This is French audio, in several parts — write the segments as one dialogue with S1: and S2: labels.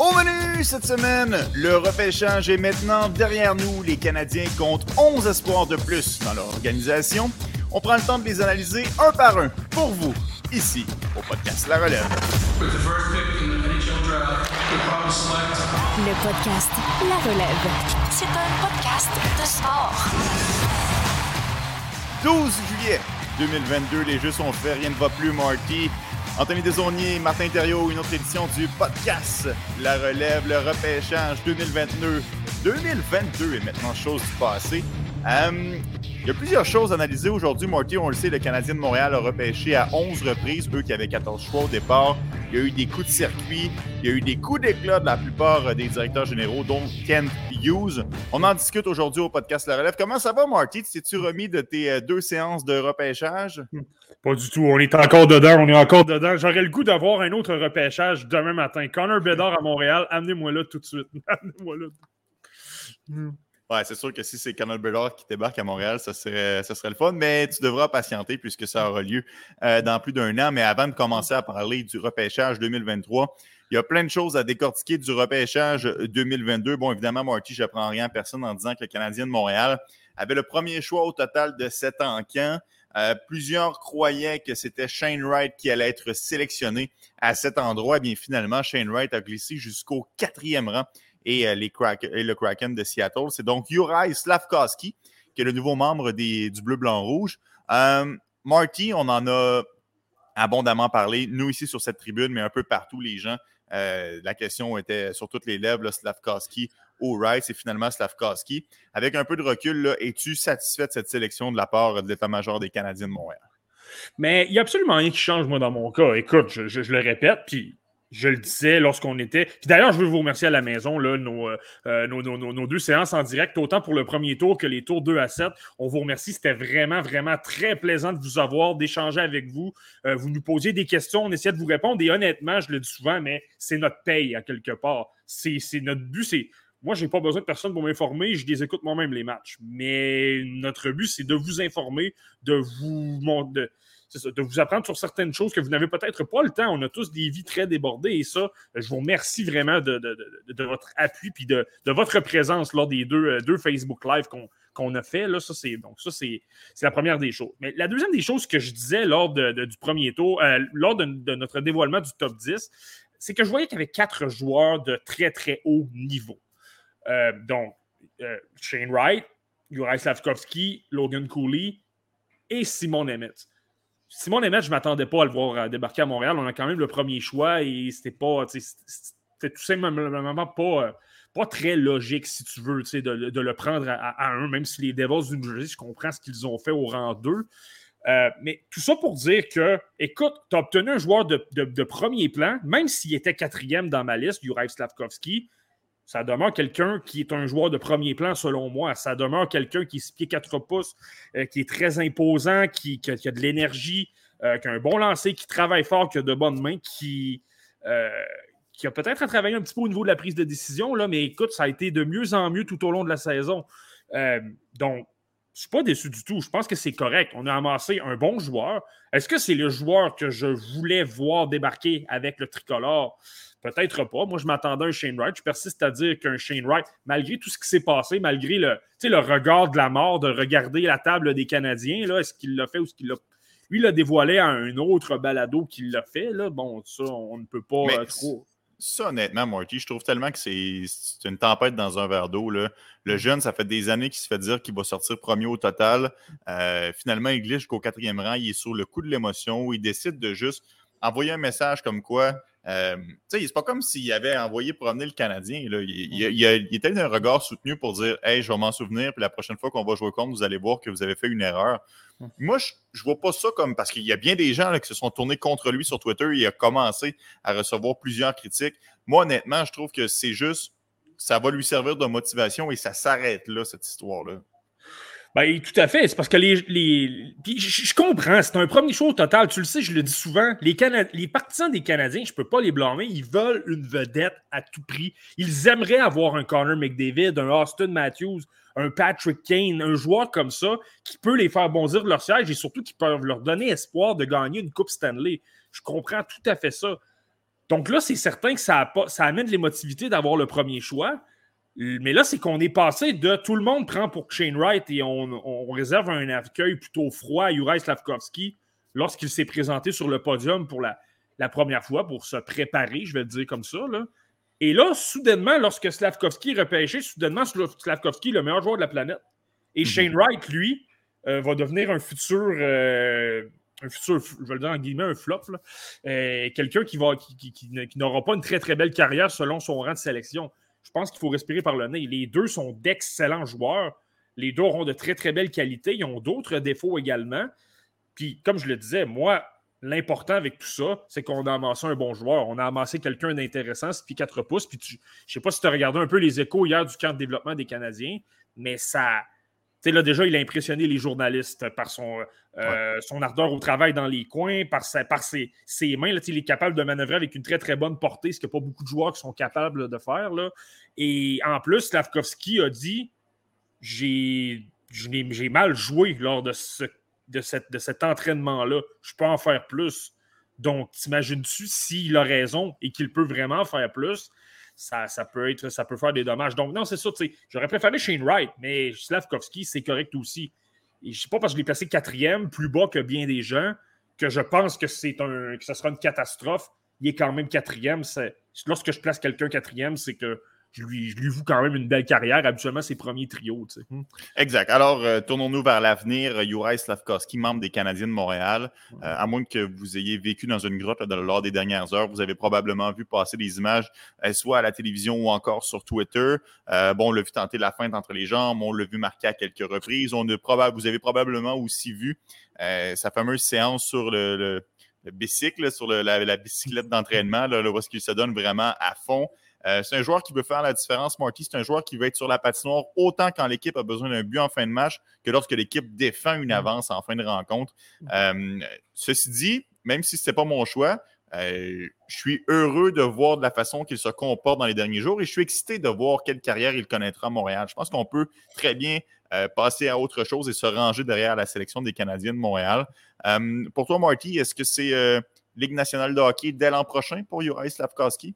S1: Au menu cette semaine, le repêchage est maintenant derrière nous. Les Canadiens comptent 11 espoirs de plus dans leur organisation. On prend le temps de les analyser un par un pour vous, ici, au podcast La Relève.
S2: Le podcast La Relève. C'est un podcast de sport.
S1: 12 juillet 2022, les jeux sont faits, rien ne va plus, Marty. Anthony Desaunier, Martin Thériault, une autre édition du podcast La Relève, le repêchage 2022. 2022 est maintenant chose du passé. Euh, il y a plusieurs choses à analyser aujourd'hui, Marty. On le sait, le Canadien de Montréal a repêché à 11 reprises, eux qui avaient 14 choix au départ. Il y a eu des coups de circuit, il y a eu des coups d'éclat de la plupart des directeurs généraux, dont Kent Hughes. On en discute aujourd'hui au podcast La Relève. Comment ça va, Marty? T'es-tu remis de tes euh, deux séances de repêchage?
S3: Pas du tout. On est encore dedans. On est encore dedans. J'aurais le goût d'avoir un autre repêchage demain matin. Connor Bedard à Montréal, amenez-moi là tout de suite. amenez-moi là.
S1: Ouais, c'est sûr que si c'est Connor Bedard qui débarque à Montréal, ça serait, ça serait le fun, mais tu devras patienter puisque ça aura lieu euh, dans plus d'un an. Mais avant de commencer à parler du repêchage 2023, il y a plein de choses à décortiquer du repêchage 2022. Bon, évidemment, Marty, je n'apprends rien à personne en disant que le Canadien de Montréal avait le premier choix au total de 7 ans euh, plusieurs croyaient que c'était Shane Wright qui allait être sélectionné à cet endroit. Eh bien, finalement, Shane Wright a glissé jusqu'au quatrième rang et, euh, les et le Kraken de Seattle. C'est donc Juraj Slavkowski, qui est le nouveau membre des, du Bleu-Blanc-Rouge. Euh, Marty, on en a abondamment parlé, nous ici sur cette tribune, mais un peu partout, les gens. Euh, la question était sur toutes les lèvres, Slavkowski ou Wright, c'est finalement Slavkowski. Avec un peu de recul, es-tu satisfait de cette sélection de la part de l'état-major des Canadiens de Montréal?
S3: Mais il n'y a absolument rien qui change, moi, dans mon cas. Écoute, je le répète, puis je le disais lorsqu'on était. D'ailleurs, je veux vous remercier à la maison, là, euh, euh, nos, deux séances en direct, autant pour le premier tour que les tours 2 à 7. On vous remercie. C'était vraiment, vraiment très plaisant de vous avoir, d'échanger avec vous. Euh, vous nous posiez des questions, on essayait de vous répondre. Et honnêtement, je le dis souvent, mais c'est notre paye à quelque part. C'est notre but. Moi, je n'ai pas besoin de personne pour m'informer, je les écoute moi-même les matchs. Mais notre but, c'est de vous informer, de vous de, de vous apprendre sur certaines choses que vous n'avez peut-être pas le temps. On a tous des vies très débordées et ça, je vous remercie vraiment de, votre appui puis de, votre présence lors des deux, euh, deux Facebook Live qu'on a fait. Là, ça, c'est, donc, ça, c'est, la première des choses. Mais la deuxième des choses que je disais lors du premier tour, euh, lors de, notre dévoilement du top 10, c'est que je voyais qu'il y avait quatre joueurs de très, très haut niveau. Euh, donc, Shane Wright, Juraj Slavkovski, Logan Cooley et Simon Emmett. Simon Nemeth, je ne m'attendais pas à le voir euh, débarquer à Montréal. On a quand même le premier choix et c'était pas. Tout simplement pas, euh, pas très logique, si tu veux, de, de le prendre à, un, même si les Devils du New Jersey, je comprends ce qu'ils ont fait au rang 2. Euh, mais tout ça pour dire que, écoute, tu as obtenu un joueur de, de premier plan, même s'il était quatrième dans ma liste, Juraj Slavkovski, ça demeure quelqu'un qui est un joueur de premier plan, selon moi. Ça demeure quelqu'un qui est 6 pieds 4 pouces, euh, qui est très imposant, qui, a, de l'énergie, euh, qui a un bon lancer, qui travaille fort, qui a de bonnes mains, qui, euh, qui a peut-être à travailler un petit peu au niveau de la prise de décision, là, mais écoute, ça a été de mieux en mieux tout au long de la saison. donc, je ne suis pas déçu du tout. Je pense que c'est correct. On a amassé un bon joueur. Est-ce que c'est le joueur que je voulais voir débarquer avec le tricolore? Peut-être pas. Moi, je m'attendais à un Shane Wright. Je persiste à dire qu'un Shane Wright, malgré tout ce qui s'est passé, malgré le, le regard de la mort, de regarder la table des Canadiens, est-ce qu'il l'a fait ou est-ce qu'il l'a. Lui, il l'a dévoilé à un autre balado qui l'a fait. Là. Bon, ça, on ne peut pas euh, trop.
S1: Ça, honnêtement, Marty, je trouve tellement que c'est une tempête dans un verre d'eau. Le mm. jeune, ça fait des années qu'il se fait dire qu'il va sortir premier au total. Euh, finalement, il glisse jusqu'au quatrième rang. Il est sur le coup de l'émotion. Il décide de juste envoyer un message comme quoi euh, c'est pas comme s'il avait envoyé promener le Canadien. Là. Il, il, il, était un regard soutenu pour dire Hey, je vais m'en souvenir, puis la prochaine fois qu'on va jouer contre, vous allez voir que vous avez fait une erreur. Moi, je, je vois pas ça comme parce qu'il y a bien des gens qui se sont tournés contre lui sur Twitter il a commencé à recevoir plusieurs critiques. Moi, honnêtement, je trouve que c'est juste ça va lui servir de motivation et ça s'arrête là, cette histoire-là.
S3: Ben, tout à fait. C'est parce que les. les... je, comprends, c'est un premier show total. Tu le sais, je le dis souvent. Les, les partisans des Canadiens, je ne peux pas les blâmer. Ils veulent une vedette à tout prix. Ils aimeraient avoir un Connor McDavid, un Austin Matthews, un Patrick Kane, un joueur comme ça qui peut les faire bondir de leur siège et surtout qui peuvent leur donner espoir de gagner une Coupe Stanley. Je comprends tout à fait ça. Donc là, c'est certain que ça, ça amène l'émotivité d'avoir le premier choix. Mais là, c'est qu'on est passé de tout le monde prend pour Shane Wright et on, réserve un accueil plutôt froid à Juraj Slavkovski lorsqu'il s'est présenté sur le podium pour la, la, première fois, pour se préparer, je vais le dire comme ça. Là. Et là, soudainement, lorsque Slavkovski est repêché, soudainement, Slavkovski est le meilleur joueur de la planète. Et mhm. Shane Wright, lui, euh, va devenir un futur, euh, un futur, je vais le dire en guillemets, un flop. Euh, quelqu'un qui, va, qui, qui n'aura pas une très, très belle carrière selon son rang de sélection je pense qu'il faut respirer par le nez. Les deux sont d'excellents joueurs. Les deux auront de très, très belles qualités. Ils ont d'autres défauts également. Puis, comme je le disais, moi, l'important avec tout ça, c'est qu'on a amassé un bon joueur. On a amassé quelqu'un d'intéressant, puis 4 pouces. Puis, tu, je sais pas si tu as regardé un peu les échos hier du camp de développement des Canadiens, mais ça, sais, là, déjà, il a impressionné les journalistes par son, euh, son ardeur au travail dans les coins, par, par ses, ses, mains. Là, il est capable de manœuvrer avec une très, très bonne portée, ce que pas beaucoup de joueurs qui sont capables de faire. Là. Et en plus, Slavkovski a dit J'ai mal joué lors de, ce, de, cette, de cet entraînement-là. Je peux en faire plus. Donc, t'imagines-tu s'il a raison et qu'il peut vraiment faire plus? Ça, peut être, ça peut faire des dommages. Donc, non, c'est ça, j'aurais préféré Shane Wright, mais Slavkovski, c'est correct aussi. Et je sais pas parce que je l'ai placé quatrième, plus bas que bien des gens, que je pense que c'est un que ce sera une catastrophe. Il est quand même quatrième. Lorsque je place quelqu'un quatrième, c'est que je lui, je voue quand même une belle carrière. Habituellement, ses premiers trios.
S1: Hmm. Exact. Alors, euh, tournons-nous vers l'avenir. Juraj Slavkovski, membre des Canadiens de Montréal. Euh, à moins que vous ayez vécu dans une grotte lors des dernières heures, vous avez probablement vu passer des images, euh, soit à la télévision ou encore sur Twitter. bon, on l'a vu tenter la feinte entre les jambes, on l'a vu marquer à quelques reprises. On a vous avez probablement aussi vu sa fameuse séance sur le, bicycle, sur la, bicyclette d'entraînement, là, où est-ce qu'il se donne vraiment à fond. Euh, c'est un joueur qui veut faire la différence, Marty. C'est un joueur qui veut être sur la patinoire autant quand l'équipe a besoin d'un but en fin de match que lorsque l'équipe défend une mm. avance en fin de rencontre. Mm. Euh, ceci dit, même si ce n'était pas mon choix, euh, je suis heureux de voir de la façon qu'il se comporte dans les derniers jours et je suis excité de voir quelle carrière il connaîtra à Montréal. Je pense qu'on peut très bien passer à autre chose et se ranger derrière la sélection des Canadiens de Montréal. pour toi, Marty, est-ce que c'est Ligue nationale de hockey dès l'an prochain pour Juraj Slavkowski?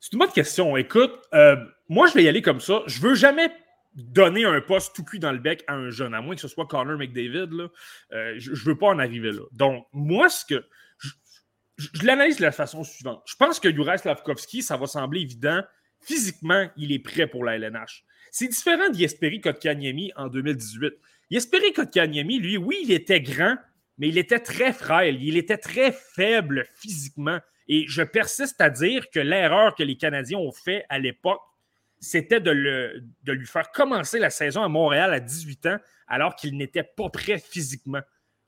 S3: C'est une bonne question. Écoute, euh, moi, je vais y aller comme ça. Je veux jamais donner un poste tout cuit dans le bec à un jeune, à moins que ce soit Connor McDavid. Là. Euh, je ne veux pas en arriver là. Donc, moi, ce que. Je, l'analyse de la façon suivante. Je pense que Juraj Slavkovski, ça va sembler évident. Physiquement, il est prêt pour la LNH. C'est différent d'Yesperi Kotkaniemi en 2018. Yesperi Kotkaniemi, lui, oui, il était grand, mais il était très frêle. Il était très faible physiquement. Et je persiste à dire que l'erreur que les Canadiens ont fait à l'époque, c'était de, lui faire commencer la saison à Montréal à 18 ans alors qu'il n'était pas prêt physiquement.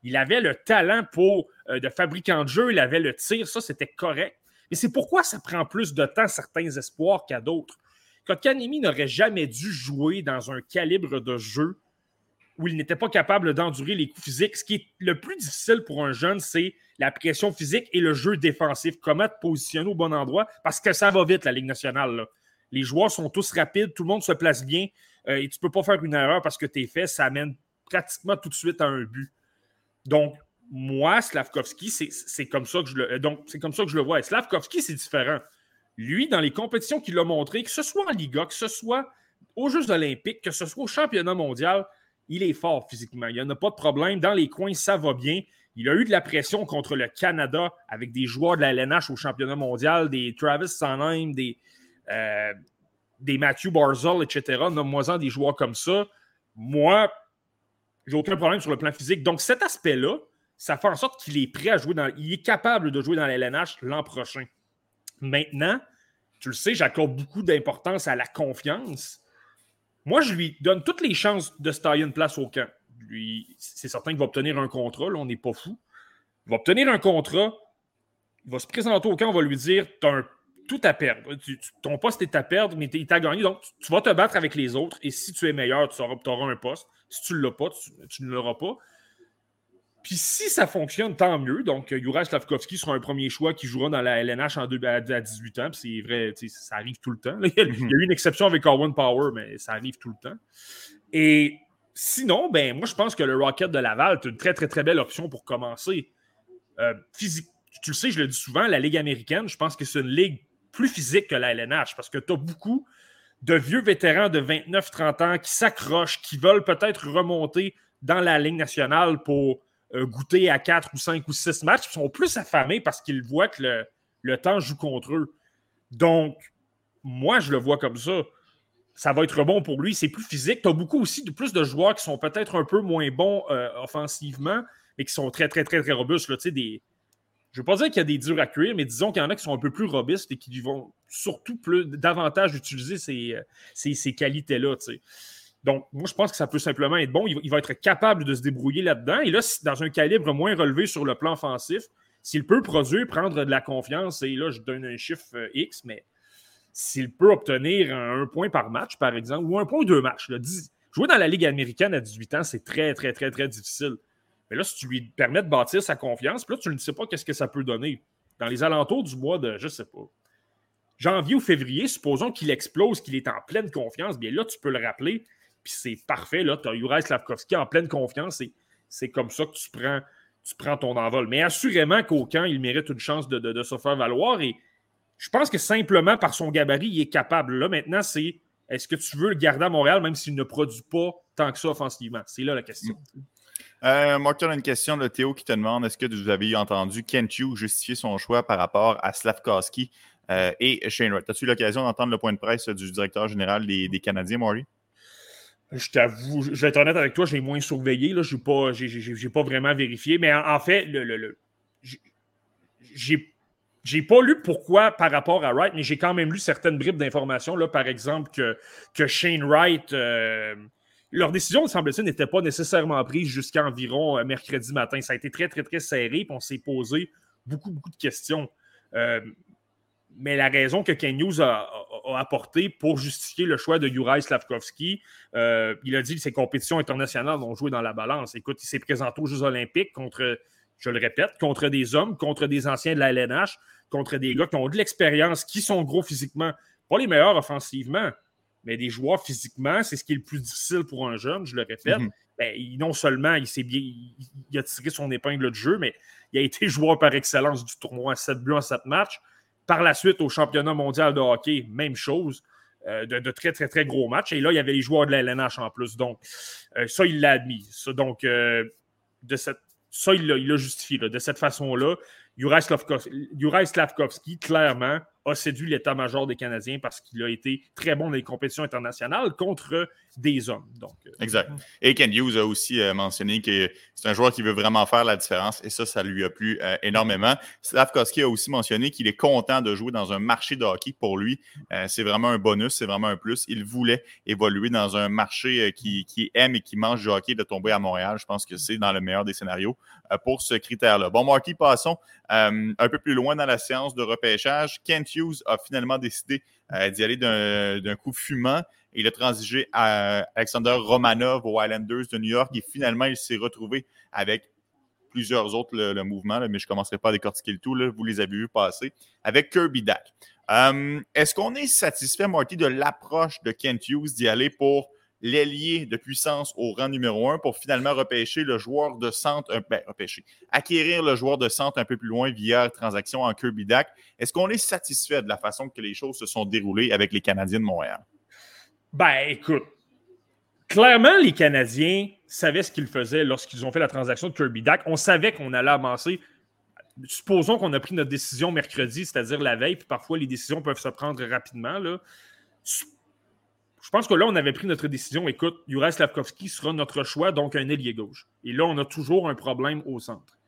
S3: Il avait le talent pour, euh, de fabricant de jeu, il avait le tir, ça c'était correct. Et c'est pourquoi ça prend plus de temps certains espoirs qu'à d'autres. Kotkaniemi n'aurait jamais dû jouer dans un calibre de jeu où il n'était pas capable d'endurer les coups physiques. Ce qui est le plus difficile pour un jeune, c'est la pression physique et le jeu défensif. Comment te positionner au bon endroit? Parce que ça va vite, la Ligue nationale. Les joueurs sont tous rapides, tout le monde se place bien euh, et tu ne peux pas faire une erreur parce que tes faits, ça amène pratiquement tout de suite à un but. Donc, moi, Slavkovski, c'est comme ça que je le donc c'est comme ça que je le vois. Et Slavkovski, c'est différent. Lui, dans les compétitions qu'il a montré, que ce soit en Liga, que ce soit aux Jeux olympiques, que ce soit au championnat mondial, il est fort physiquement. Il n'y en a pas de problème. Dans les coins, ça va bien. Il a eu de la pression contre le Canada avec des joueurs de la LNH au championnat mondial, des Travis Sanheim, des, euh, des Matthew Barzell, etc. Nomme-moi-en des joueurs comme ça. Moi, j'ai aucun problème sur le plan physique. Donc, cet aspect-là, ça fait en sorte qu'il est prêt à jouer dans. Il est capable de jouer dans la LNH l'an prochain. Maintenant, tu le sais, j'accorde beaucoup d'importance à la confiance. Moi, je lui donne toutes les chances de se tailler une place au camp. Lui, c'est certain qu'il va obtenir un contrat, là, on n'est pas fou. Il va obtenir un contrat, il va se présenter au camp, on va lui dire Tu as tout à perdre. ton poste est à perdre, mais tu as gagné. Donc, tu, vas te battre avec les autres. Et si tu es meilleur, tu auras, un poste. Si tu ne l'as pas, tu ne l'auras pas. Puis si ça fonctionne, tant mieux. Donc, Juraj Slavkovski sera un premier choix qui jouera dans la LNH en à 18 ans. c'est vrai, ça arrive tout le temps. Il y, a, eu une exception avec Owen Power, mais ça arrive tout le temps. Et sinon, ben moi, je pense que le Rocket de Laval est une très, très, très belle option pour commencer. Euh, physique, tu le sais, je le dis souvent, la Ligue américaine, je pense que c'est une ligue plus physique que la LNH parce que tu as beaucoup de vieux vétérans de 29-30 ans qui s'accrochent, qui veulent peut-être remonter dans la Ligue nationale pour euh, goûter à 4 ou 5 ou 6 matchs, qui sont plus affamés parce qu'ils voient que le, temps joue contre eux. Donc, moi, je le vois comme ça. Ça va être bon pour lui. C'est plus physique. Tu as beaucoup aussi de plus de joueurs qui sont peut-être un peu moins bons euh, offensivement, mais qui sont très, très, très, très robustes. Je ne veux pas dire qu'il y a des durs à cuire, mais disons qu'il y en a qui sont un peu plus robustes et qui vont surtout davantage utiliser ces, euh, ces qualités-là. Donc, moi, je pense que ça peut simplement être bon. Il va, être capable de se débrouiller là-dedans. Et là, dans un calibre moins relevé sur le plan offensif, s'il peut produire, prendre de la confiance, et là, je donne un chiffre euh, X, mais s'il peut obtenir un, point par match, par exemple, ou un point ou deux matchs. jouer dans la Ligue américaine à 18 ans, c'est très, très, très, très difficile. Mais là, si tu lui permets de bâtir sa confiance, puis là, tu ne sais pas qu'est-ce que ça peut donner. Dans les alentours du mois de, je ne sais pas, janvier ou février, supposons qu'il explose, qu'il est en pleine confiance, bien là, tu peux le rappeler, puis c'est parfait. Là, tu as Juraj Slavkovski en pleine confiance, c'est comme ça que tu prends, ton envol. Mais assurément qu'au camp, il mérite une chance de, se faire valoir, et je pense que simplement par son gabarit, il est capable. Là, maintenant, c'est est-ce que tu veux le garder à Montréal même s'il ne produit pas tant que ça offensivement? C'est là la question.
S1: Euh, Marc, a une question de Théo qui te demande est-ce que vous avez entendu Kent Hughes justifier son choix par rapport à Slavkowski euh, et Shane Wright? As-tu eu l'occasion d'entendre le point de presse du directeur général des, Canadiens, Maury?
S3: Je t'avoue, je vais être honnête avec toi, j'ai moins surveillé. Je n'ai pas, pas vraiment vérifié. Mais en, fait, le, le j'ai j'ai pas lu pourquoi par rapport à Wright, mais j'ai quand même lu certaines bribes d'informations. Par exemple, que, que Shane Wright, euh, leur décision, semble-t-il, n'était pas nécessairement prise jusqu'à environ euh, mercredi matin. Ça a été très, très, très serré, puis on s'est posé beaucoup, beaucoup de questions. Euh, mais la raison que Ken Hughes a, a, apporté pour justifier le choix de Juraj Slavkovski, il a dit que ses compétitions internationales ont joué dans la balance. Écoute, il s'est présenté aux Jeux Olympiques contre je le répète, contre des hommes, contre des anciens de la LNH, contre des gars qui ont de l'expérience, qui sont gros physiquement, pas les meilleurs offensivement, mais des joueurs physiquement, c'est ce qui est le plus difficile pour un jeune, je le répète. Mhm. Ben, non seulement il, s'est bien, il, a tiré son épingle de jeu, mais il a été joueur par excellence du tournoi, 7 buts en 7 matchs. Par la suite, au championnat mondial de hockey, même chose. Euh, de, très, très, très gros matchs. Et là, il y avait les joueurs de la LNH en plus. Donc, euh, ça, il l'a admis. Donc, euh, de cette, ça, il l'a justifié. de cette façon-là, Juraj Slavkovski, clairement, a séduit l'état-major des Canadiens parce qu'il a été très bon dans les compétitions internationales contre des hommes. Donc,
S1: euh, exact. Et Ken Hughes a aussi euh, mentionné que c'est un joueur qui veut vraiment faire la différence et ça, ça lui a plu euh, énormément. Slavkovski a aussi mentionné qu'il est content de jouer dans un marché de hockey pour lui. c'est vraiment un bonus, c'est vraiment un plus. Il voulait évoluer dans un marché qui, qui, aime et qui mange du hockey de tomber à Montréal. Je pense que c'est dans le meilleur des scénarios pour ce critère-là. Bon, Marky, passons un peu plus loin dans la séance de repêchage. Kent Hughes a finalement décidé euh, d'y aller d'un coup fumant. Il a transigé à Alexander Romanov aux Islanders de New York et finalement, il s'est retrouvé avec plusieurs autres, le, mouvement, mais je ne commencerai pas à décortiquer le tout, vous les avez vus passer, avec Kirby Dack. Euh, est-ce qu'on est satisfait, Marty, de l'approche de Kent Hughes d'y aller pour l'ailier de puissance au rang numéro un pour finalement repêcher le joueur de centre, euh, ben, repêcher, acquérir le joueur de centre un peu plus loin via transaction en Kirby Dack. Est-ce qu'on est satisfait de la façon que les choses se sont déroulées avec les Canadiens de Montréal?
S3: Ben, écoute, clairement, les Canadiens savaient ce qu'ils faisaient lorsqu'ils ont fait la transaction de Kirby Dack. On savait qu'on allait avancer. Supposons qu'on a pris notre décision mercredi, c'est-à-dire la veille, puis parfois les décisions peuvent se prendre rapidement. Là je pense que là, on avait pris notre décision. Écoute, Juraj Slavkovski sera notre choix, donc un ailier gauche. Et là, on a toujours un problème au centre.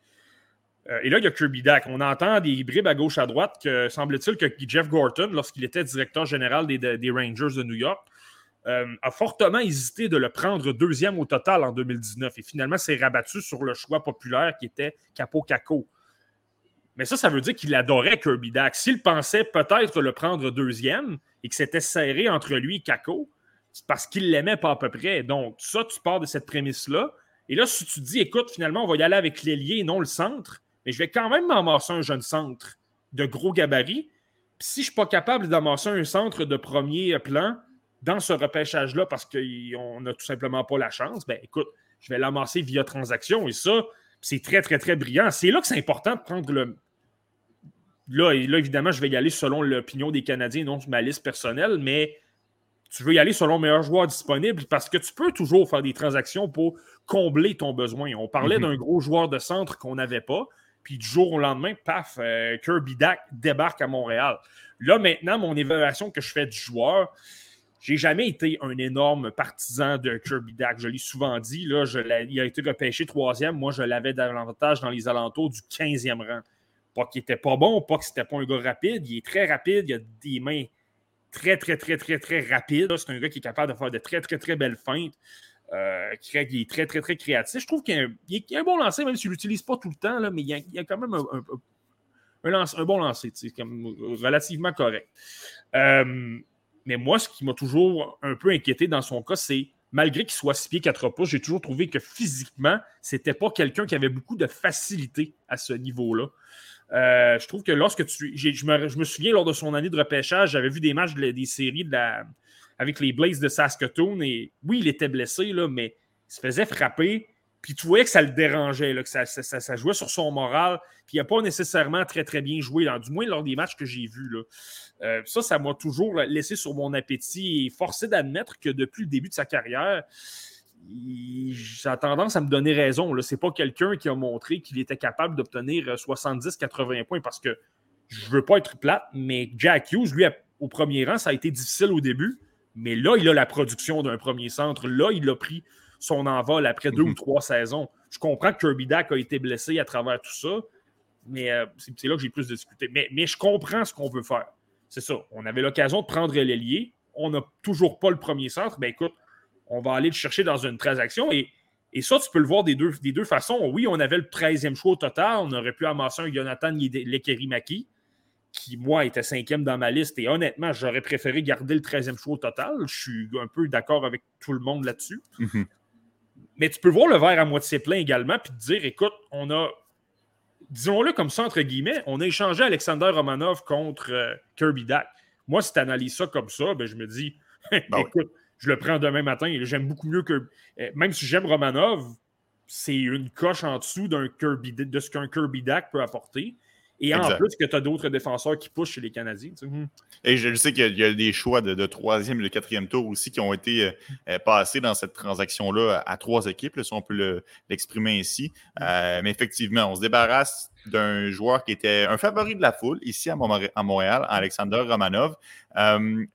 S3: Euh, et là, il y a Kirby Dack. On entend des bribes à gauche à droite que semble-t-il que Jeff Gorton, lorsqu'il était directeur général des, Rangers de New York, euh, a fortement hésité de le prendre deuxième au total en 2019. Et finalement, s'est rabattu sur le choix populaire qui était Capo Caco. Mais ça, ça veut dire qu'il adorait Kirby Dack. S'il pensait peut-être le prendre deuxième, et que c'était serré entre lui et Kako, c'est parce qu'il l'aimait pas à peu près. Donc, ça, tu pars de cette prémisse-là. Et là, si tu dis, écoute, finalement, on va y aller avec l'ailier et non le centre, mais je vais quand même m'amasser un jeune centre de gros gabarit. Puis si je ne suis pas capable d'amasser un centre de premier plan dans ce repêchage-là parce qu'on n'a tout simplement pas la chance, ben écoute, je vais l'amasser via transaction. Et ça, c'est très, très, très brillant. C'est là que c'est important de prendre le, là, là, évidemment, je vais y aller selon l'opinion des Canadiens, non ma liste personnelle, mais tu veux y aller selon le meilleur joueur disponible parce que tu peux toujours faire des transactions pour combler ton besoin. On parlait mhm. d'un gros joueur de centre qu'on n'avait pas, puis du jour au lendemain, paf, euh, Kirby Dack débarque à Montréal. Là, maintenant, mon évaluation que je fais du joueur, j'ai jamais été un énorme partisan de Kirby Dack. Je l'ai souvent dit. Là, il a été repêché troisième. Moi, je l'avais davantage dans les alentours du 15e rang. Pas qu'il était pas bon, pas que c'était pas un gars rapide. Il est très rapide. Il a des mains très, très, très, très, très rapides. C'est un gars qui est capable de faire de très, très, très belles feintes. Euh, qui est très, très, très créatif. Je trouve qu'il y, a un bon lancer, même s'il ne l'utilise pas tout le temps, là, mais il y, a, quand même un, un, bon lancer, comme relativement correct. Euh, mais moi, ce qui m'a toujours un peu inquiété dans son cas, c'est malgré qu'il soit 6 pieds 4 pouces, j'ai toujours trouvé que physiquement, c'était pas quelqu'un qui avait beaucoup de facilité à ce niveau-là. Euh, je trouve que lorsque tu. Je me, souviens lors de son année de repêchage, j'avais vu des matchs des séries avec les Blaze de Saskatoon. Et oui, il était blessé, là, mais il se faisait frapper. Puis tu voyais que ça le dérangeait, que ça, jouait sur son moral. Puis il n'a pas nécessairement très, très bien joué, du moins lors des matchs que j'ai vus. Euh, ça, ça m'a toujours laissé sur mon appétit et forcé d'admettre que depuis le début de sa carrière, ça a tendance à me donner raison. Ce n'est pas quelqu'un qui a montré qu'il était capable d'obtenir 70-80 euh, points parce que je ne veux pas être plate, mais Jack Hughes, lui, au premier rang, ça a été difficile au début. Mais là, il a la production d'un premier centre. Là, il a pris son envol après deux mhm. ou trois saisons. Je comprends que Kirby Dack a été blessé à travers tout ça, mais euh, c'est là que j'ai plus discuté. Mais, mais je comprends ce qu'on veut faire. C'est ça. On avait l'occasion de prendre l'ailier. On n'a toujours pas le premier centre. Ben écoute, on va aller le chercher dans une transaction. Et, et ça, tu peux le voir des deux, des deux façons. Oui, on avait le 13e choix au total. On aurait pu amasser un Jonathan Lekerimaki qui, moi, était cinquième dans ma liste. Et honnêtement, j'aurais préféré garder le 13e choix au total. Je suis un peu d'accord avec tout le monde là-dessus. Mhm. Mais tu peux voir le verre à moitié plein également, puis te dire, écoute, on a, disons-le comme ça, entre guillemets, on a échangé Alexander Romanov contre euh, Kirby Dack. Moi, si tu analyses ça comme ça, ben, je me dis, ben écoute, je le prends demain matin. J'aime beaucoup mieux que. Euh, même si j'aime Romanov, c'est une coche en dessous d'un Kirby, de ce qu'un Kirby Dack peut apporter. Et en plus que tu as d'autres défenseurs qui poussent chez les Canadiens. Hmm.
S1: Et je sais qu'il y, a des choix de, troisième et de quatrième tour aussi qui ont été euh, euh, passés dans cette transaction-là à, trois équipes, si on peut l'exprimer ici. Hmm. Euh, mais effectivement, on se débarrasse d'un joueur qui était un favori de la foule ici à, Montréal, Alexander Romanov.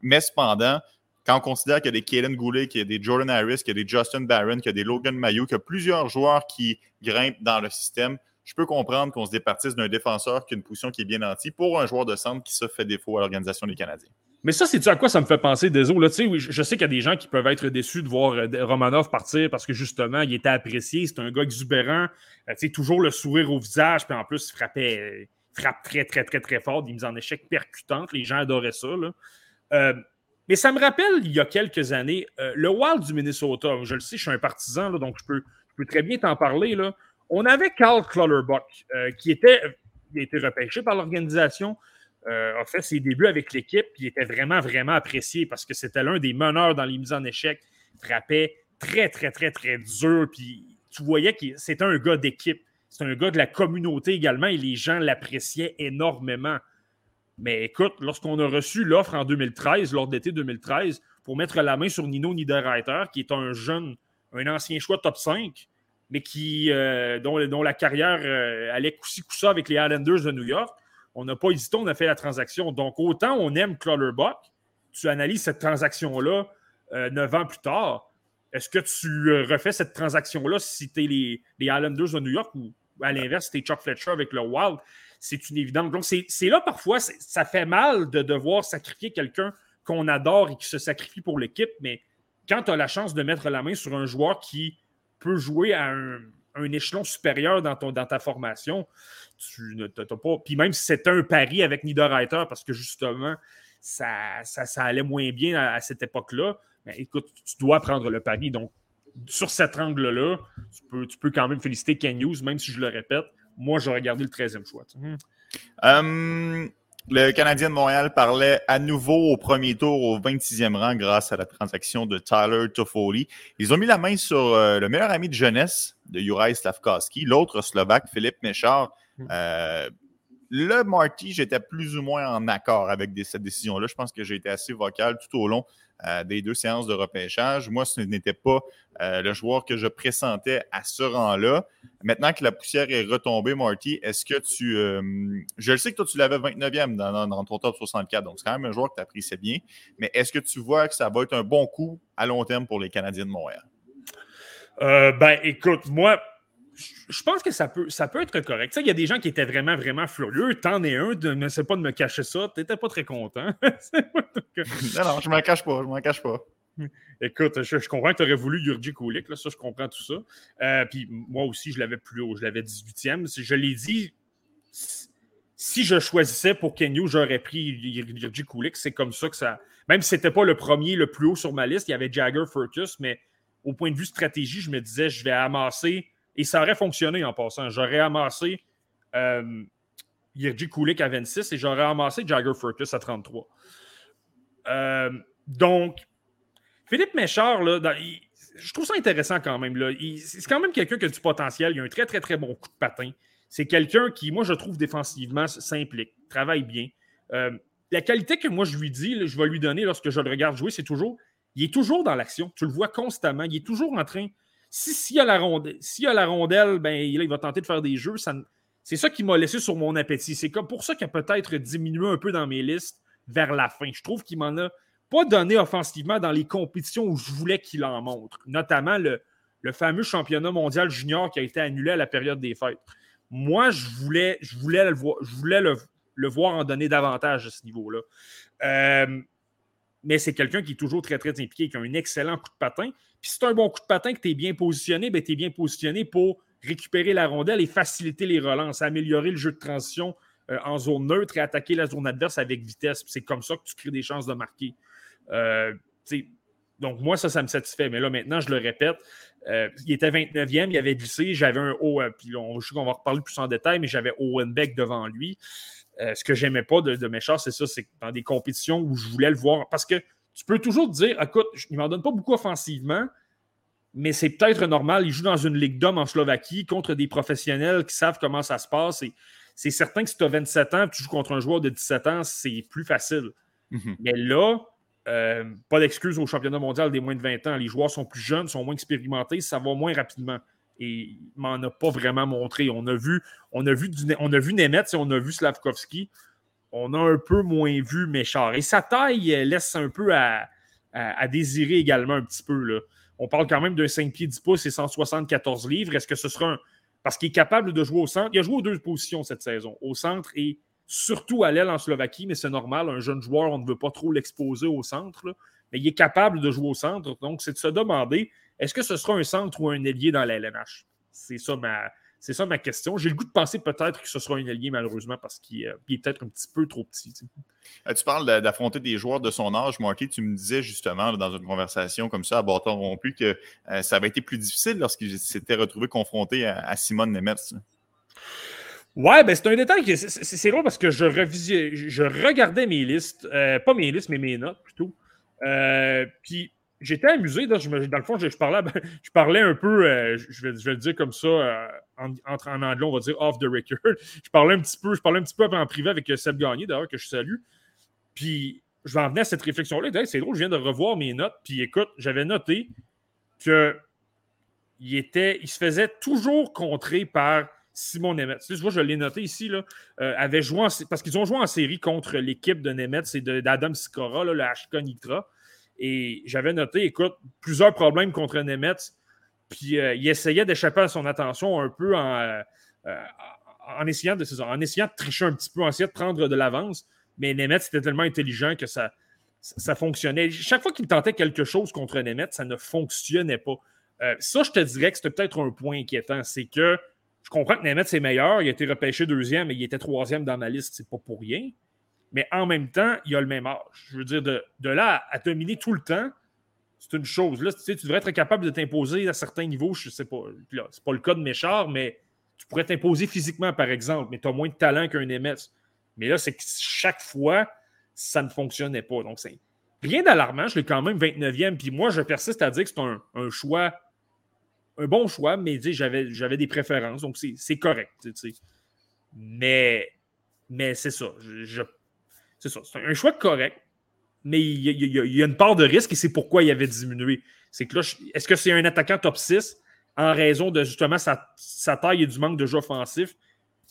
S1: mais cependant, quand on considère qu'il y a des Kaden Goulet, qu'il y a des Jordan Harris, qu'il y a des Justin Barron, qu'il y a des Logan Mayo, qu'il y a plusieurs joueurs qui grimpent dans le système, je peux comprendre qu'on se départisse d'un défenseur qui a une position qui est bien nantie pour un joueur de centre qui se fait défaut à l'organisation des Canadiens.
S3: Mais ça, c'est à quoi ça me fait penser, désolé. Là, oui, je sais qu'il y a des gens qui peuvent être déçus de voir euh, Romanov partir parce que justement, il était apprécié. C'est un gars exubérant. Euh, toujours le sourire au visage. Puis en plus, il frappait, euh, frappe très, très, très, très fort. Des mises en échec percutantes. Les gens adoraient ça. mais ça me rappelle, il y a quelques années, le Wild du Minnesota. Je le sais, je suis un partisan, donc je peux, je peux très bien t'en parler. Là. On avait Carl Clutterbuck, euh, qui était, il a été repêché par l'organisation, euh, a fait ses débuts avec l'équipe, il était vraiment, vraiment apprécié parce que c'était l'un des meneurs dans les mises en échec. Frappait très, très, très, très dur, puis tu voyais que c'était un gars d'équipe. C'est un gars de la communauté également et les gens l'appréciaient énormément. Mais écoute, lorsqu'on a reçu l'offre en 2013, lors d'été 2013, pour mettre la main sur Nino Niederreiter, qui est un jeune, un ancien choix top 5, mais qui, euh, dont, la carrière euh, allait coup-ci, coup-ça avec les Islanders de New York. On n'a pas hésité, on a fait la transaction. Donc, autant on aime Clutterbuck, tu analyses cette transaction-là euh, neuf ans plus tard. Est-ce que tu refais cette transaction-là si tu es les, Islanders de New York ou à l'inverse, si tu es Chuck Fletcher avec le Wild? C'est une évidence. Donc, c'est là parfois, ça fait mal de devoir sacrifier quelqu'un qu'on adore et qui se sacrifie pour l'équipe, mais quand tu as la chance de mettre la main sur un joueur qui peut jouer à un, échelon supérieur dans, ton, dans ta formation, tu ne t'as pas. Puis même si c'était un pari avec Niederreiter, parce que justement, ça, ça, allait moins bien à, cette époque-là, ben, écoute, tu dois prendre le pari. Donc, sur cet angle-là, tu peux, tu peux quand même féliciter Ken Hughes, même si je le répète. Moi, j'aurais gardé le 13e choix.
S1: Hum, le Canadien de Montréal parlait à nouveau au premier tour au 26e rang grâce à la transaction de Tyler Toffoli. Ils ont mis la main sur euh, le meilleur ami de jeunesse de Juraj Slavkovski, l'autre Slovaque, Philippe Méchard. Hmm. Euh, le Marty, j'étais plus ou moins en accord avec cette décision-là. Je pense que j'ai été assez vocal tout au long euh, des deux séances de repêchage. Moi, ce n'était pas euh, le joueur que je pressentais à ce rang-là. Maintenant que la poussière est retombée, Marty, est-ce que tu. Euh, je le sais que toi, tu l'avais 29e dans, dans, ton top 64, donc c'est quand même un joueur que tu appréciais bien. Mais est-ce que tu vois que ça va être un bon coup à long terme pour les Canadiens de Montréal?
S3: ben, écoute, moi, je pense que ça peut, ça peut être correct. Il y a des gens qui étaient vraiment, vraiment furieux. T'en es un, ne sais pas de me cacher ça. T'étais pas très content.
S1: non, non, je m'en cache pas. Je m'en cache pas.
S3: Écoute, je, comprends que tu aurais voulu Yurji Kulik, là, ça, je comprends tout ça. Euh, puis moi aussi, je l'avais plus haut, je l'avais 18e. Je l'ai dit, si je choisissais pour Kenyu, j'aurais pris Yurji Kulik. C'est comme ça que ça. Même si c'était pas le premier, le plus haut sur ma liste, il y avait Jagger Furcus, mais au point de vue stratégie, je me disais, je vais amasser et ça aurait fonctionné en passant. J'aurais amassé euh, Yerji Kulik à 26 et j'aurais amassé Jagger Furcus à 33. Euh, donc, Philippe Méchard, là, je trouve ça intéressant quand même. C'est quand même quelqu'un qui a du potentiel. Il a un très, très, très bon coup de patin. C'est quelqu'un qui, moi, je trouve défensivement s'implique, travaille bien. Euh, la qualité que moi je lui dis, je vais lui donner lorsque je le regarde jouer, c'est toujours, il est toujours dans l'action. Tu le vois constamment. Il est toujours en train s'il y a la rondelle, ben, il va tenter de faire des jeux. c'est ça qui m'a laissé sur mon appétit. C'est comme pour ça qu'il a peut-être diminué un peu dans mes listes vers la fin. Je trouve qu'il m'en a pas donné offensivement dans les compétitions où je voulais qu'il en montre, notamment le, fameux championnat mondial junior qui a été annulé à la période des fêtes. Moi, je voulais, je voulais, le, voir, je voulais le, voir en donner davantage à ce niveau-là. Euh, mais c'est quelqu'un qui est toujours très, très impliqué, qui a un excellent coup de patin. Puis si tu un bon coup de patin, que tu es bien positionné, ben, tu es bien positionné pour récupérer la rondelle et faciliter les relances, améliorer le jeu de transition euh, en zone neutre et attaquer la zone adverse avec vitesse. C'est comme ça que tu crées des chances de marquer. Euh, donc, moi, ça, ça me satisfait. Mais là, maintenant, je le répète, euh, il était 29e, il avait glissé, j'avais un haut, puis on, je sais qu'on va reparler plus en détail, mais j'avais Owen Beck devant lui. Ce que j'aimais pas de, de Méchard, c'est ça, c'est dans des compétitions où je voulais le voir. Parce que tu peux toujours te dire, écoute, il ne m'en donne pas beaucoup offensivement, mais c'est peut-être normal. Il joue dans une ligue d'hommes en Slovaquie contre des professionnels qui savent comment ça se passe. Et c'est certain que si tu as 27 ans, tu joues contre un joueur de 17 ans, c'est plus facile. Mhm. Mais là, euh, pas d'excuse au championnat mondial des moins de 20 ans. Les joueurs sont plus jeunes, sont moins expérimentés, ça va moins rapidement. Et il m'en a pas vraiment montré. On a vu, on a vu, on a vu Nemeth et on a vu Slavkovski on a un peu moins vu Méchard. Et sa taille laisse un peu à, désirer également un petit peu. On parle quand même d'un 5 pieds 10 pouces et 174 livres. Est-ce que ce sera un. Parce qu'il est capable de jouer au centre. Il a joué aux deux positions cette saison, au centre et surtout à l'aile en Slovaquie, mais c'est normal. Un jeune joueur, on ne veut pas trop l'exposer au centre. Mais il est capable de jouer au centre. Donc, c'est de se demander est-ce que ce sera un centre ou un ailier dans la LNH C'est ça ma, c'est ça ma question. J'ai le goût de penser peut-être que ce sera un allié, malheureusement, parce qu'il euh, est peut-être un petit peu trop petit. Tu,
S1: euh, parles d'affronter des joueurs de son âge, Marky. Tu me disais justement dans une conversation comme ça à bâton rompu que euh, ça avait été plus difficile lorsqu'il s'était retrouvé confronté à, Simone Nemetz.
S3: Ouais, ben c'est un détail qui c'est drôle parce que je, je regardais mes listes, pas mes listes, mais mes notes plutôt. puis j'étais amusé. Dans le fond, je, parlais, je parlais un peu, euh, je, vais, le dire comme ça, euh, en, en, anglais, on va dire off the record. Je parlais un petit peu, je parlais un petit peu en privé avec euh, Seb Gagné, d'ailleurs, que je salue. Puis je vais en à cette réflexion-là. C'est drôle, je viens de revoir mes notes. Puis écoute, j'avais noté que il, était, il se faisait toujours contrer par Simon Nemeth. Tu vois, je l'ai noté ici, avait joué parce qu'ils ont joué en série contre l'équipe de Nemeth et d'Adam Sikora, le HK Nitra. Et j'avais noté, écoute, plusieurs problèmes contre Nemetz. Puis euh, il essayait d'échapper à son attention un peu en, euh, euh, en, essayant de, tricher un petit peu, en essayant de prendre de l'avance. Mais Nemetz était tellement intelligent que ça, ça fonctionnait. Chaque fois qu'il tentait quelque chose contre Nemetz, ça ne fonctionnait pas. ça, je te dirais que c'était peut-être un point inquiétant. C'est que je comprends que Nemetz est meilleur. Il a été repêché deuxième et il était troisième dans ma liste. C'est pas pour rien mais en même temps, il a le même âge. Je veux dire, de, là à, dominer tout le temps, c'est une chose. Là, tu, sais, tu devrais être capable de t'imposer à certains niveaux. Je sais pas. C'est pas le cas de Méchard, mais tu pourrais t'imposer physiquement, par exemple, mais tu as moins de talent qu'un MS. Mais là, c'est que chaque fois, ça ne fonctionnait pas. Donc, c'est rien d'alarmant. Je l'ai quand même 29e. Puis moi, je persiste à dire que c'est un, choix, un bon choix, mais j'avais des préférences. Donc, c'est correct. Mais Mais c'est ça. C'est ça. C'est un choix correct, mais il y, a, une part de risque et c'est pourquoi il avait diminué. C'est que là, est-ce que c'est un attaquant top 6 en raison de justement sa, taille et du manque de jeu offensif?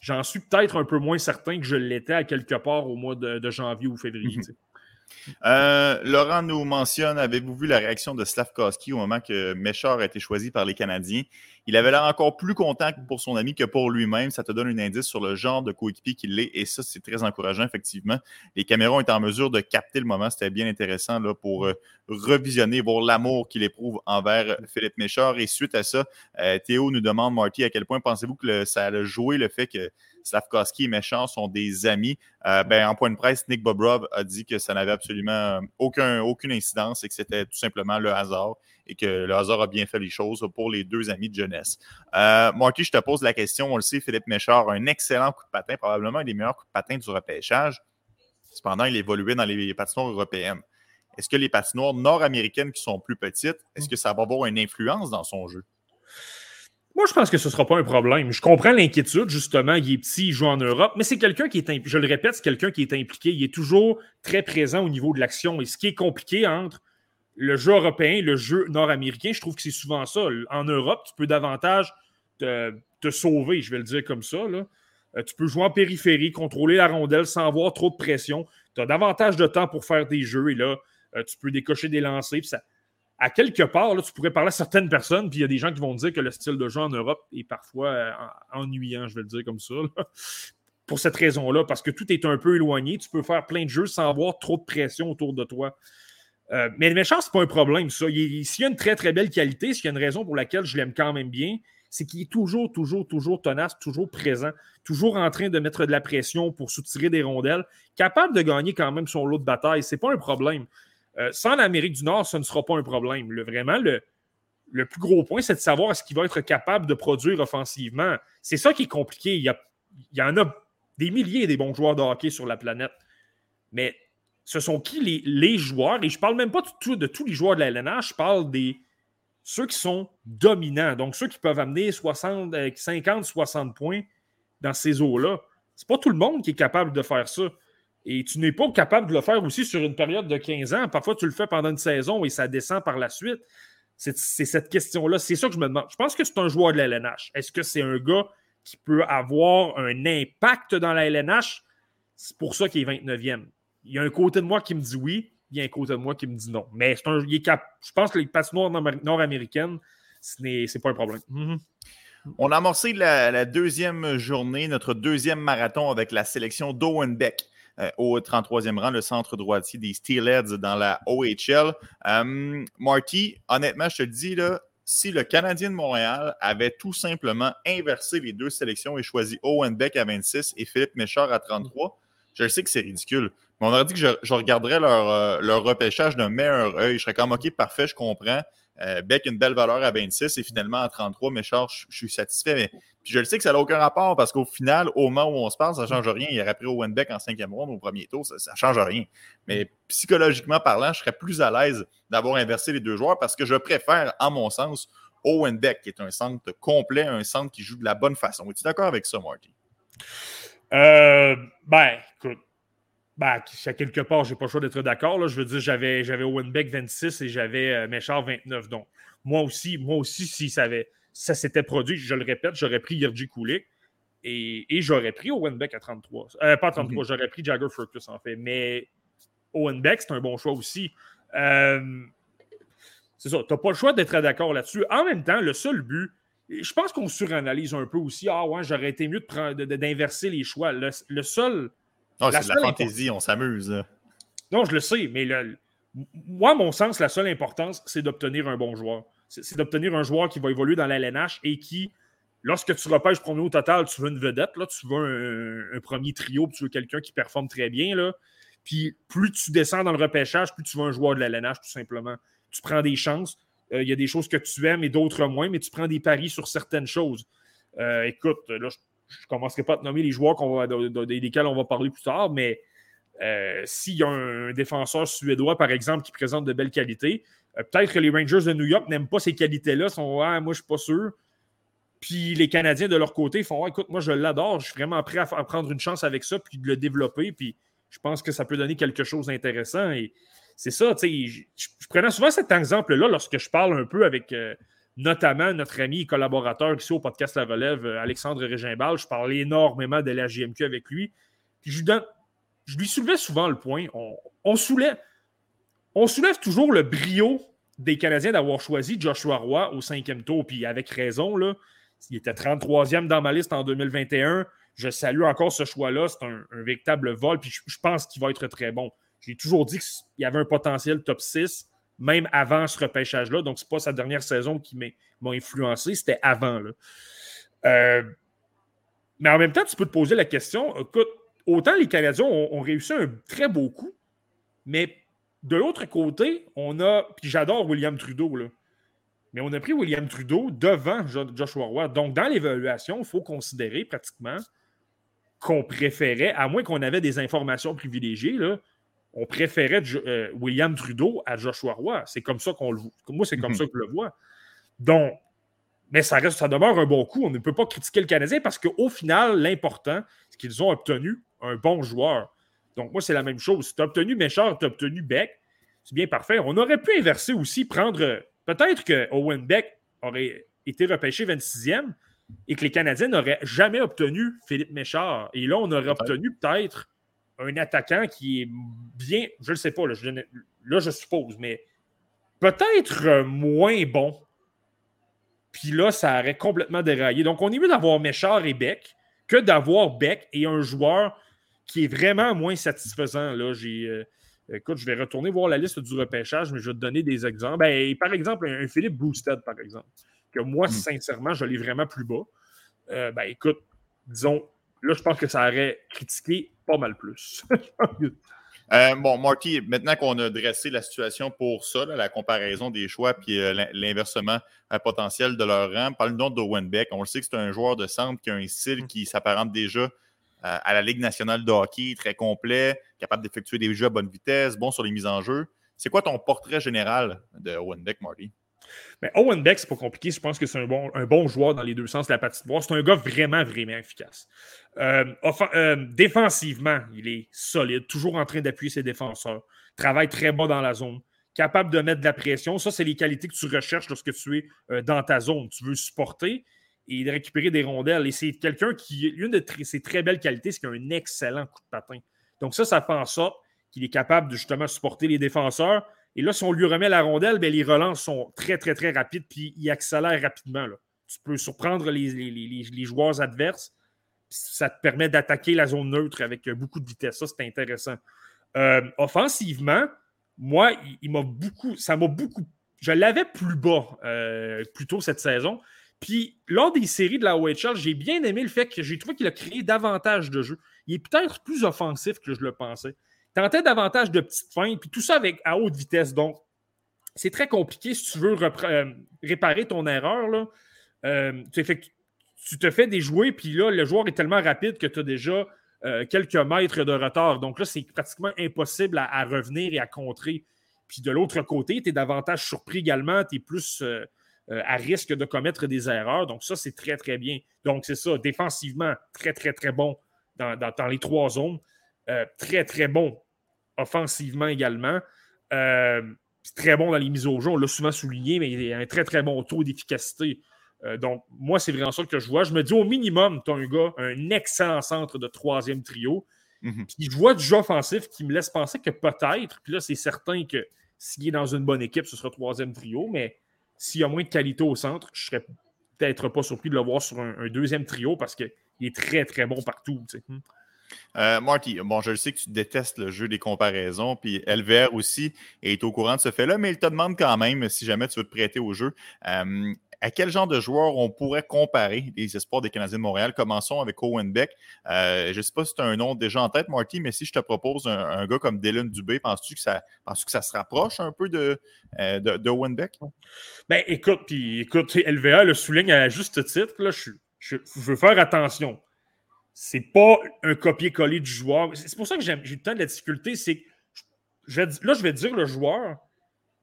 S3: J'en suis peut-être un peu moins certain que je l'étais à quelque part au mois de, janvier ou février. Mhm.
S1: Euh, Laurent nous mentionne avez-vous vu la réaction de Slavkowski au moment que Méchard a été choisi par les Canadiens? Il avait l'air encore plus content pour son ami que pour lui-même. Ça te donne un indice sur le genre de coéquipier qu'il est et ça, c'est très encourageant, effectivement. Les ont été en mesure de capter le moment. C'était bien intéressant là, pour euh, revisionner, voir l'amour qu'il éprouve envers Philippe Méchard. Et suite à ça, euh, Théo nous demande, Marty, à quel point pensez-vous que ça a joué le fait que Slavkowski et Méchant sont des amis. Euh, ben, en point de presse, Nick Bobrov a dit que ça n'avait absolument euh, aucun, aucune incidence et que c'était tout simplement le hasard et que le hasard a bien fait les choses pour les deux amis de jeunesse. Euh, Marty, je te pose la question. On le sait, Philippe Méchard a un excellent coup de patin, probablement un des meilleurs coups de patin du repêchage. Cependant, il évoluait dans les patinoires européennes. Est-ce que les patinoires nord-américaines qui sont plus petites, est-ce que ça va avoir une influence dans son jeu?
S3: Moi, je pense que ce ne sera pas un problème. Je comprends l'inquiétude, justement. Il est petit, il joue en Europe, mais c'est quelqu'un qui est, je le répète, c'est quelqu'un qui est impliqué. Il est toujours très présent au niveau de l'action. Et ce qui est compliqué entre le jeu européen et le jeu nord-américain, je trouve que c'est souvent ça. En Europe, tu peux davantage te, sauver, je vais le dire comme ça. Euh, tu peux jouer en périphérie, contrôler la rondelle sans avoir trop de pression. Tu as davantage de temps pour faire des jeux et là, euh, tu peux décocher des lancers. Ça, à quelque part, là, tu pourrais parler à certaines personnes, puis il y a des gens qui vont dire que le style de jeu en Europe est parfois euh, ennuyant, je vais le dire comme ça. Pour cette raison-là, parce que tout est un peu éloigné, tu peux faire plein de jeux sans avoir trop de pression autour de toi. Euh, mais le méchant, c'est pas un problème, ça. S'il y a une très, très belle qualité, s'il y a une raison pour laquelle je l'aime quand même bien, c'est qu'il est toujours, toujours, toujours tenace, toujours présent, toujours en train de mettre de la pression pour soutirer des rondelles, capable de gagner quand même son lot de bataille. C'est pas un problème. Euh, sans l'Amérique du Nord, ce ne sera pas un problème. vraiment, le, plus gros point, c'est de savoir est-ce qu'il va être capable de produire offensivement. C'est ça qui est compliqué. Il y, en a des milliers des bons joueurs de hockey sur la planète. Mais ce sont qui les, joueurs, et je ne parle même pas de, tous les joueurs de la LNH, je parle des ceux qui sont dominants, donc ceux qui peuvent amener 60, 50, 60 points dans ces eaux-là. Ce n'est pas tout le monde qui est capable de faire ça. Et tu n'es pas capable de le faire aussi sur une période de 15 ans. Parfois, tu le fais pendant une saison et ça descend par la suite. C'est cette question-là. C'est ça que je me demande. Je pense que c'est un joueur de la LNH. Est-ce que c'est un gars qui peut avoir un impact dans la LNH? C'est pour ça qu'il est 29e. Il y a un côté de moi qui me dit oui, il y a un côté de moi qui me dit non. Mais un, il est cap, je pense que les patinoires nord-américaines, ce n'est pas un problème. Mm-hmm.
S1: On a amorcé la, la, deuxième journée, notre deuxième marathon avec la sélection d'Owen Beck. Euh, au 33e rang, le centre droitier des Steelheads dans la OHL. Euh, Marty, honnêtement, je te le dis, si le Canadien de Montréal avait tout simplement inversé les deux sélections et choisi Owen Beck à 26 et Philippe Méchard à 33, je sais que c'est ridicule. Mais on aurait dit que je, regarderais leur, euh, leur repêchage d'un meilleur œil. Je serais comme, OK, parfait, je comprends. Euh, Beck, une belle valeur à 26 et finalement à 33, mais je, suis satisfait. Mais, puis je le sais que ça n'a aucun rapport parce qu'au final, au moment où on se parle, ça ne change rien. Il aurait pris Owen Beck en cinquième round au premier tour, ça ne change rien. Mais psychologiquement parlant, je serais plus à l'aise d'avoir inversé les deux joueurs parce que je préfère, en mon sens, Owen Beck, qui est un centre complet, un centre qui joue de la bonne façon. Es-tu d'accord avec ça, Marty?
S3: Euh, ben, écoute, ben, à quelque part, j'ai pas le choix d'être d'accord. Je veux dire, j'avais, j'avais Owen Beck 26 et j'avais euh, Méchard 29. Donc, moi aussi, moi aussi, si ça, avait, ça s'était produit, je le répète, j'aurais pris Yerji Kulik et, j'aurais pris Owen Beck à 33. Euh, pas à 33, mhm. j'aurais pris Jagger Furcus en fait. Mais Owen Beck, c'est un bon choix aussi. Euh, c'est ça, tu n'as pas le choix d'être d'accord là-dessus. En même temps, le seul but, je pense qu'on suranalyse un peu aussi. Ah ouais, j'aurais été mieux d'inverser les choix. le seul
S1: ah, c'est de la fantaisie, on s'amuse.
S3: Non, je le sais, mais moi, mon sens, la seule importance, c'est d'obtenir un bon joueur. C'est d'obtenir un joueur qui va évoluer dans la LNH et qui, lorsque tu repêches premier au total, tu veux une vedette, là, tu veux un, premier trio, puis tu veux quelqu'un qui performe très bien. Là. Puis plus tu descends dans le repêchage, plus tu veux un joueur de la LNH, tout simplement. Tu prends des chances. Euh, il y a des choses que tu aimes et d'autres moins, mais tu prends des paris sur certaines choses. Euh, écoute, là, je je ne commencerai pas à te nommer les joueurs va, desquels on va parler plus tard, mais euh, s'il y a un défenseur suédois, par exemple, qui présente de belles qualités, euh, peut-être que les Rangers de New York n'aiment pas ces qualités-là, sont ah, moi je ne suis pas sûr. Puis les Canadiens, de leur côté, font écoute, moi, je l'adore, je suis vraiment prêt à, prendre une chance avec ça, puis de le développer. Puis je pense que ça peut donner quelque chose d'intéressant. Et c'est ça, tu sais, je, prenais souvent cet exemple-là lorsque je parle un peu avec euh, notamment notre ami et collaborateur ici au podcast La Relève, euh, Alexandre Régimbal. Je parlais énormément de la JMQ avec lui. Je, je lui soulevais souvent le point. On, soulève, toujours le brio des Canadiens d'avoir choisi Joshua Roy au cinquième tour, puis avec raison, là. Il était 33e dans ma liste en 2021. Je salue encore ce choix-là. C'est un, véritable vol, puis je, pense qu'il va être très bon. J'ai toujours dit qu'il y avait un potentiel top 6, même avant ce repêchage-là. Donc, ce n'est pas sa dernière saison qui m'a influencé, c'était avant. Euh, mais en même temps, tu peux te poser la question écoute, autant les Canadiens ont réussi un très beau coup, mais de l'autre côté, on a. Puis j'adore William Trudeau, là. Mais on a pris William Trudeau devant Joshua Roy. Donc, dans l'évaluation, il faut considérer pratiquement qu'on préférait, à moins qu'on avait des informations privilégiées, là, on préférait euh, William Trudeau à Joshua Roy. C'est comme ça qu'on le voit. Moi, c'est comme mhm. ça que je le vois. Donc, mais ça, reste, ça demeure un bon coup. On ne peut pas critiquer le Canadien parce qu'au final, l'important, c'est qu'ils ont obtenu un bon joueur. Donc, moi, c'est la même chose. Si tu as obtenu Méchard, tu as obtenu Beck, c'est bien parfait. On aurait pu inverser aussi, prendre. Peut-être que Owen Beck aurait été repêché 26e et que les Canadiens n'auraient jamais obtenu Philippe Méchard. Et là, on aurait obtenu peut-être un attaquant qui est bien, je ne sais pas, là je, suppose, mais peut-être moins bon. Puis là, ça aurait complètement déraillé. Donc, on est mieux d'avoir Méchard et Beck que d'avoir Beck et un joueur qui est vraiment moins satisfaisant. Là, j'ai. Euh, écoute, je vais retourner voir la liste du repêchage, mais je vais te donner des exemples. Ben, par exemple, un, Philippe Boosted, par exemple, que moi, hmm. sincèrement, je l'ai vraiment plus bas. Euh, ben, écoute, disons, là, je pense que ça aurait critiqué pas mal plus.
S1: Euh, bon, Marty, maintenant qu'on a dressé la situation pour ça, la comparaison des choix puis l'inversement potentiel de leur rang, parle-nous d'Owen Beck. On le sait que c'est un joueur de centre qui a un style qui s'apparente déjà euh, à la Ligue nationale de hockey, très complet, capable d'effectuer des jeux à bonne vitesse, bon sur les mises en jeu. C'est quoi ton portrait général de Owen Beck, Marty?
S3: Mais Owen Beck, c'est pas compliqué. Je pense que c'est un bon, un bon joueur dans les deux sens de la patinoire. C'est un gars vraiment, vraiment efficace. Euh, euh, défensivement, il est solide, toujours en train d'appuyer ses défenseurs. Travaille très bas dans la zone. Capable de mettre de la pression. Ça, c'est les qualités que tu recherches lorsque tu es dans ta zone. Tu veux supporter, et de récupérer des rondelles. Et c'est quelqu'un qui, une de ses très belles qualités, c'est qu'il a un excellent coup de patin. Donc ça, ça fait en sorte qu'il est capable de justement supporter les défenseurs. Et là, si on lui remet la rondelle, bien, les relances sont très, très, très rapides, puis il accélère rapidement. Là. Tu peux surprendre les, les, joueurs adverses. Ça te permet d'attaquer la zone neutre avec beaucoup de vitesse. Ça, c'est intéressant. Euh, offensivement, moi, il, m'a beaucoup. Ça m'a beaucoup. Je l'avais plus bas euh, plus tôt cette saison. Puis, lors des séries de la OHL, j'ai bien aimé le fait que j'ai trouvé qu'il a créé davantage de jeux. Il est peut-être plus offensif que je le pensais. Il tentait davantage de petites feintes, puis tout ça avec, à haute vitesse. Donc, c'est très compliqué si tu veux euh, réparer ton erreur. Là. Euh, tu, te fais déjouer, puis là, le joueur est tellement rapide que tu as déjà euh, quelques mètres de retard. Donc là, c'est pratiquement impossible à, revenir et à contrer. Puis de l'autre côté, tu es davantage surpris également, tu es plus à risque de commettre des erreurs. Donc, ça, c'est très, très bien. Donc, c'est ça, défensivement, très, très, très bon dans, les trois zones. Euh, très, très bon offensivement également. Euh, très bon dans les mises au jeu. On l'a souvent souligné, mais il a un très, très bon taux d'efficacité. donc, moi, c'est vraiment ça que je vois. Je me dis, au minimum, tu as un gars, un excellent centre de troisième trio. Mhm. Puis je vois du jeu offensif qui me laisse penser que peut-être, puis là, c'est certain que s'il est dans une bonne équipe, ce sera troisième trio, mais s'il y a moins de qualité au centre, je serais peut-être pas surpris de le voir sur un, deuxième trio parce qu'il est très, très bon partout. Hmm.
S1: Euh, Marty, bon, je sais que tu détestes le jeu des comparaisons, puis LVR aussi est au courant de ce fait-là, mais il te demande quand même si jamais tu veux te prêter au jeu. Euh, à quel genre de joueur on pourrait comparer les espoirs des Canadiens de Montréal? Commençons avec Owen Beck. Euh, je ne sais pas si tu as un nom déjà en tête, Marty, mais si je te propose un, gars comme Dylan Dubé, penses-tu que ça, penses que ça se rapproche un peu de, Owen Beck?
S3: Ben, écoute, puis écoute, LVA le souligne à juste titre, là, je, veux faire attention. C'est pas un copier-coller du joueur. C'est pour ça que j'ai eu tant de la difficulté. C'est là, je vais dire le joueur,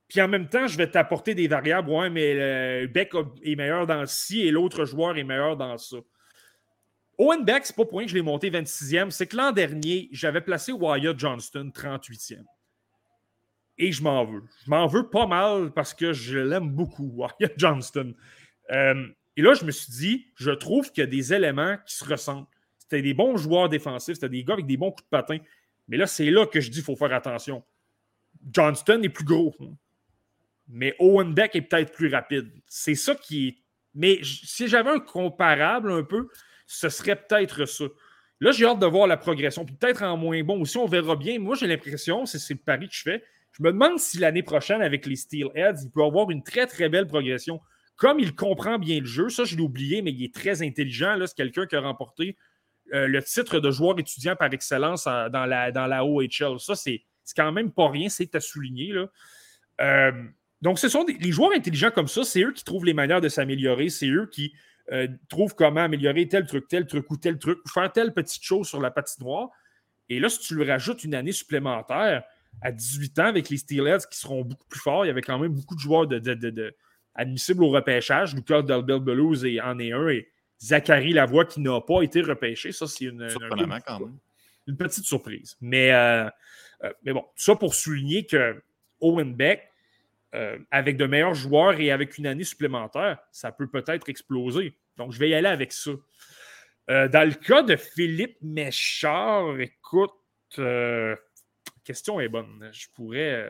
S3: Puis en même temps, je vais t'apporter des variables. Ouais, mais Beck est meilleur dans ci et l'autre joueur est meilleur dans ça. Owen Beck, c'est pas pour rien que je l'ai monté 26e. C'est que l'an dernier, j'avais placé Wyatt Johnston 38e. Et je m'en veux. Je m'en veux pas mal parce que je l'aime beaucoup, Wyatt Johnston. Euh, et là, je me suis dit, je trouve qu'il y a des éléments qui se ressemblent. C'était des bons joueurs défensifs, c'était des gars avec des bons coups de patin. Mais là, c'est là que je dis qu'il faut faire attention. Johnston est plus gros. Mais Owen Beck est peut-être plus rapide. C'est ça qui est. Mais si j'avais un comparable un peu, ce serait peut-être ça. Là, j'ai hâte de voir la progression. peut-être en moins bon aussi, on verra bien. Moi, j'ai l'impression, c'est le pari que je fais. Je me demande si l'année prochaine, avec les Steelheads, il peut avoir une très, très belle progression. Comme il comprend bien le jeu, ça, je l'ai oublié, mais il est très intelligent. C'est quelqu'un qui a remporté euh, le titre de joueur étudiant par excellence dans, la, dans la OHL. Ça, c'est quand même pas rien, c'est à souligner. Là. Euh, donc, ce sont les joueurs intelligents comme ça, c'est eux qui trouvent les manières de s'améliorer, c'est eux qui euh, trouvent comment améliorer tel truc, tel truc ou tel truc, ou faire telle petite chose sur la patinoire. Et là, si tu lui rajoutes une année supplémentaire à 18 ans avec les Steelers qui seront beaucoup plus forts, il y avait quand même beaucoup de joueurs de, admissibles au repêchage. Lucas Delbel Belouz en est un et Zachary Lavoie qui n'a pas été repêché. Ça, c'est une, une, petite surprise. Mais, euh, euh, mais bon, ça pour souligner que Owen Beck, euh, avec de meilleurs joueurs et avec une année supplémentaire, ça peut peut-être exploser. Donc, je vais y aller avec ça. Euh, dans le cas de Philippe Méchard, écoute, euh, la question est bonne. Je pourrais.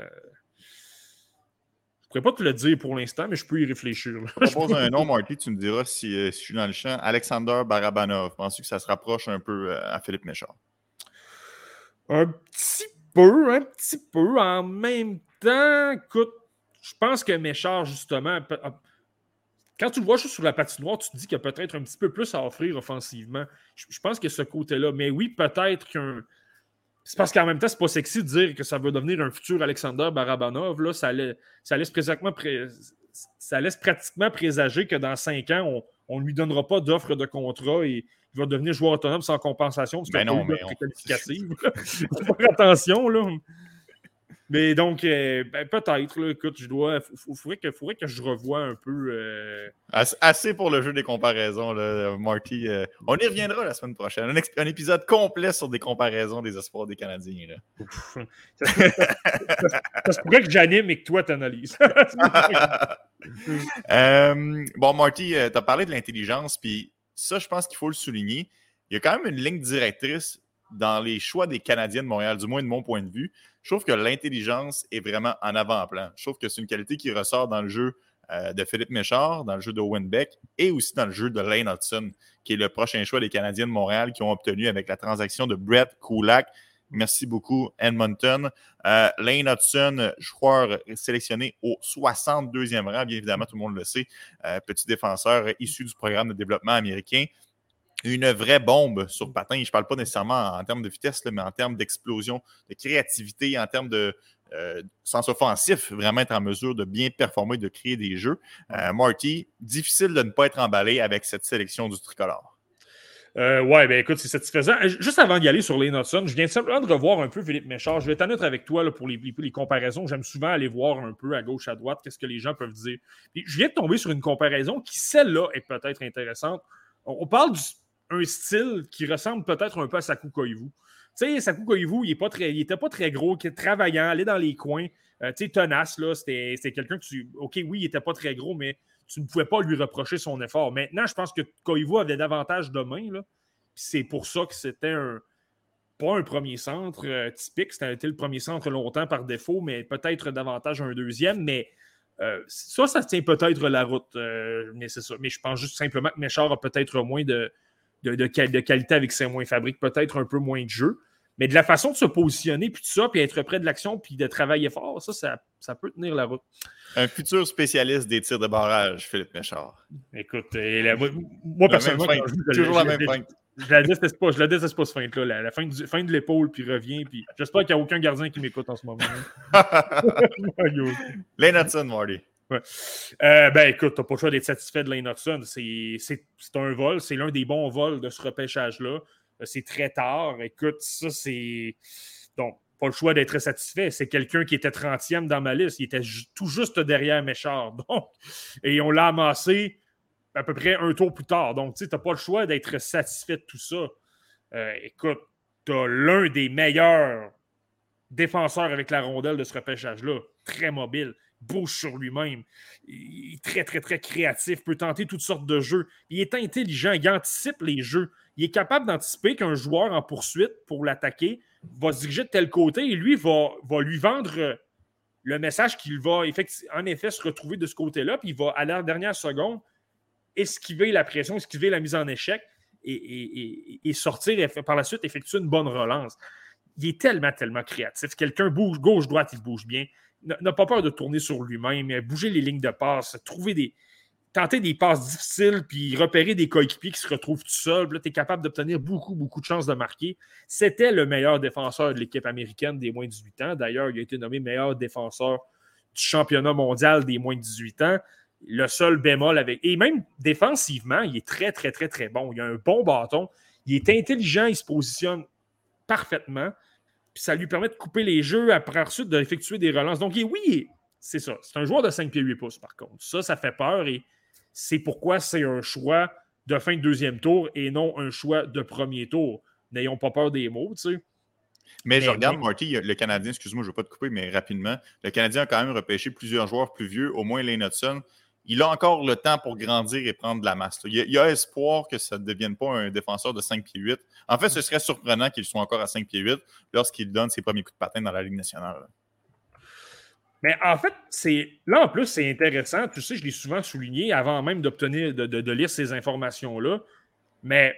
S3: Je pourrais pas te le dire pour l'instant, mais je peux y réfléchir.
S1: Je propose un nom, Marty, tu me diras si, je suis dans le champ. Alexander Barabanov. Penses-tu que ça se rapproche un peu à Philippe Méchard?
S3: Un petit peu, un petit peu. En même temps, écoute, je pense que Méchard, justement, ah, quand tu le vois juste sur la patinoire, tu te dis qu'il y a peut-être un petit peu plus à offrir offensivement. Je, pense qu'il y a ce côté-là. Mais oui, peut-être qu'un. C'est parce qu'en même temps, c'est pas sexy de dire que ça va devenir un futur Alexander Barabanov. Là, ça, laisse, ça, laisse ça laisse pratiquement présager que dans cinq ans, on ne lui donnera pas d'offre de contrat et il va devenir joueur autonome sans compensation.
S1: Parce ben non, mais
S3: Faire attention, là. Mais donc, euh, ben, peut-être, écoute, je dois. Il faudrait que, faudrait que je revoie un peu. Euh,
S1: assez pour le jeu des comparaisons, là, Marty. Euh, on y reviendra la semaine prochaine. Un, épisode complet sur des comparaisons des espoirs des Canadiens. Là.
S3: ça, se pourrait que j'anime et que toi t'analyses.
S1: bon, Marty, tu as parlé de l'intelligence, puis ça, je pense qu'il faut le souligner. Il y a quand même une ligne directrice dans les choix des Canadiens de Montréal, du moins de mon point de vue je trouve que l'intelligence est vraiment en avant-plan. Je trouve que c'est une qualité qui ressort dans le jeu euh, de Philippe Méchard, dans le jeu de Owen Beck et aussi dans le jeu de Lane Hudson, qui est le prochain choix des Canadiens de Montréal qui ont obtenu avec la transaction de Brett Kulak. Merci beaucoup, Edmonton. Euh, Lane Hudson, joueur sélectionné au 62e rang, bien évidemment, tout le monde le sait, euh, petit défenseur issu du programme de développement américain une vraie bombe sur patin. Je ne parle pas nécessairement en, termes de vitesse, mais en termes d'explosion, de créativité, en termes de euh, sens offensif, vraiment être en mesure de bien performer, de créer des jeux. Euh, Marty, difficile de ne pas être emballé avec cette sélection du tricolore.
S3: Euh, ouais, ben écoute, c'est satisfaisant. Juste avant d'y aller sur les Hudson, je viens simplement de revoir un peu Philippe Méchard. Je vais être avec toi là, pour les, les comparaisons. J'aime souvent aller voir un peu à gauche, à droite, qu'est-ce que les gens peuvent dire. je viens de tomber sur une comparaison qui, celle-là, est peut-être intéressante. On, parle du un style qui ressemble peut-être un peu à Saku Koivu. Tu sais, Saku Koivu, il n'était pas très gros, qui est travaillant, allait dans les coins. Euh, tu sais, tenace, là, c'était quelqu'un que tu. OK, oui, il n'était pas très gros, mais tu ne pouvais pas lui reprocher son effort. Maintenant, je pense que Koivu avait davantage de mains, là. c'est pour ça que c'était un. Pas un premier centre euh, typique, c'était le premier centre longtemps par défaut, mais peut-être davantage un deuxième. Mais euh, ça, ça tient peut-être la route. mais c'est. Mais je pense juste simplement que Méchard a peut-être moins de, de, qualité avec ses moins fabrique peut-être un peu moins de jeu. Mais de la façon de se positionner, puis tout ça, puis être près de l'action, puis de travailler fort, ça, ça, peut tenir la route.
S1: Un futur spécialiste des tirs de barrage, Philippe Méchard.
S3: Écoute, moi, personnellement,
S1: toujours la même fin.
S3: Je la déteste pas, je la déteste pas ce feinte-là. La, fin, fin de l'épaule, puis revient, puis j'espère qu'il n'y a aucun gardien qui m'écoute en ce moment.
S1: Lane Hudson, Marty.
S3: Euh, ben écoute, t'as pas le choix d'être satisfait de Lane Hudson. C'est un vol, c'est l'un des bons vols de ce repêchage-là. Euh, c'est très tard. Écoute, ça c'est. Donc, pas le choix d'être satisfait. C'est quelqu'un qui était 30e dans ma liste. Il était tout juste derrière Méchard. Donc, et on l'a amassé à peu près un tour plus tard. Donc, tu n'as pas le choix d'être satisfait de tout ça. Euh, écoute, tu as l'un des meilleurs défenseurs avec la rondelle de ce repêchage-là. Très mobile, bouge sur lui-même. Il est très, très, très créatif, peut tenter toutes sortes de jeux. Il est intelligent, il anticipe les jeux. Il est capable d'anticiper qu'un joueur en poursuite pour l'attaquer va se diriger de tel côté et lui va, va lui vendre le message qu'il va en effet se retrouver de ce côté-là, puis il va, à la dernière seconde, esquiver la pression, esquiver la mise en échec et, sortir et par la suite effectuer une bonne relance. Il est tellement, tellement créatif. Quelqu'un bouge gauche-droite, il bouge bien. N'a pas peur de tourner sur lui-même, bouger les lignes de passe, trouver des, tenter des passes difficiles, puis repérer des coéquipiers qui se retrouvent tout seuls. tu es capable d'obtenir beaucoup, beaucoup de chances de marquer. C'était le meilleur défenseur de l'équipe américaine des moins de 18 ans. D'ailleurs, il a été nommé meilleur défenseur du championnat mondial des moins de 18 ans. Le seul bémol avec. Et même défensivement, il est très, très, très, très bon. Il a un bon bâton. Il est intelligent, il se positionne parfaitement. Puis ça lui permet de couper les jeux après ensuite d'effectuer des relances. Donc, oui, c'est ça. C'est un joueur de 5 pieds 8 pouces, par contre. Ça, ça fait peur et c'est pourquoi c'est un choix de fin de deuxième tour et non un choix de premier tour. N'ayons pas peur des mots, tu sais.
S1: Mais, je regarde, Marty, le Canadien, excuse-moi, je ne veux pas te couper, mais rapidement, le Canadien a quand même repêché plusieurs joueurs plus vieux, au moins Lane Hudson. Il a encore le temps pour grandir et prendre de la masse. Il y, a, espoir que ça ne devienne pas un défenseur de 5 pieds 8. En fait, ce serait surprenant qu'il soit encore à 5 pieds 8 lorsqu'il donne ses premiers coups de patin dans la Ligue nationale.
S3: Mais en fait, c'est là en plus, c'est intéressant. Tu sais, je l'ai souvent souligné avant même d'obtenir, de, lire ces informations-là. Mais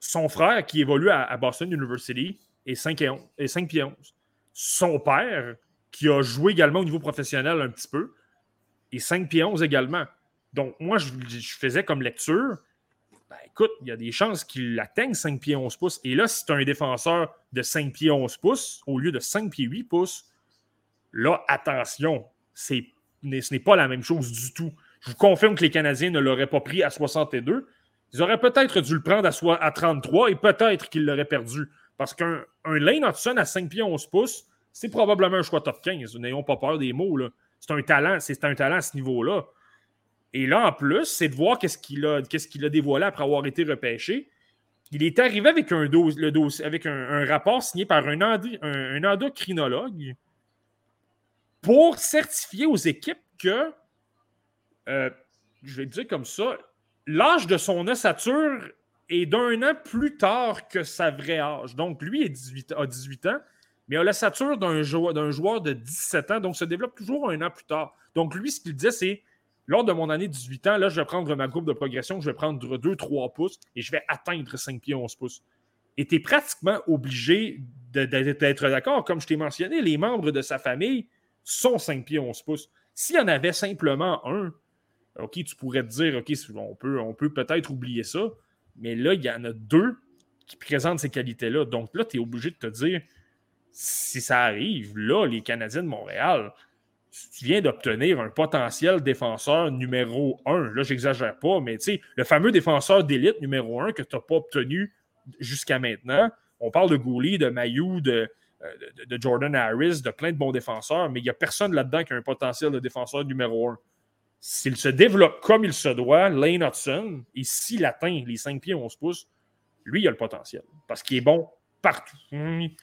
S3: son frère, qui évolue à, Boston University, est 5, et 11, est 5 pieds 11. Son père, qui a joué également au niveau professionnel un petit peu, est 5 pieds 11 également. Donc, moi, je, faisais comme lecture. Ben, écoute, il y a des chances qu'il atteigne 5 pieds 11 pouces. Et là, si tu un défenseur de 5 pieds 11 pouces au lieu de 5 pieds 8 pouces, Là, attention, ce n'est pas la même chose du tout. Je vous confirme que les Canadiens ne l'auraient pas pris à 62. Ils auraient peut-être dû le prendre à, à 33 et peut-être qu'ils l'auraient perdu. Parce qu'un Lane Hudson à 5 pieds 11 pouces, c'est probablement un choix top 15. N'ayons pas peur des mots. C'est un talent, c'est un talent à ce niveau-là. Et là, en plus, c'est de voir qu'est-ce qu'il a, dévoilé après avoir été repêché. Il est arrivé avec un, le rapport signé par un, un endocrinologue pour certifier aux équipes que, euh, je vais dire comme ça, l'âge de son ossature est d'un an plus tard que sa vraie âge. Donc, lui a 18 ans, mais a l'ossature d'un joueur, de 17 ans, donc se développe toujours un an plus tard. Donc, lui, ce qu'il disait, c'est lors de mon année de 18 ans, là, je vais prendre ma courbe de progression, je vais prendre 2-3 pouces et je vais atteindre 5 pieds 11 pouces. Et tu es pratiquement obligé d'être d'accord. Comme je t'ai mentionné, les membres de sa famille sont 5 pieds 11 pouces. S'il y en avait simplement un, OK, tu pourrais te dire, OK, on peut, on peut peut-être oublier ça, mais là, il y en a deux qui présentent ces qualités-là. Donc là, tu es obligé de te dire, si ça arrive, là, les Canadiens de Montréal, tu viens d'obtenir un potentiel défenseur numéro 1. Là, j'exagère pas, mais tu sais, le fameux défenseur d'élite numéro 1 que tu n'as pas obtenu jusqu'à maintenant. On parle de Gouli, de Mayou, de, euh, de, Jordan Harris, de plein de bons défenseurs, mais il n'y a personne là-dedans qui a un potentiel de défenseur numéro un. S'il se développe comme il se doit, Lane Hudson, et s'il atteint les 5 pieds 11 pouces, lui, il a le potentiel parce qu'il est bon partout.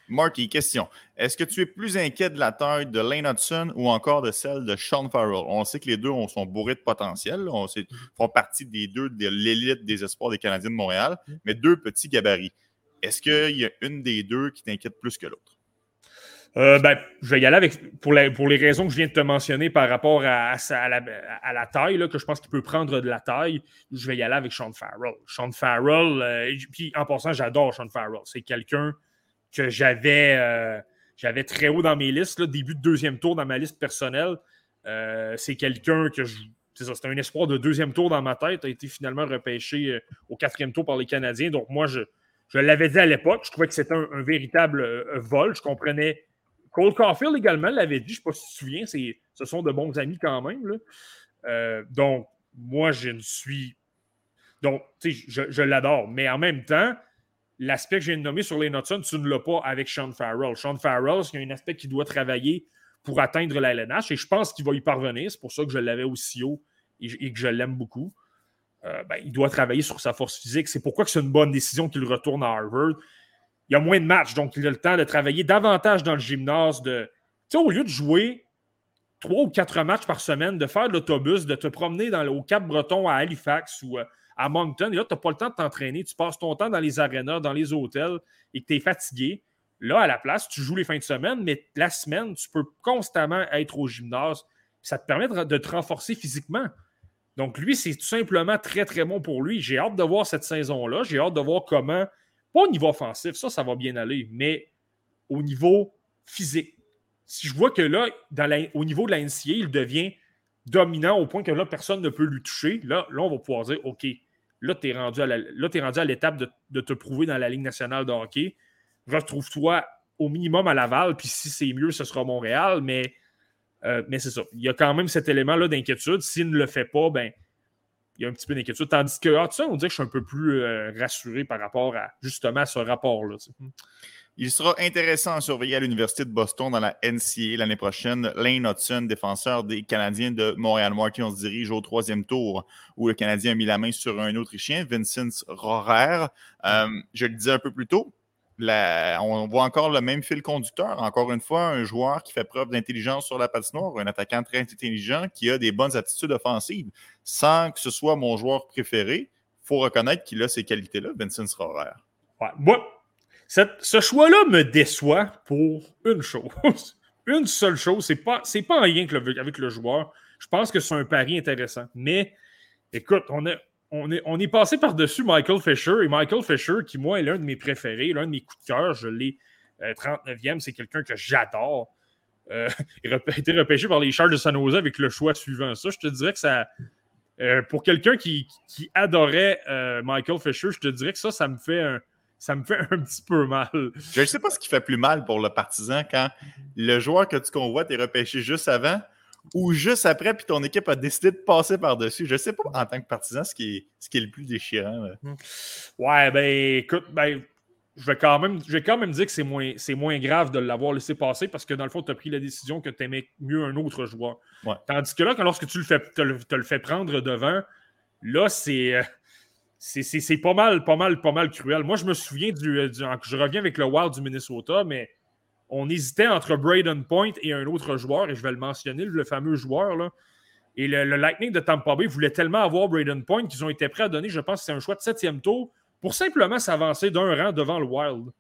S1: Marty, question. Est-ce que tu es plus inquiet de la taille de Lane Hudson ou encore de celle de Sean Farrell? On sait que les deux sont bourrés de potentiel. On sait, font partie des deux de l'élite des espoirs des Canadiens de Montréal, mais deux petits gabarits. Est-ce qu'il y a une des deux qui t'inquiète plus que l'autre?
S3: Euh, ben, je vais y aller avec, pour, pour, les raisons que je viens de te mentionner par rapport à, à, la, taille, là, que je pense qu'il peut prendre de la taille. Je vais y aller avec Sean Farrell. Sean Farrell, euh, puis en passant, j'adore Sean Farrell. C'est quelqu'un que j'avais euh, j'avais très haut dans mes listes, là, début de deuxième tour dans ma liste personnelle. c'est quelqu'un que je. C'est ça, c'était un espoir de deuxième tour dans ma tête, a été finalement repêché au quatrième tour par les Canadiens. Donc, moi, je, je l'avais dit à l'époque, je trouvais que c'était un, véritable vol. Je comprenais Cole Caulfield également l'avait dit, je ne sais pas si tu te souviens, ce sont de bons amis quand même. Euh, donc, moi, je ne suis. Donc, tu sais, je, l'adore. Mais en même temps, l'aspect que j'ai nommé sur les Hudson, tu ne l'as pas avec Sean Farrell. Sean Farrell, c'est un aspect qui doit travailler pour atteindre la LNH et je pense qu'il va y parvenir. C'est pour ça que je l'avais aussi haut et, que je l'aime beaucoup. Euh, ben, il doit travailler sur sa force physique. C'est pourquoi c'est une bonne décision qu'il retourne à Harvard. Il y a moins de matchs, donc il a le temps de travailler davantage dans le gymnase. De, au lieu de jouer trois ou quatre matchs par semaine, de faire de l'autobus, de te promener au Cap-Breton à Halifax ou euh, à Moncton, et là, tu n'as pas le temps de t'entraîner. Tu passes ton temps dans les arénas, dans les hôtels et que tu es fatigué. Là, à la place, tu joues les fins de semaine, mais la semaine, tu peux constamment être au gymnase. Ça te permet de te renforcer physiquement. Donc, lui, c'est tout simplement très, très bon pour lui. J'ai hâte de voir cette saison-là. J'ai hâte de voir comment, pas au niveau offensif, ça, ça va bien aller, mais au niveau physique. Si je vois que là, au niveau de la NCA, il devient dominant au point que là, personne ne peut lui toucher, là, on va pouvoir dire OK, là, tu es rendu à l'étape de, de, te prouver dans la Ligue nationale de hockey. Retrouve-toi au minimum à Laval, puis si c'est mieux, ce sera Montréal, mais euh, mais c'est ça. Il y a quand même cet élément-là d'inquiétude. S'il ne le fait pas, ben, il y a un petit peu d'inquiétude. Tandis que ah, on dirait que je suis un peu plus euh, rassuré par rapport à justement ce rapport-là.
S1: Il sera intéressant à surveiller à l'Université de Boston dans la NCA l'année prochaine. Lane Hudson, défenseur des Canadiens de Montréal Marty, on se dirige au troisième tour où le Canadien a mis la main sur un Autrichien, Vincent Rohrer. Euh, je le disais un peu plus tôt, on voit encore le même fil conducteur. Encore une fois, un joueur qui fait preuve d'intelligence sur la patinoire, un attaquant très intelligent qui a des bonnes attitudes offensives. Sans que ce soit mon joueur préféré, il faut reconnaître qu'il a ces qualités-là, Vincent Schroeder.
S3: Ouais, moi, ce choix-là me déçoit pour une chose. une seule chose, c'est pas, pas en lien avec le joueur. Je pense que c'est un pari intéressant. Mais écoute, on a, on est, on passé par-dessus Michael Fisher. Et Michael Fisher, qui, moi, est l'un de mes préférés, l'un de mes coups de cœur, je l'ai 39e, euh, c'est quelqu'un que j'adore. Euh, il a été repêché par les Charles de San Jose avec le choix suivant. Ça, je te dirais que ça. Euh, pour quelqu'un qui, adorait Michael Fisher, je te dirais que ça, ça me fait un, ça me fait un petit peu mal.
S1: Je ne sais pas ce qui fait plus mal pour le partisan quand le joueur que tu convoites est repêché juste avant ou juste après, puis ton équipe a décidé de passer par-dessus. Je ne sais pas en tant que partisan ce qui est, ce qui est le plus déchirant.
S3: Hmm. Ouais, ben écoute, ben, je vais quand même, je vais quand même dire que c'est moins, moins grave de l'avoir laissé passer parce que dans le fond, tu as pris la décision que tu aimais mieux un autre joueur. Tandis que là, quand, lorsque tu le fais, te le, fais prendre devant, là, c'est. C'est pas mal, pas mal, pas mal cruel. Moi, je me souviens du, du, Je reviens avec le Wild du Minnesota, mais on hésitait entre Braden Point et un autre joueur, et je vais le mentionner, le fameux joueur. Là. Et le, Lightning de Tampa Bay voulait tellement avoir Braden Point qu'ils ont été prêts à donner, je pense c'est un choix de septième tour, pour simplement s'avancer d'un rang devant le Wild.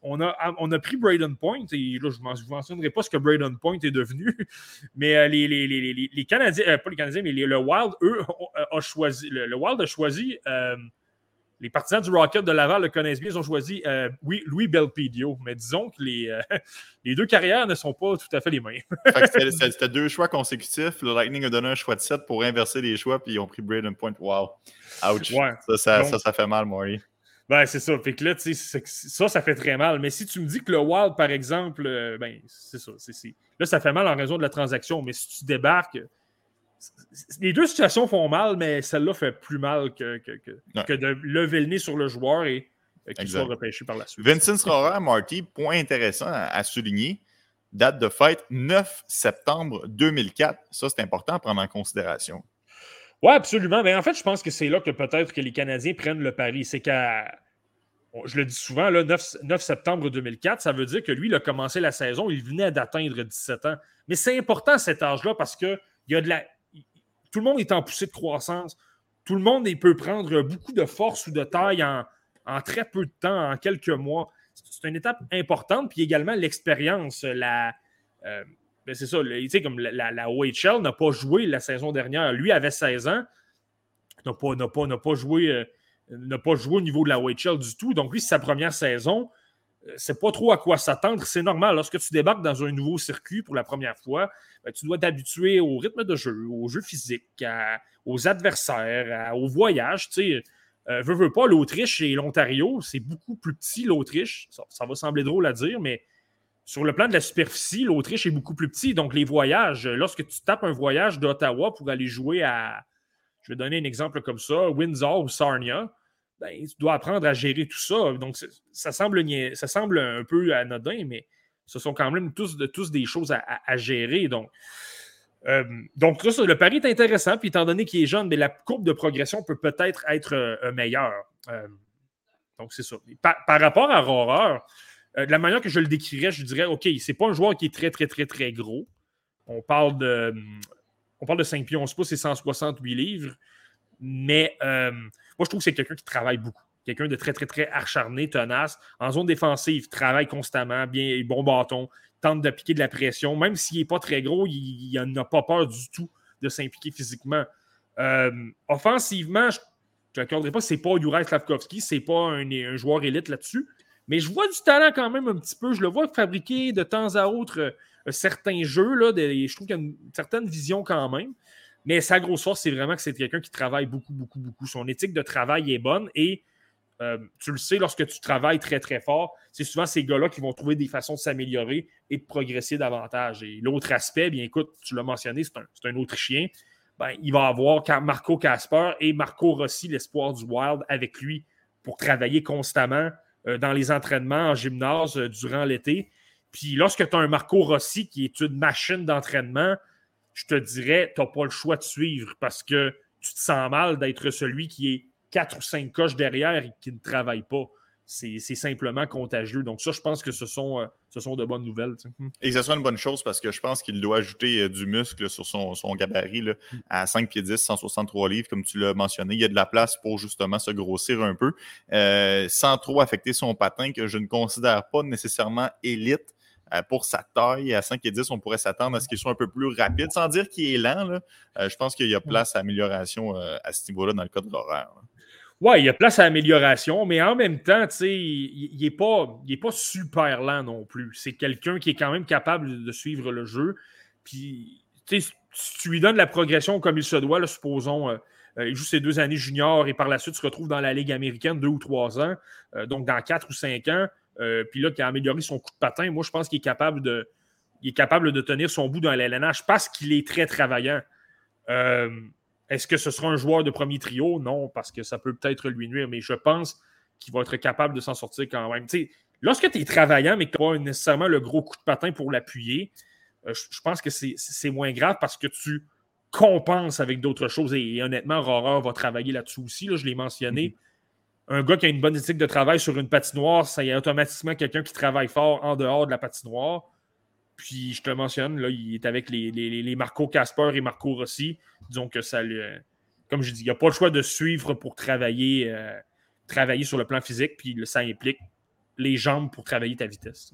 S3: On a, on a pris Braden Point, et là, je ne mentionnerai pas ce que Braden Point est devenu, mais euh, les, les, Canadiens, euh, pas les Canadiens, mais le Wild, eux, a, choisi, le, Wild a choisi euh, les partisans du Rocket de Laval le connaissent bien. Ils ont choisi euh, oui, Louis Belpedio. Mais disons que les, euh, les, deux carrières ne sont pas tout à fait les mêmes.
S1: C'était deux choix consécutifs. Le Lightning a donné un choix de 7 pour inverser les choix, puis ils ont pris Braden Point. Wow. Ouch. Ça, ça, ça, fait mal, Maury.
S3: Ben, c'est ça. Fait que là, ça, ça fait très mal. Mais si tu me dis que le Wild, par exemple, euh, ben, c'est ça. Là, ça fait mal en raison de la transaction. Mais si tu débarques les deux situations font mal, mais celle-là fait plus mal que, que, de lever le nez sur le joueur et qu'il soit repêché par la suite.
S1: Vincent Srorer, Marty, point intéressant à, souligner. Date de fête 9 septembre 2004. Ça, c'est important à prendre en considération.
S3: Oui, absolument. Mais en fait, je pense que c'est là que peut-être que les Canadiens prennent le pari. C'est qu'à. Je le dis souvent, là, 9, 9, septembre 2004, ça veut dire que lui, il a commencé la saison, il venait d'atteindre 17 ans. Mais c'est important cet âge-là parce qu'il y a de la tout le monde est en poussée de croissance. Tout le monde peut prendre beaucoup de force ou de taille en, très peu de temps, en quelques mois. C'est une étape importante. Puis également l'expérience, la. Euh, ben, c'est ça, comme la, la, OHL n'a pas joué la saison dernière. Lui avait 16 ans, n'a pas, pas, pas, joué, euh, n'a pas joué au niveau de la OHL du tout. Donc, lui, c'est sa première saison. C'est pas trop à quoi s'attendre. C'est normal. Lorsque tu débarques dans un nouveau circuit pour la première fois, ben, tu dois t'habituer au rythme de jeu, au jeu physique, aux adversaires, au voyage. Tu euh, veux, pas, l'Autriche et l'Ontario, c'est beaucoup plus petit, l'Autriche. Ça, va sembler drôle à dire, mais sur le plan de la superficie, l'Autriche est beaucoup plus petit. Donc, les voyages, lorsque tu tapes un voyage d'Ottawa pour aller jouer à, je vais donner un exemple comme ça, Windsor ou Sarnia, ben, tu dois apprendre à gérer tout ça. Donc, ça semble, ça semble un peu anodin, mais ce sont quand même tous, tous des choses à, gérer. Donc, euh, donc le pari est intéressant. Puis, étant donné qu'il est jeune, mais la courbe de progression peut peut-être être, euh, meilleure. Euh, donc, c'est ça. Par, rapport à Rohrer, de la manière que je le décrirais, je dirais OK, c'est pas un joueur qui est très, très, très, très gros. On parle de, on parle de 5 pieds 11 pouces et 168 livres. Mais moi, je trouve que c'est quelqu'un qui travaille beaucoup. Quelqu'un de très, très, très acharné, tenace. En zone défensive, travaille constamment, bien, bon bâton, tente d'appliquer de la pression. Même s'il n'est pas très gros, il n'a pas peur du tout de s'impliquer physiquement. Euh, offensivement, je ne t'accorderai pas que ce n'est pas Juraj Slavkovski, ce n'est pas un, joueur élite là-dessus. Mais je vois du talent quand même un petit peu. Je le vois fabriquer de temps à autre euh, certains jeux. Là, je trouve qu'il y a une certaine vision quand même. Mais sa grosse force, c'est vraiment que c'est quelqu'un qui travaille beaucoup, beaucoup, beaucoup. Son éthique de travail est bonne et euh, tu le sais, lorsque tu travailles très, très fort, c'est souvent ces gars-là qui vont trouver des façons de s'améliorer et de progresser davantage. Et l'autre aspect, bien écoute, tu l'as mentionné, c'est un, un, Autrichien. Ben, il va avoir Marco Casper et Marco Rossi, l'espoir du Wild, avec lui pour travailler constamment euh, dans les entraînements en gymnase euh, durant l'été. Puis lorsque tu as un Marco Rossi qui est une machine d'entraînement, je te dirais, tu n'as pas le choix de suivre parce que tu te sens mal d'être celui qui est quatre ou cinq coches derrière et qui ne travaillent pas. C'est simplement contagieux. Donc, ça, je pense que ce sont, euh, ce sont de bonnes nouvelles.
S1: Et que ce soit une bonne chose parce que je pense qu'il doit ajouter euh, du muscle sur son, son gabarit là, mm. à 5 pieds 10, 163 livres, comme tu l'as mentionné. Il y a de la place pour justement se grossir un peu euh, sans trop affecter son patin que je ne considère pas nécessairement élite. Euh, pour sa taille, à 5 et 10, on pourrait s'attendre à ce qu'il soit un peu plus rapide, sans dire qu'il est lent. Euh, je pense qu'il y a place à amélioration euh, à ce niveau-là dans le cas de l'horaire.
S3: Oui, il y a place à amélioration, mais en même temps, il n'est pas, pas super lent non plus. C'est quelqu'un qui est quand même capable de suivre le jeu. Puis, si tu lui donnes la progression comme il se doit, supposons, il joue ses deux années juniors et par la suite se retrouve dans la Ligue américaine deux ou trois ans, donc dans quatre ou cinq ans, euh, puis là, qui a amélioré son coup de patin, moi, je pense qu'il est capable de, capable de tenir son bout dans l'LNH parce qu'il est très travaillant. Euh, est-ce que ce sera un joueur de premier trio? Non, parce que ça peut peut-être lui nuire, mais je pense qu'il va être capable de s'en sortir quand même. lorsque tu es travaillant, mais que tu n'as pas nécessairement le gros coup de patin pour l'appuyer, euh, je, pense que c'est moins grave parce que tu compenses avec d'autres choses. Et, honnêtement, Rora va travailler là-dessus aussi. Là, je l'ai mentionné. Mm-hmm un gars qui a une bonne éthique de travail sur une patinoire, ça y est automatiquement quelqu'un qui travaille fort en dehors de la patinoire. Puis je te mentionne, là, il est avec les, Marco Casper et Marco Rossi. Que ça lui. Comme je dis, il n'y a pas le choix de suivre pour travailler, euh, travailler sur le plan physique, puis ça implique les jambes pour travailler ta vitesse.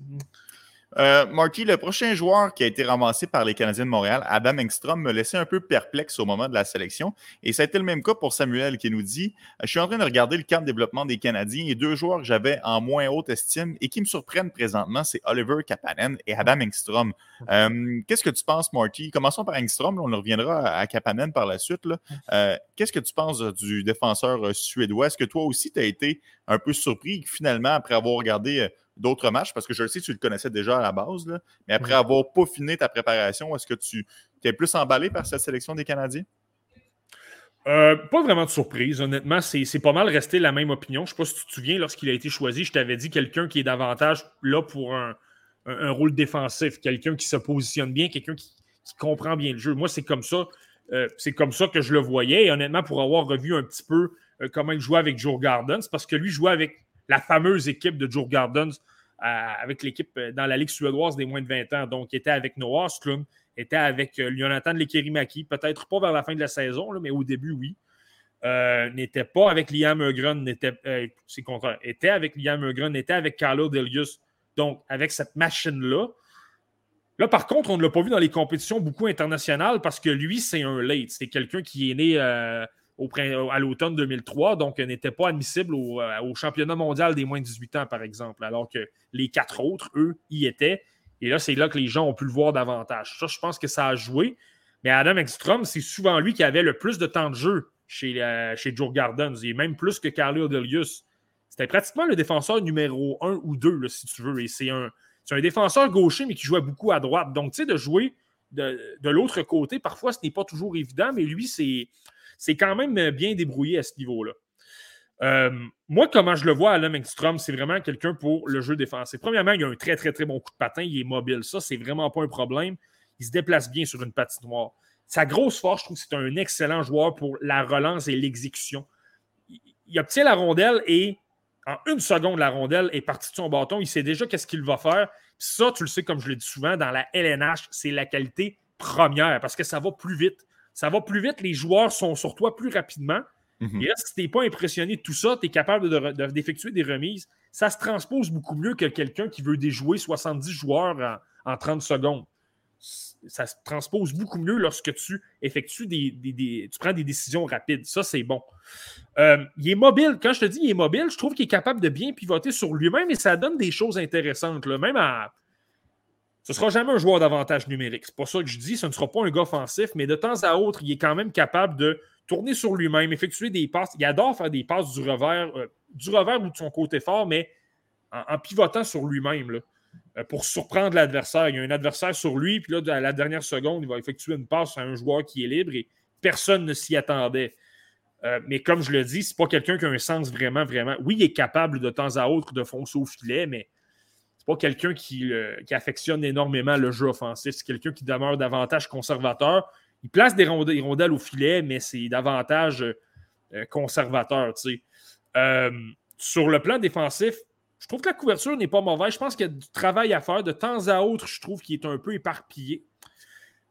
S1: Euh, le prochain joueur qui a été ramassé par les Canadiens de Montréal, Adam Engstrom, me laissait un peu perplexe au moment de la sélection. Et ça a été le même cas pour Samuel qui nous dit Je suis en train de regarder le camp de développement des Canadiens et deux joueurs que j'avais en moins haute estime et qui me surprennent présentement, c'est Oliver Kapanen et Adam Engstrom. Euh, qu'est-ce que tu penses, Marty? Commençons par Engstrom, on reviendra à Kapanen par la suite. Euh, qu'est-ce que tu penses du défenseur suédois? Est-ce que toi aussi, tu as été un peu surpris finalement, après avoir regardé d'autres matchs, parce que je le sais, tu le connaissais déjà à la base, mais après avoir peaufiné ta préparation, est-ce que tu es plus emballé par cette sélection des Canadiens?
S3: Euh, pas vraiment de surprise, honnêtement. C'est pas mal resté la même opinion. Je ne sais pas si tu te souviens, lorsqu'il a été choisi, je t'avais dit quelqu'un qui est davantage là pour un, rôle défensif, quelqu'un qui se positionne bien, quelqu'un qui, comprend bien le jeu. Moi, c'est comme ça. Euh, c'est comme ça que je le voyais. Et honnêtement, pour avoir revu un petit peu euh, comment il jouait avec Joe Gardens, parce que lui jouait avec la fameuse équipe de Joe Gardens euh, avec l'équipe euh, dans la Ligue suédoise des moins de 20 ans. Donc, il était avec Noah Sklum, était avec euh, Jonathan Lekerimaki, peut-être pas vers la fin de la saison, mais au début, oui. n'était pas avec Liam Eugren, n'était, c'est contraire, était avec Liam Eugren, n'était avec Carlo Delius. Donc, avec cette machine-là. Là, par contre, on ne l'a pas vu dans les compétitions beaucoup internationales parce que lui, c'est un late. C'est quelqu'un qui est né à l'automne 2003, donc n'était pas admissible euh, au, championnat mondial des moins de 18 ans, par exemple, alors que les quatre autres, eux, y étaient. Et là, c'est là que les gens ont pu le voir davantage. Ça, je pense que ça a joué. Mais Adam Ekstrom, c'est souvent lui qui avait le plus de temps de jeu chez, euh, Joe Gardens, et même plus que Carly Delius. C'était pratiquement le défenseur numéro 1 ou 2, si tu veux. Et c'est un, un défenseur gaucher, mais qui jouait beaucoup à droite. Donc, tu sais, de jouer de, de l'autre côté, parfois, ce n'est pas toujours évident, mais lui, c'est c'est quand même bien débrouillé à ce niveau-là. Euh, moi, comment je le vois, Alain Engstrom, c'est vraiment quelqu'un pour le jeu défensif. Premièrement, il a un très, très, très bon coup de patin. Il est mobile. Ça, c'est vraiment pas un problème. Il se déplace bien sur une patinoire. Sa grosse force, je trouve c'est un excellent joueur pour la relance et l'exécution. Il obtient la rondelle et en une seconde, la rondelle est partie de son bâton. Il sait déjà qu'est-ce qu'il va faire. ça, tu le sais, comme je l'ai dit souvent, dans la LNH, c'est la qualité première parce que ça va plus vite. Ça va plus vite. Les joueurs sont sur toi plus rapidement. Mhm. Et là, si tu n'es pas impressionné de tout ça, tu es capable d'effectuer des remises. Ça se transpose beaucoup mieux que quelqu'un qui veut déjouer 70 joueurs en, 30 secondes. Ça se transpose beaucoup mieux lorsque tu effectues des, tu prends des décisions rapides. Ça, c'est bon. Euh, il est mobile. Quand je te dis il est mobile, je trouve qu'il est capable de bien pivoter sur lui-même et ça donne des choses intéressantes. Même à. Ce ne sera jamais un joueur d'avantage numérique. C'est pas ça que je dis. Ce ne sera pas un gars offensif, mais de temps à autre, il est quand même capable de tourner sur lui-même, effectuer des passes. Il adore faire des passes du revers, euh, du revers ou de son côté fort, mais en, pivotant sur lui-même euh, pour surprendre l'adversaire. Il y a un adversaire sur lui, puis là, à la dernière seconde, il va effectuer une passe à un joueur qui est libre et personne ne s'y attendait. Euh, mais comme je le dis, c'est pas quelqu'un qui a un sens vraiment, vraiment. Oui, il est capable de temps à autre de foncer au filet, mais pas quelqu'un qui, affectionne énormément le jeu offensif. C'est quelqu'un qui demeure davantage conservateur il place des rondelles au filet, mais c'est davantage euh, conservateur. Euh, sur le plan défensif, je trouve que la couverture n'est pas mauvaise. Je pense qu'il y a du travail à faire. De temps à autre, je trouve qu'il est un peu éparpillé.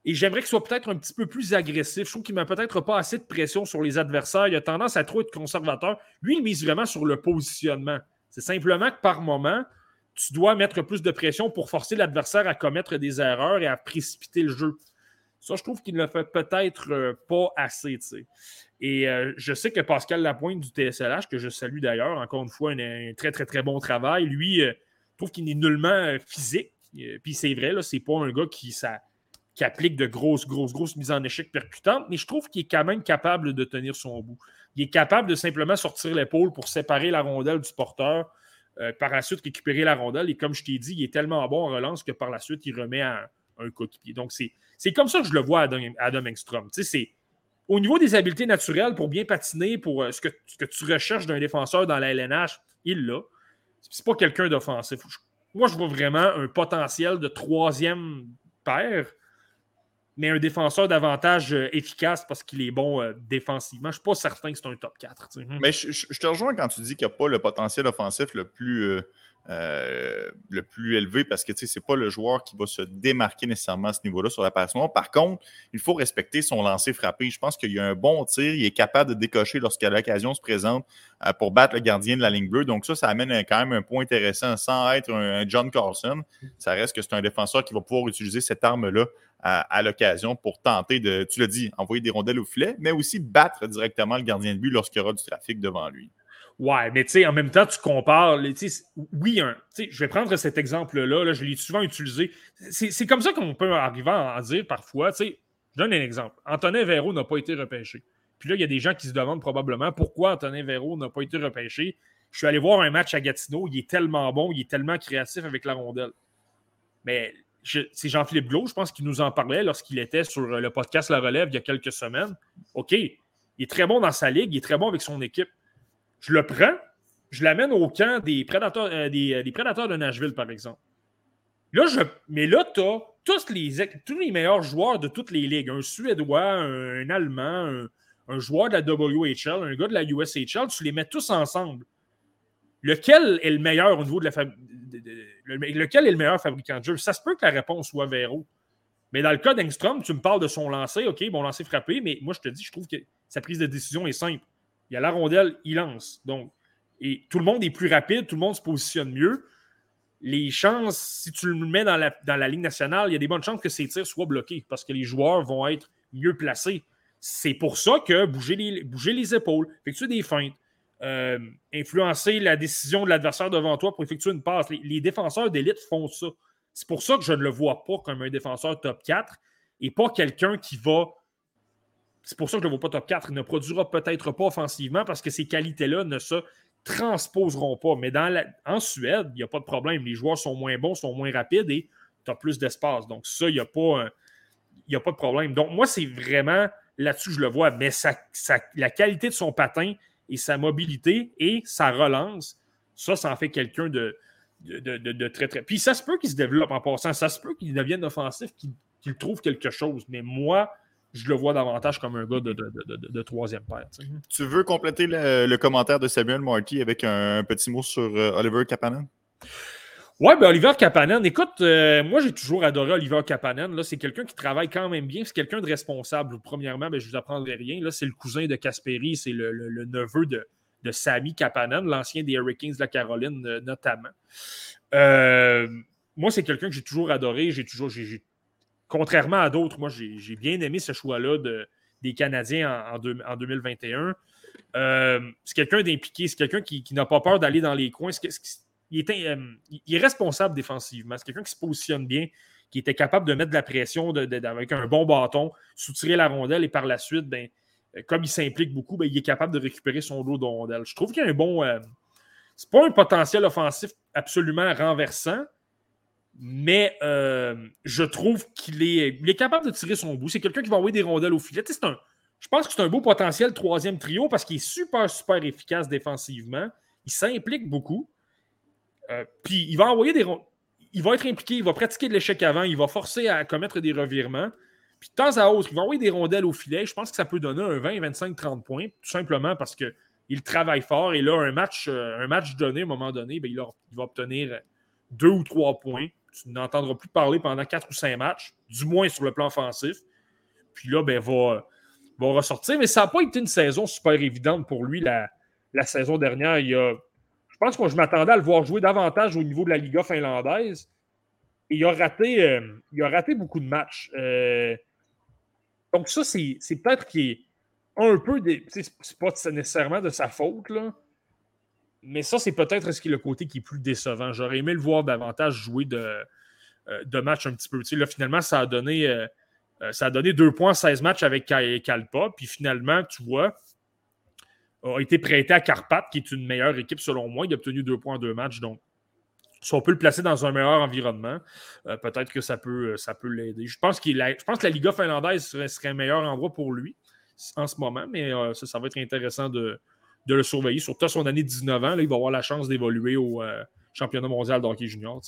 S3: Et j'aimerais qu'il soit peut-être un petit peu plus agressif. Je trouve qu'il ne met peut-être pas assez de pression sur les adversaires. Il a tendance à trop être conservateur. Lui, il mise vraiment sur le positionnement. C'est simplement que par moment, tu dois mettre plus de pression pour forcer l'adversaire à commettre des erreurs et à précipiter le jeu. Ça, je trouve qu'il ne le fait peut-être euh, pas assez. Et euh, je sais que Pascal Lapointe du TSLH, que je salue d'ailleurs, encore une fois, un, un, très, très, très bon travail. Lui, euh, trouve qu'il est nullement physique. Puis c'est vrai, c'est pas un gars qui applique de grosses, grosses, grosses mises en échec percutantes, mais je trouve qu'il est quand même capable de tenir son bout. Il est capable de simplement sortir l'épaule pour séparer la rondelle du porteur, par la suite récupérer la rondelle. Et comme je t'ai dit, il est tellement bon en relance que par la suite, il remet un, un coéquipier. Donc, c'est comme ça que je le vois, Adam, Adam Engstrom. Au niveau des habiletés naturelles pour bien patiner, pour euh, ce, que, que, tu recherches d'un défenseur dans la LNH, il l'a. C'est pas quelqu'un d'offensif. Moi, je vois vraiment un potentiel de troisième paire, mais un défenseur davantage euh, efficace parce qu'il est bon euh, défensivement. Je ne suis pas certain que c'est un top 4.
S1: Mais je, te rejoins quand tu dis qu'il n'y a pas le potentiel offensif le plus. Euh, le plus élevé parce que ce n'est pas le joueur qui va se démarquer nécessairement à ce niveau-là sur la passe noire. Par contre, il faut respecter son lancer frappé. Je pense qu'il y a un bon tir. Il est capable de décocher lorsque l'occasion se présente pour battre le gardien de la ligne bleue. Donc, ça, ça amène quand même un point intéressant sans être un, John Carlson. Ça reste que c'est un défenseur qui va pouvoir utiliser cette arme-là à, l'occasion pour tenter de, tu l'as dit, envoyer des rondelles au filet, mais aussi battre directement le gardien de but lorsqu'il y aura du trafic devant lui.
S3: Ouais, mais tu sais, en même temps, tu compares. Oui, je vais prendre cet exemple-là, là, je l'ai souvent utilisé. C'est comme ça qu'on peut arriver à en dire parfois. Je donne un exemple. Antonin Véro n'a pas été repêché. Puis là, il y a des gens qui se demandent probablement pourquoi Antonin Véro n'a pas été repêché. Je suis allé voir un match à Gatineau, il est tellement bon, il est tellement créatif avec la rondelle. Mais c'est Jean-Philippe Glos, je pense qu'il nous en parlait lorsqu'il était sur le podcast La Relève il y a quelques semaines. OK, il est très bon dans sa ligue, il est très bon avec son équipe je le prends, je l'amène au camp des prédateurs, euh, prédateurs de Nashville, par exemple. Là, mais là, tu as tous les, meilleurs joueurs de toutes les ligues. Un Suédois, un, Allemand, un, joueur de la WHL, un gars de la USHL, tu les mets tous ensemble. Lequel est le meilleur au niveau de la lequel est le meilleur fabricant de jeu? Ça se peut que la réponse soit Vero. Mais dans le cas d'Engstrom, tu me parles de son lancer, OK, bon lancer frappé, mais moi je te dis, je trouve que sa prise de décision est simple. Il y a la rondelle, il lance. Donc, et tout le monde est plus rapide, tout le monde se positionne mieux. Les chances, si tu le mets dans la, dans la Ligue nationale, il y a des bonnes chances que ces tirs soient bloqués parce que les joueurs vont être mieux placés. C'est pour ça que bouger les, bouger les épaules, effectuer des feintes, euh, influencer la décision de l'adversaire devant toi pour effectuer une passe. Les, défenseurs d'élite font ça. C'est pour ça que je ne le vois pas comme un défenseur top 4 et pas quelqu'un qui va c'est pour ça que je ne le vois pas top 4. Il ne produira peut-être pas offensivement parce que ces qualités-là ne se transposeront pas. Mais dans en Suède, il n'y a pas de problème. Les joueurs sont moins bons, sont moins rapides et tu as plus d'espace. Donc, ça, il n'y a, pas, a pas de problème. Donc, moi, c'est vraiment là-dessus que je le vois. Mais la qualité de son patin et sa mobilité et sa relance, ça, ça en fait quelqu'un de, de, très, très. Puis ça se peut qu'il se développe en passant, ça se peut qu'il devienne offensif, qu'il trouve quelque chose. Mais moi, je le vois davantage comme un gars de, troisième paire.
S1: Tu veux compléter le, commentaire de Samuel Marty avec un, petit mot sur euh, Oliver Kapanen?
S3: Oui, ben Oliver Kapanen, écoute, euh, moi j'ai toujours adoré Oliver Kapanen. C'est quelqu'un qui travaille quand même bien, c'est quelqu'un de responsable. Premièrement, ben, je ne vous apprendrai rien. Là, c'est le cousin de Kasperi, c'est le, neveu de, de Sami Kapanen, l'ancien des Hurricanes de la Caroline, euh, notamment. moi, c'est quelqu'un que j'ai toujours adoré. J'ai toujours, contrairement à d'autres, moi, j'ai bien aimé ce choix-là de, des Canadiens en, en, 2021. Euh, c'est quelqu'un d'impliqué, c'est quelqu'un qui, n'a pas peur d'aller dans les coins. Il, est, euh, il, est, responsable défensivement. C'est quelqu'un qui se positionne bien, qui était capable de mettre de la pression avec un bon bâton, soutirer la rondelle et par la suite, ben, euh, comme il s'implique beaucoup, ben, il est capable de récupérer son lot de rondelle. Je trouve qu'il y a un bon. c'est pas un potentiel offensif absolument renversant, mais euh, je trouve qu'il est, est, capable de tirer son bout. C'est quelqu'un qui va envoyer des rondelles au filet. Je pense que c'est un beau potentiel troisième trio parce qu'il est super, super efficace défensivement. Il s'implique beaucoup. Euh, puis il va envoyer des Il va être impliqué, il va pratiquer de l'échec avant, il va forcer à commettre des revirements. Puis de temps à autre, il va envoyer des rondelles au filet. Je pense que ça peut donner un 20, 25, 30 points, tout simplement parce qu'il travaille fort. Et là, un match, euh, donné, un moment donné, ben, il, va obtenir deux ou trois points tu n'entendras plus parler pendant quatre ou cinq matchs, du moins sur le plan offensif. Puis là, ben, va, ressortir. Mais ça n'a pas été une saison super évidente pour lui la, la saison dernière. Il a, pense que je m'attendais à le voir jouer davantage au niveau de la Liga finlandaise. Et il a raté, euh, il a raté beaucoup de matchs. Euh, donc, ça, c'est, peut-être qu'il est un peu. Des, c'est pas nécessairement de sa faute, là mais ça, c'est peut-être ce qui est le côté qui est plus décevant. J'aurais aimé le voir davantage jouer de, euh, de matchs un petit peu. là, finalement, ça a donné. Euh, ça a donné 2 points 16 matchs avec Kalpa. Puis finalement, tu vois, a été prêté à Carpat, qui est une meilleure équipe selon moi. Il a obtenu 2 points en 2 matchs. Donc, si on peut le placer dans un meilleur environnement, peut-être que ça peut, ça peut l'aider. Je, pense je pense que la Liga finlandaise serait, un meilleur endroit pour lui en ce moment, mais ça, ça va être intéressant de, de le surveiller. Surtout à son année de 19 ans, là, il va avoir la chance d'évoluer au euh, championnat mondial d'hockey junior.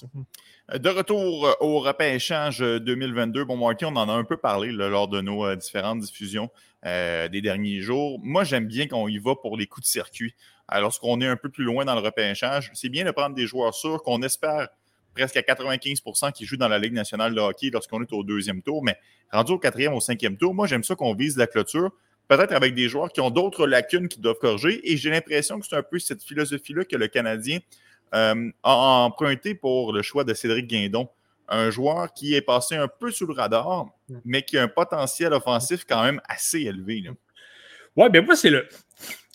S1: Euh, de retour euh, au repêchage 2022, bon, Marty, on en a un peu parlé lors de nos différentes diffusions des derniers jours. Moi, j'aime bien qu'on y va pour les coups de circuit. Lorsqu'on est un peu plus loin dans le repêchage, c'est bien de prendre des joueurs sûrs qu'on espère presque à 95% qui jouent dans la Ligue nationale de hockey lorsqu'on est au deuxième tour, mais rendu au quatrième, au cinquième tour, moi, j'aime ça qu'on vise la clôture peut-être avec des joueurs qui ont d'autres lacunes qui doivent corriger. Et j'ai l'impression que c'est un peu cette philosophie-là que le Canadien euh, a emprunté pour le choix de Cédric Guindon. Un joueur qui est passé un peu sous le radar, mais qui a un potentiel offensif quand même assez élevé.
S3: Oui, bien moi, c'est le,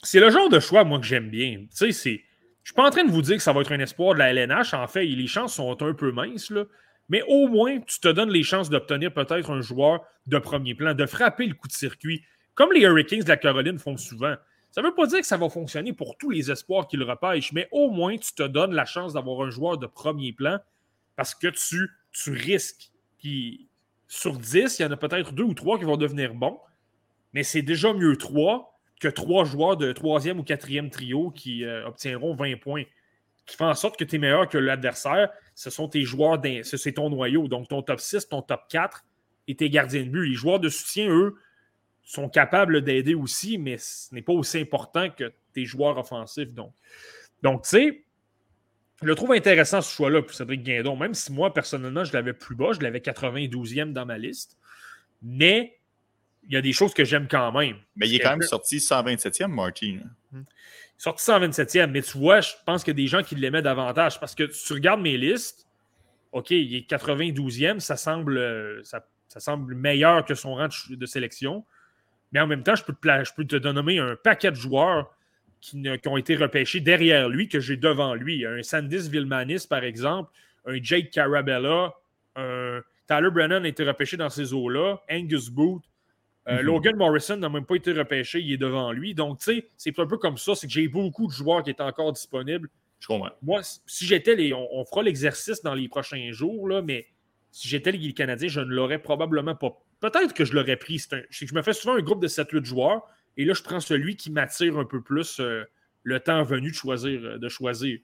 S3: c'est le genre de choix, moi, que j'aime bien. Tu sais, c'est. Je suis pas en train de vous dire que ça va être un espoir de la LNH. En fait, les chances sont un peu minces, là. Mais au moins, tu te donnes les chances d'obtenir peut-être un joueur de premier plan, de frapper le coup de circuit, comme les Hurricanes de la Caroline font souvent. Ça ne veut pas dire que ça va fonctionner pour tous les espoirs qu'ils repêchent, mais au moins tu te donnes la chance d'avoir un joueur de premier plan parce que tu, tu risques. Puis sur 10, il y en a peut-être deux ou trois qui vont devenir bons, mais c'est déjà mieux trois que trois joueurs de troisième ou quatrième trio qui euh, obtiendront 20 points. Qui font en sorte que tu es meilleur que l'adversaire. Ce sont tes joueurs, c'est ton noyau. Donc ton top 6, ton top 4 et tes gardiens de but. Les joueurs de soutien, eux, sont capables d'aider aussi, mais ce n'est pas aussi important que tes joueurs offensifs. Donc, donc tu sais, je le trouve intéressant ce choix-là pour Cédric Guindon, même si moi, personnellement, je l'avais plus bas, je l'avais 92e dans ma liste. Mais il y a des choses que j'aime quand même.
S1: Mais il est quand même sorti 127e, Martin.
S3: Sorti 127e, mais tu vois, je pense qu'il y a des gens qui l'aimaient davantage parce que tu regardes mes listes, OK, il est 92e, ça semble, ça, ça semble meilleur que son rang de sélection. Mais en même temps, je peux te, je peux te donner un paquet de joueurs qui, ont été repêchés derrière lui, que j'ai devant lui. Un Sandis Villemanis, par exemple, un Jake Carabella, un Tyler Brennan a été repêché dans ces eaux-là, Angus Booth, euh, mhm. Logan Morrison n'a même pas été repêché, il est devant lui. Donc, tu sais, c'est un peu comme ça, c'est que j'ai beaucoup de joueurs qui étaient encore disponibles.
S1: Je comprends.
S3: Moi, si j'étais les. On, fera l'exercice dans les prochains jours, là, mais si j'étais les Canadiens, je ne l'aurais probablement pas Peut-être que je l'aurais pris. je me fais souvent un groupe de 7-8 joueurs Et là, je prends celui qui m'attire un peu plus euh, le temps venu de choisir. Euh, choisir.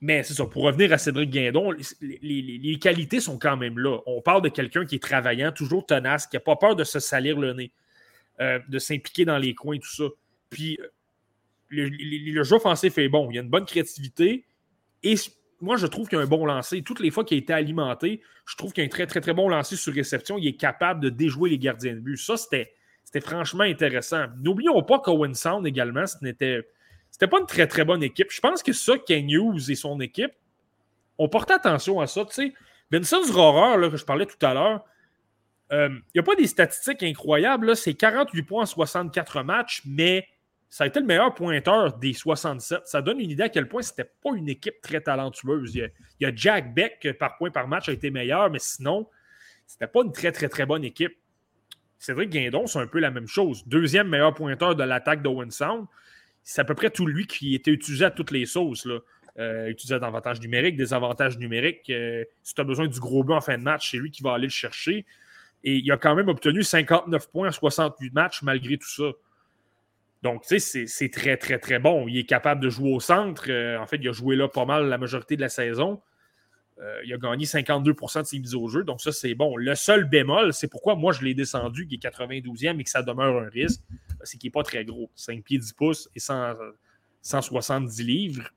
S3: mais c'est ça, pour revenir à Cédric Guindon, les, qualités sont quand même là. On parle de quelqu'un qui est travaillant, toujours tenace, qui n'a pas peur de se salir le nez, de s'impliquer dans les coins, tout ça. Puis le, jeu offensif est bon. Il y a une bonne créativité. Et moi, je trouve qu'il y a un bon lancer. Toutes les fois qu'il a été alimenté, je trouve qu'il y a un très, très, très bon lancer sur réception. Il est capable de déjouer les gardiens de but. Ça, c'était, franchement intéressant. N'oublions pas qu'Owen Sound également, ce n'était c'était pas une très, très bonne équipe. Je pense que ça, Ken Hughes et son équipe ont porté attention à ça. Tu sais, que je parlais tout à l'heure, euh, il n'y a pas des statistiques incroyables. C'est 48 points en 64 matchs, mais ça a été le meilleur pointeur des 67. Ça donne une idée à quel point c'était pas une équipe très talentueuse. Il y, a, Jack Beck, par point par match, a été meilleur, mais sinon, c'était pas une très, très, très bonne équipe. Cédric Guindon, c'est un peu la même chose. Deuxième meilleur pointeur de l'attaque d'Owen Sound. C'est à peu près tout lui qui était utilisé à toutes les sauces. Là. Euh, utilisé d'avantages numériques, des avantages numériques. Euh, si tu as besoin du gros but en fin de match, c'est lui qui va aller le chercher. Et il a quand même obtenu 59 points en 68 matchs malgré tout ça. Donc, tu sais, c'est très, très, très bon. Il est capable de jouer au centre. Euh, en fait, il a joué là pas mal la majorité de la saison. Euh, il a gagné 52% de ses mises au jeu. Donc, ça, c'est bon. Le seul bémol, c'est pourquoi moi, je l'ai descendu, qui est 92e et que ça demeure un risque, c'est qu'il n'est pas très gros. 5 pieds 10 pouces et 170 livres.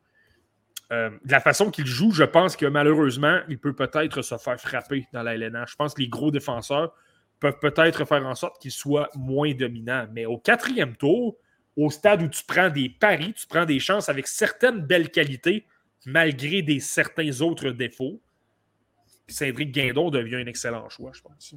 S3: Euh, de la façon qu'il joue, je pense que malheureusement, il peut peut-être se faire frapper dans la LNH. Je pense que les gros défenseurs peuvent peut-être faire en sorte qu'il soit moins dominant. Mais au quatrième tour, au stade où tu prends des paris, tu prends des chances avec certaines belles qualités, malgré des certains autres défauts. Cédric Guindon devient un excellent choix, je pense.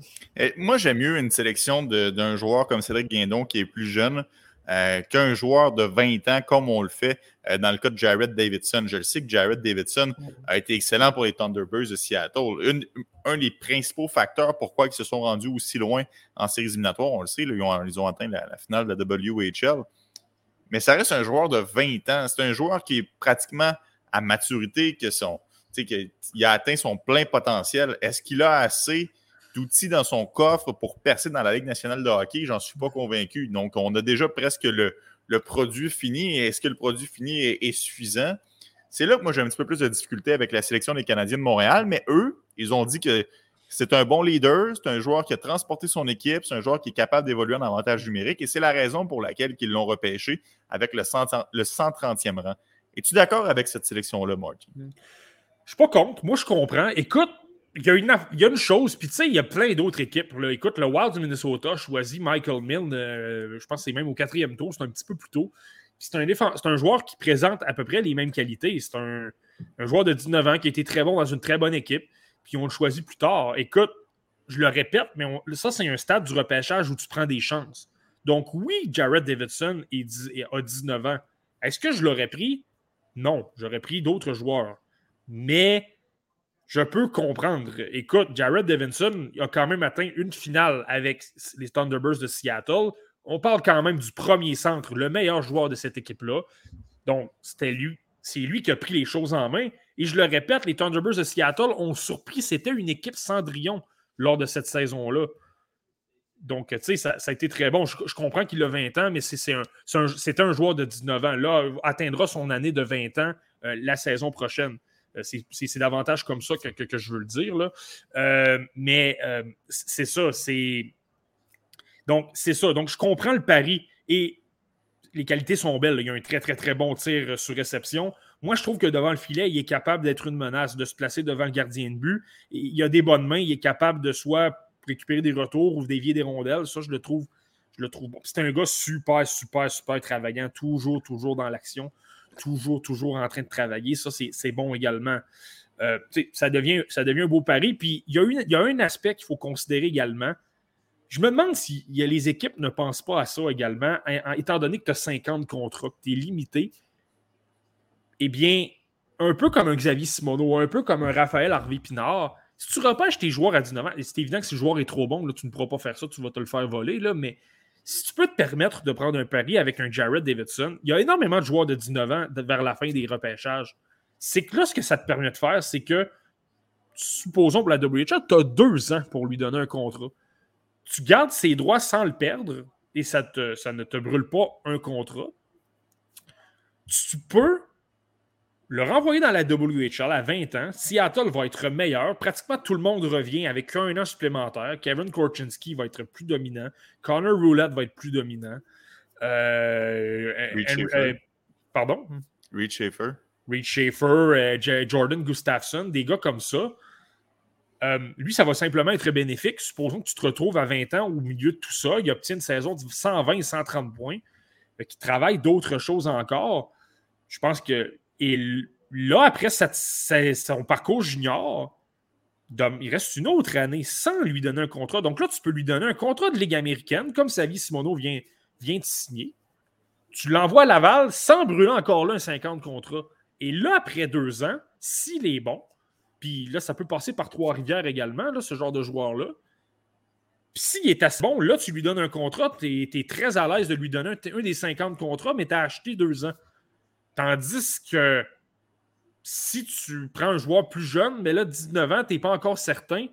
S1: moi, j'aime mieux une sélection d'un joueur comme Cédric Guindon qui est plus jeune euh, qu'un joueur de 20 ans comme on le fait euh, dans le cas de Jared Davidson. Je le sais que Jared Davidson a été excellent pour les Thunderbirds de Seattle. un des principaux facteurs pourquoi ils se sont rendus aussi loin en séries éliminatoires, on le sait, ils, ont, atteint la, finale de la WHL mais ça reste un joueur de 20 ans. C'est un joueur qui est pratiquement à maturité, que son, qu'il a atteint son plein potentiel. Est-ce qu'il a assez d'outils dans son coffre pour percer dans la Ligue nationale de hockey? J'en suis pas convaincu. Donc, on a déjà presque le, le produit fini. Est-ce que le produit fini est, suffisant? C'est là que moi j'ai un petit peu plus de difficulté avec la sélection des Canadiens de Montréal, mais eux, ils ont dit que c'est un bon leader, c'est un joueur qui a transporté son équipe, c'est un joueur qui est capable d'évoluer en avantage numérique et c'est la raison pour laquelle ils l'ont repêché avec le, 130e rang. Es-tu d'accord avec cette sélection-là, Martin? Je
S3: suis pas contre. Moi, je comprends. Écoute, il y, a une, a chose, puis tu sais, il y a plein d'autres équipes. Écoute, le Wild du Minnesota choisit Michael Milne, euh, je pense que c'est même au quatrième tour, c'est un petit peu plus tôt. C'est un, un joueur qui présente à peu près les mêmes qualités. C'est un, un joueur de 19 ans qui a été très bon dans une très bonne équipe puis on le choisit plus tard. Écoute, je le répète, mais ça, c'est un stade du repêchage où tu prends des chances. Donc, oui, Jared Davidson a 19 ans. Est-ce que je l'aurais pris? Non, j'aurais pris d'autres joueurs. Mais je peux comprendre. Écoute, Jared Davidson a quand même atteint une finale avec les Thunderbirds de Seattle. On parle quand même du premier centre, le meilleur joueur de cette équipe-là. Donc, c'était lui. C'est lui qui a pris les choses en main. Et je le répète, les Thunderbirds de Seattle ont surpris. C'était une équipe Cendrillon lors de cette saison-là. Donc, tu sais, ça, a été très bon. Je, comprends qu'il a 20 ans, mais c'est un, un, joueur de 19 ans. Là, atteindra son année de 20 ans euh, la saison prochaine. Euh, c'est davantage comme ça que, je veux le dire. Euh, mais c'est ça. C'est. Donc, c'est ça. Donc, je comprends le pari. Et les qualités sont belles. Il y a un très, très, très bon tir sur réception. Moi, je trouve que devant le filet, il est capable d'être une menace, de se placer devant le gardien de but. Il a des bonnes mains, il est capable de soit récupérer des retours ou dévier des rondelles. Ça, je le trouve, je le trouve bon. C'est un gars super, super, super travaillant, toujours, toujours dans l'action, toujours, toujours en train de travailler. Ça, c'est bon également. Euh, ça, devient, ça devient un beau pari. Puis il y a, une, il y a un aspect qu'il faut considérer également. Je me demande si les équipes ne pensent pas à ça également, étant donné que tu as 50 contrats, que tu es limité eh bien, un peu comme un Xavier Simoneau, un peu comme un Raphaël Harvey Pinard, si tu repêches tes joueurs à 19 ans, c'est évident que si le joueur est trop bon, là, tu ne pourras pas faire ça, tu vas te le faire voler, là, mais si tu peux te permettre de prendre un pari avec un Jared Davidson, il y a énormément de joueurs de 19 ans vers la fin des repêchages. C'est que là, ce que ça te permet de faire, c'est que, supposons pour la WHL, tu as deux ans pour lui donner un contrat. Tu gardes ses droits sans le perdre, et ça ne te brûle pas un contrat, tu peux le renvoyer dans la WHL à 20 ans. Seattle va être meilleur. Pratiquement tout le monde revient avec un an supplémentaire. Kevin Korchinski va être plus dominant. Connor Roulette va être plus dominant. Euh,
S1: euh,
S3: pardon?
S1: Reed Schaefer.
S3: Reed Schaefer, Jordan Gustafsson, des gars comme ça. Euh, lui, ça va simplement être bénéfique. Supposons que tu te retrouves à 20 ans au milieu de tout ça. Il obtient une saison de 120 130 points. Qui travaille d'autres choses encore. Je pense que. Et là, après son parcours junior, il reste une autre année sans lui donner un contrat. Donc là, tu peux lui donner un contrat de Ligue américaine, comme Savi Simono vient, vient de signer. Tu l'envoies à Laval sans brûler encore là un 50 contrat. Et là, après deux ans, s'il est bon, puis là, ça peut passer par Trois-Rivières également, là, ce genre de joueur-là. Puis s'il est assez bon, là, tu lui donnes un contrat, tu es, très à l'aise de lui donner un, des 50 contrats, mais tu as acheté deux ans. Tandis que si tu prends un joueur plus jeune, mais là, 19 ans, tu n'es pas encore certain.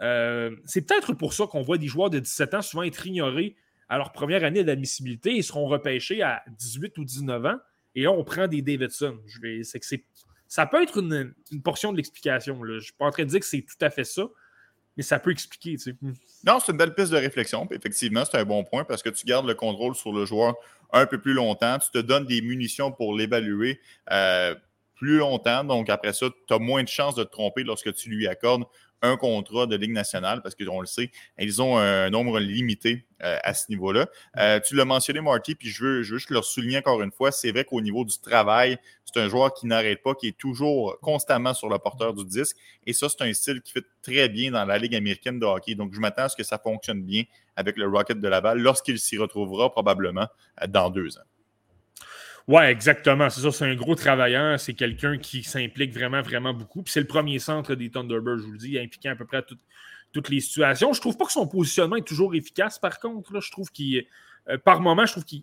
S3: Euh, c'est peut-être pour ça qu'on voit des joueurs de 17 ans souvent être ignorés à leur première année d'admissibilité. Ils seront repêchés à 18 ou 19 ans. Et là, on prend des Davidson. C'est que c'est ça peut être une, portion de l'explication. Je ne suis pas en train de dire que c'est tout à fait ça, mais ça peut expliquer. Hmm.
S1: Non, c'est une belle piste de réflexion. effectivement, c'est un bon point parce que tu gardes le contrôle sur le joueur un peu plus longtemps. Tu te donnes des munitions pour l'évaluer euh, plus longtemps. Donc, après ça, tu as moins de chances de te tromper lorsque tu lui accordes un contrat de Ligue nationale parce qu'on le sait, ils ont un nombre limité euh, à ce niveau-là. Euh, tu l'as mentionné, Marty, puis je veux, juste le souligner encore une fois. C'est vrai qu'au niveau du travail, c'est un joueur qui n'arrête pas, qui est toujours constamment sur le porteur du disque. Et ça, c'est un style qui fait très bien dans la Ligue américaine de hockey. Donc, je m'attends à ce que ça fonctionne bien avec le Rocket de Laval lorsqu'il s'y retrouvera probablement euh, dans deux ans.
S3: Ouais, exactement. C'est ça, c'est un gros travailleur. C'est quelqu'un qui s'implique vraiment, vraiment beaucoup. Puis c'est le premier centre des Thunderbirds, je vous le dis, impliquant à peu près toutes les situations. Je trouve pas que son positionnement est toujours efficace, par contre. Là. Je trouve qu'il, euh, par moment, je trouve qu'il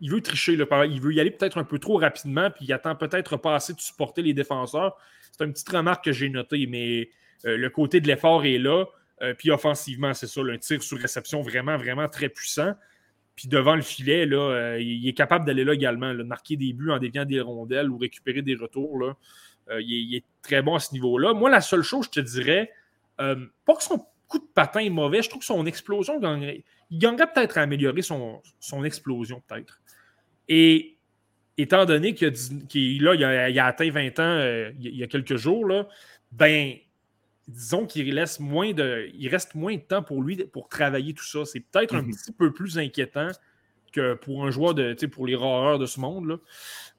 S3: il, veut tricher. Il veut y aller peut-être un peu trop rapidement, puis il attend peut-être pas assez de supporter les défenseurs. C'est une petite remarque que j'ai notée, mais euh, le côté de l'effort est là. Euh, puis offensivement, c'est ça, un tir sur réception vraiment, vraiment très puissant. Puis devant le filet, là, euh, il est capable d'aller là également, de marquer des buts en déviant des rondelles ou récupérer des retours. Là. Euh, il, est, très bon à ce niveau-là. Moi, la seule chose, je te dirais, euh, pas que son coup de patin est mauvais, je trouve que son explosion gagnerait. Il gagnerait peut-être à améliorer son, son explosion, peut-être. Et étant donné qu'il a, il a, atteint 20 ans il y a quelques jours, là, ben, disons qu'il laisse moins de. Il reste moins de temps pour lui pour travailler tout ça. C'est peut-être un mhm. petit peu plus inquiétant que pour un joueur de. pour les rares de ce monde.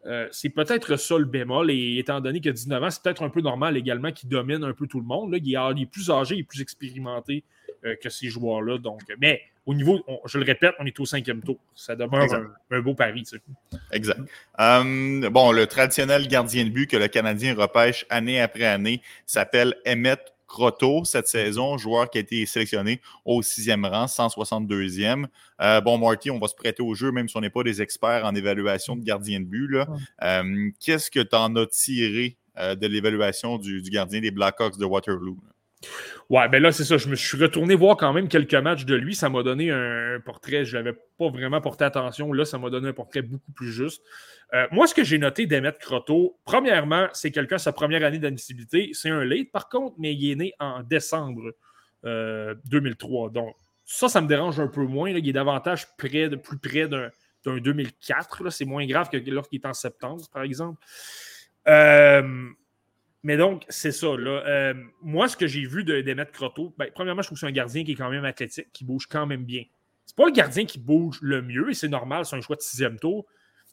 S3: Euh, c'est peut-être ça le bémol. Et étant donné qu'il a 19 ans, c'est peut-être un peu normal également qu'il domine un peu tout le monde. Là. Il, est, plus âgé, il est plus expérimenté euh, que ces joueurs-là. Donc, mais au niveau, je le répète, on est au cinquième tour. Ça demeure un, beau pari.
S1: Exact. Hum, bon, le traditionnel gardien de but que le Canadien repêche année après année s'appelle Emmett Croteau cette saison, joueur qui a été sélectionné au sixième rang, 162e. Euh, bon, Marty, on va se prêter au jeu, même si on n'est pas des experts en évaluation de gardien de but. Euh, qu'est-ce que tu en as tiré euh, de l'évaluation du, gardien des Blackhawks de Waterloo?
S3: Ouais, ben là, c'est ça. Je me suis retourné voir quand même quelques matchs de lui. Ça m'a donné un, portrait. Je n'avais pas vraiment porté attention. Là, ça m'a donné un portrait beaucoup plus juste. Euh, moi, ce que j'ai noté d'Emmet Croteau, premièrement, c'est quelqu'un, sa première année d'admissibilité. C'est un late, par contre, mais il est né en décembre 2003. Euh, Donc, ça, ça me dérange un peu moins. Il est davantage près plus près d'un 2004. C'est moins grave que lorsqu'il est en septembre, par exemple. Euh, mais donc, c'est ça. Là. moi, ce que j'ai vu d'Emmet Croteau, ben, premièrement, je trouve que c'est un gardien qui est quand même athlétique, qui bouge quand même bien. C'est pas le gardien qui bouge le mieux, et c'est normal, c'est un choix de sixième tour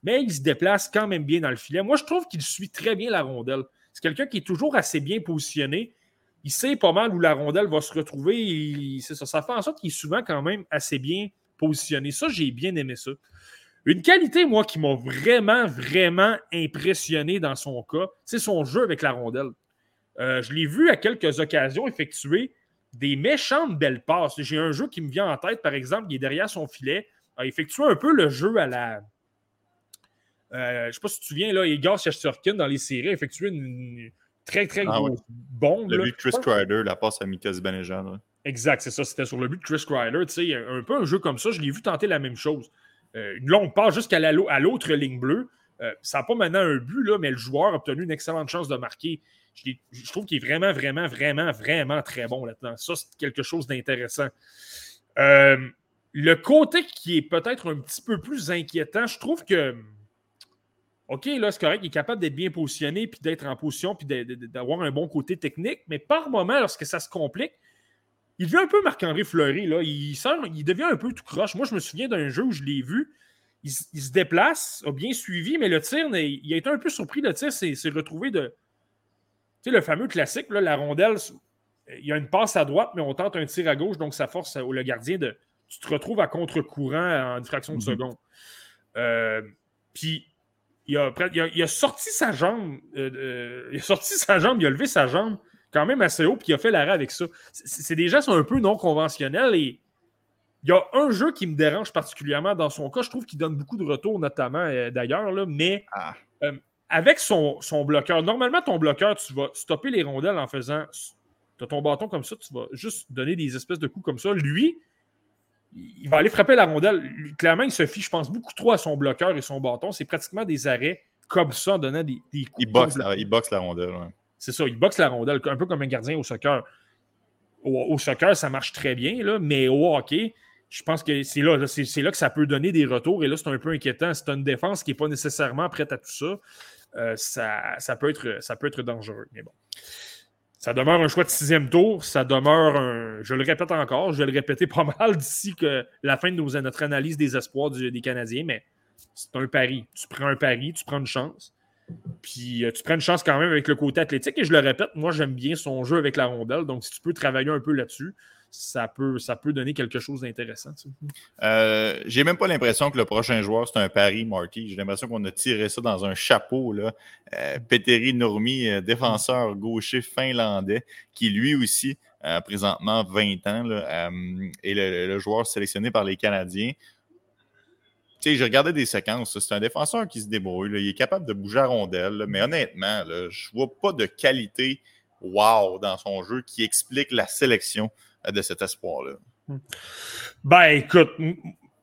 S3: mais il se déplace quand même bien dans le filet. Moi, je trouve qu'il suit très bien la rondelle. C'est quelqu'un qui est toujours assez bien positionné. Il sait pas mal où la rondelle va se retrouver. C'est ça, ça fait en sorte qu'il est souvent quand même assez bien positionné. Ça, j'ai bien aimé ça. Une qualité, moi, qui m'a vraiment, vraiment impressionné dans son cas, c'est son jeu avec la rondelle. Euh, je l'ai vu à quelques occasions effectuer des méchantes belles passes. J'ai un jeu qui me vient en tête, par exemple, il est derrière son filet, a effectué un peu le jeu à la, euh, je ne sais pas si tu te souviens, là, Igor Shesterkin, dans les séries, a effectué une, très, très ah grosse bombe.
S1: Le Chris Kreider, la passe à Mika Zibanejad.
S3: Exact, c'est ça. C'était sur le but de Chris Kreider. Un peu un jeu comme ça, je l'ai vu tenter la même chose. Euh, une longue passe jusqu'à l'autre ligne bleue. Euh, ça n'a pas maintenant un but, là, mais le joueur a obtenu une excellente chance de marquer. Je, trouve qu'il est vraiment, vraiment, vraiment, vraiment très bon là-dedans. Ça, c'est quelque chose d'intéressant. Euh, le côté qui est peut-être un petit peu plus inquiétant, je trouve que OK, là, c'est correct, il est capable d'être bien positionné, puis d'être en position, puis d'avoir un bon côté technique, mais par moment, lorsque ça se complique, il devient un peu Marc-André Fleury. Là. Il, il devient un peu tout croche. Moi, je me souviens d'un jeu où je l'ai vu. Il, se déplace, a bien suivi, mais le tir, il a été un peu surpris. Le tir s'est retrouvé de. Tu sais, le fameux classique, là, la rondelle, il y a une passe à droite, mais on tente un tir à gauche, donc ça force le gardien de. Tu te retrouves à contre-courant en une fraction de mhm. seconde. Euh, puis il a, sorti sa jambe. Euh, euh, il a sorti sa jambe, il a levé sa jambe quand même assez haut, puis il a fait l'arrêt avec ça. C'est des gestes un peu non conventionnels et il y a un jeu qui me dérange particulièrement dans son cas. Je trouve qu'il donne beaucoup de retours, notamment euh, d'ailleurs, mais ah. avec son, son, bloqueur, normalement, ton bloqueur, tu vas stopper les rondelles en faisant. Tu as ton bâton comme ça, tu vas juste donner des espèces de coups comme ça. Lui, il va aller frapper la rondelle. Clairement, il se fie, je pense, beaucoup trop à son bloqueur et son bâton. C'est pratiquement des arrêts comme ça, en donnant des, coups.
S1: Il boxe, la, il boxe la rondelle.
S3: C'est ça, il boxe la rondelle, un peu comme un gardien au soccer. Au, soccer, ça marche très bien, là, mais au hockey, je pense que c'est là, c'est, là que ça peut donner des retours. Et là, c'est un peu inquiétant. C'est une défense qui n'est pas nécessairement prête à tout ça. Euh, ça, ça, peut être, ça peut être dangereux. Mais bon. Ça demeure un choix de sixième tour. Ça demeure un. Je le répète encore, je vais le répéter pas mal d'ici que la fin de notre analyse des espoirs des Canadiens, mais c'est un pari. Tu prends un pari, tu prends une chance. Puis euh, tu prends une chance quand même avec le côté athlétique. Et je le répète, moi j'aime bien son jeu avec la rondelle. Donc si tu peux travailler un peu là-dessus, ça peut, ça peut donner quelque chose d'intéressant.
S1: Euh, j'ai même pas l'impression que le prochain joueur, c'est un pari, Marty. J'ai l'impression qu'on a tiré ça dans un chapeau. Là. Euh, Petteri Nurmi, euh, défenseur gaucher finlandais, qui lui aussi a présentement 20 ans, là, est le, joueur sélectionné par les Canadiens. Sais, j'ai regardé des séquences. C'est un défenseur qui se débrouille. Il est capable de bouger à rondelle. mais honnêtement, je vois pas de qualité wow dans son jeu qui explique la sélection de cet espoir-là? Hmm.
S3: Ben, écoute,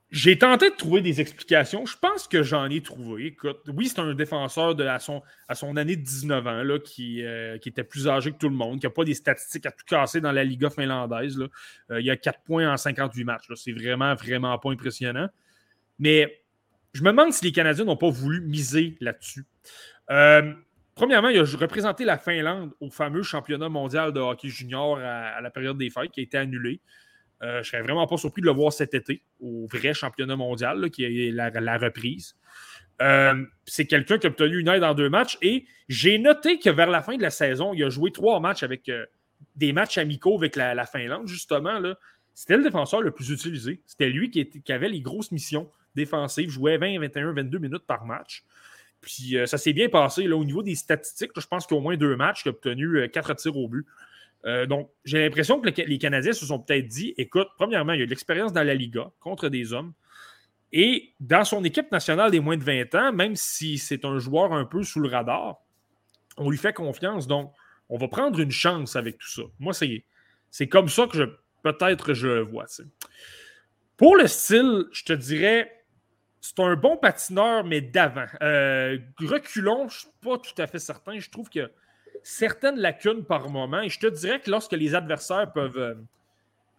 S3: j'ai tenté de trouver des explications. Je pense que j'en ai trouvé. Écoute, oui, c'est un défenseur de, à, son, à son année de 19 ans là, qui, euh, qui était plus âgé que tout le monde, qui n'a pas des statistiques à tout casser dans la Liga finlandaise. Là. Euh, il a 4 points en 58 matchs. C'est vraiment, vraiment pas impressionnant. Mais je me demande si les Canadiens n'ont pas voulu miser là-dessus. Euh, Premièrement, il a représenté la Finlande au fameux championnat mondial de hockey junior à, la période des fêtes qui a été annulé. Euh, je ne serais vraiment pas surpris de le voir cet été au vrai championnat mondial, qui est la, reprise. Euh, c'est quelqu'un qui a obtenu une aide en deux matchs et j'ai noté que vers la fin de la saison, il a joué trois matchs avec des matchs amicaux avec la, Finlande, justement. C'était le défenseur le plus utilisé. C'était lui qui, avait les grosses missions défensives, jouait 20, 21, 22 minutes par match. Puis euh, ça s'est bien passé. Là, au niveau des statistiques, je pense qu'il y a au moins deux matchs qui a obtenu euh, quatre tirs au but. Euh, donc, j'ai l'impression que les Canadiens se sont peut-être dit écoute, premièrement, il y a de l'expérience dans la Liga contre des hommes. Et dans son équipe nationale des moins de 20 ans, même si c'est un joueur un peu sous le radar, on lui fait confiance. Donc, on va prendre une chance avec tout ça. Moi, c'est comme ça que je peut-être je le vois. Pour le style, je te dirais c'est un bon patineur, mais d'avant. Euh, reculons, je ne suis pas tout à fait certain. Je trouve qu'il y a certaines lacunes par moment. Et je te dirais que lorsque les adversaires peuvent. Euh,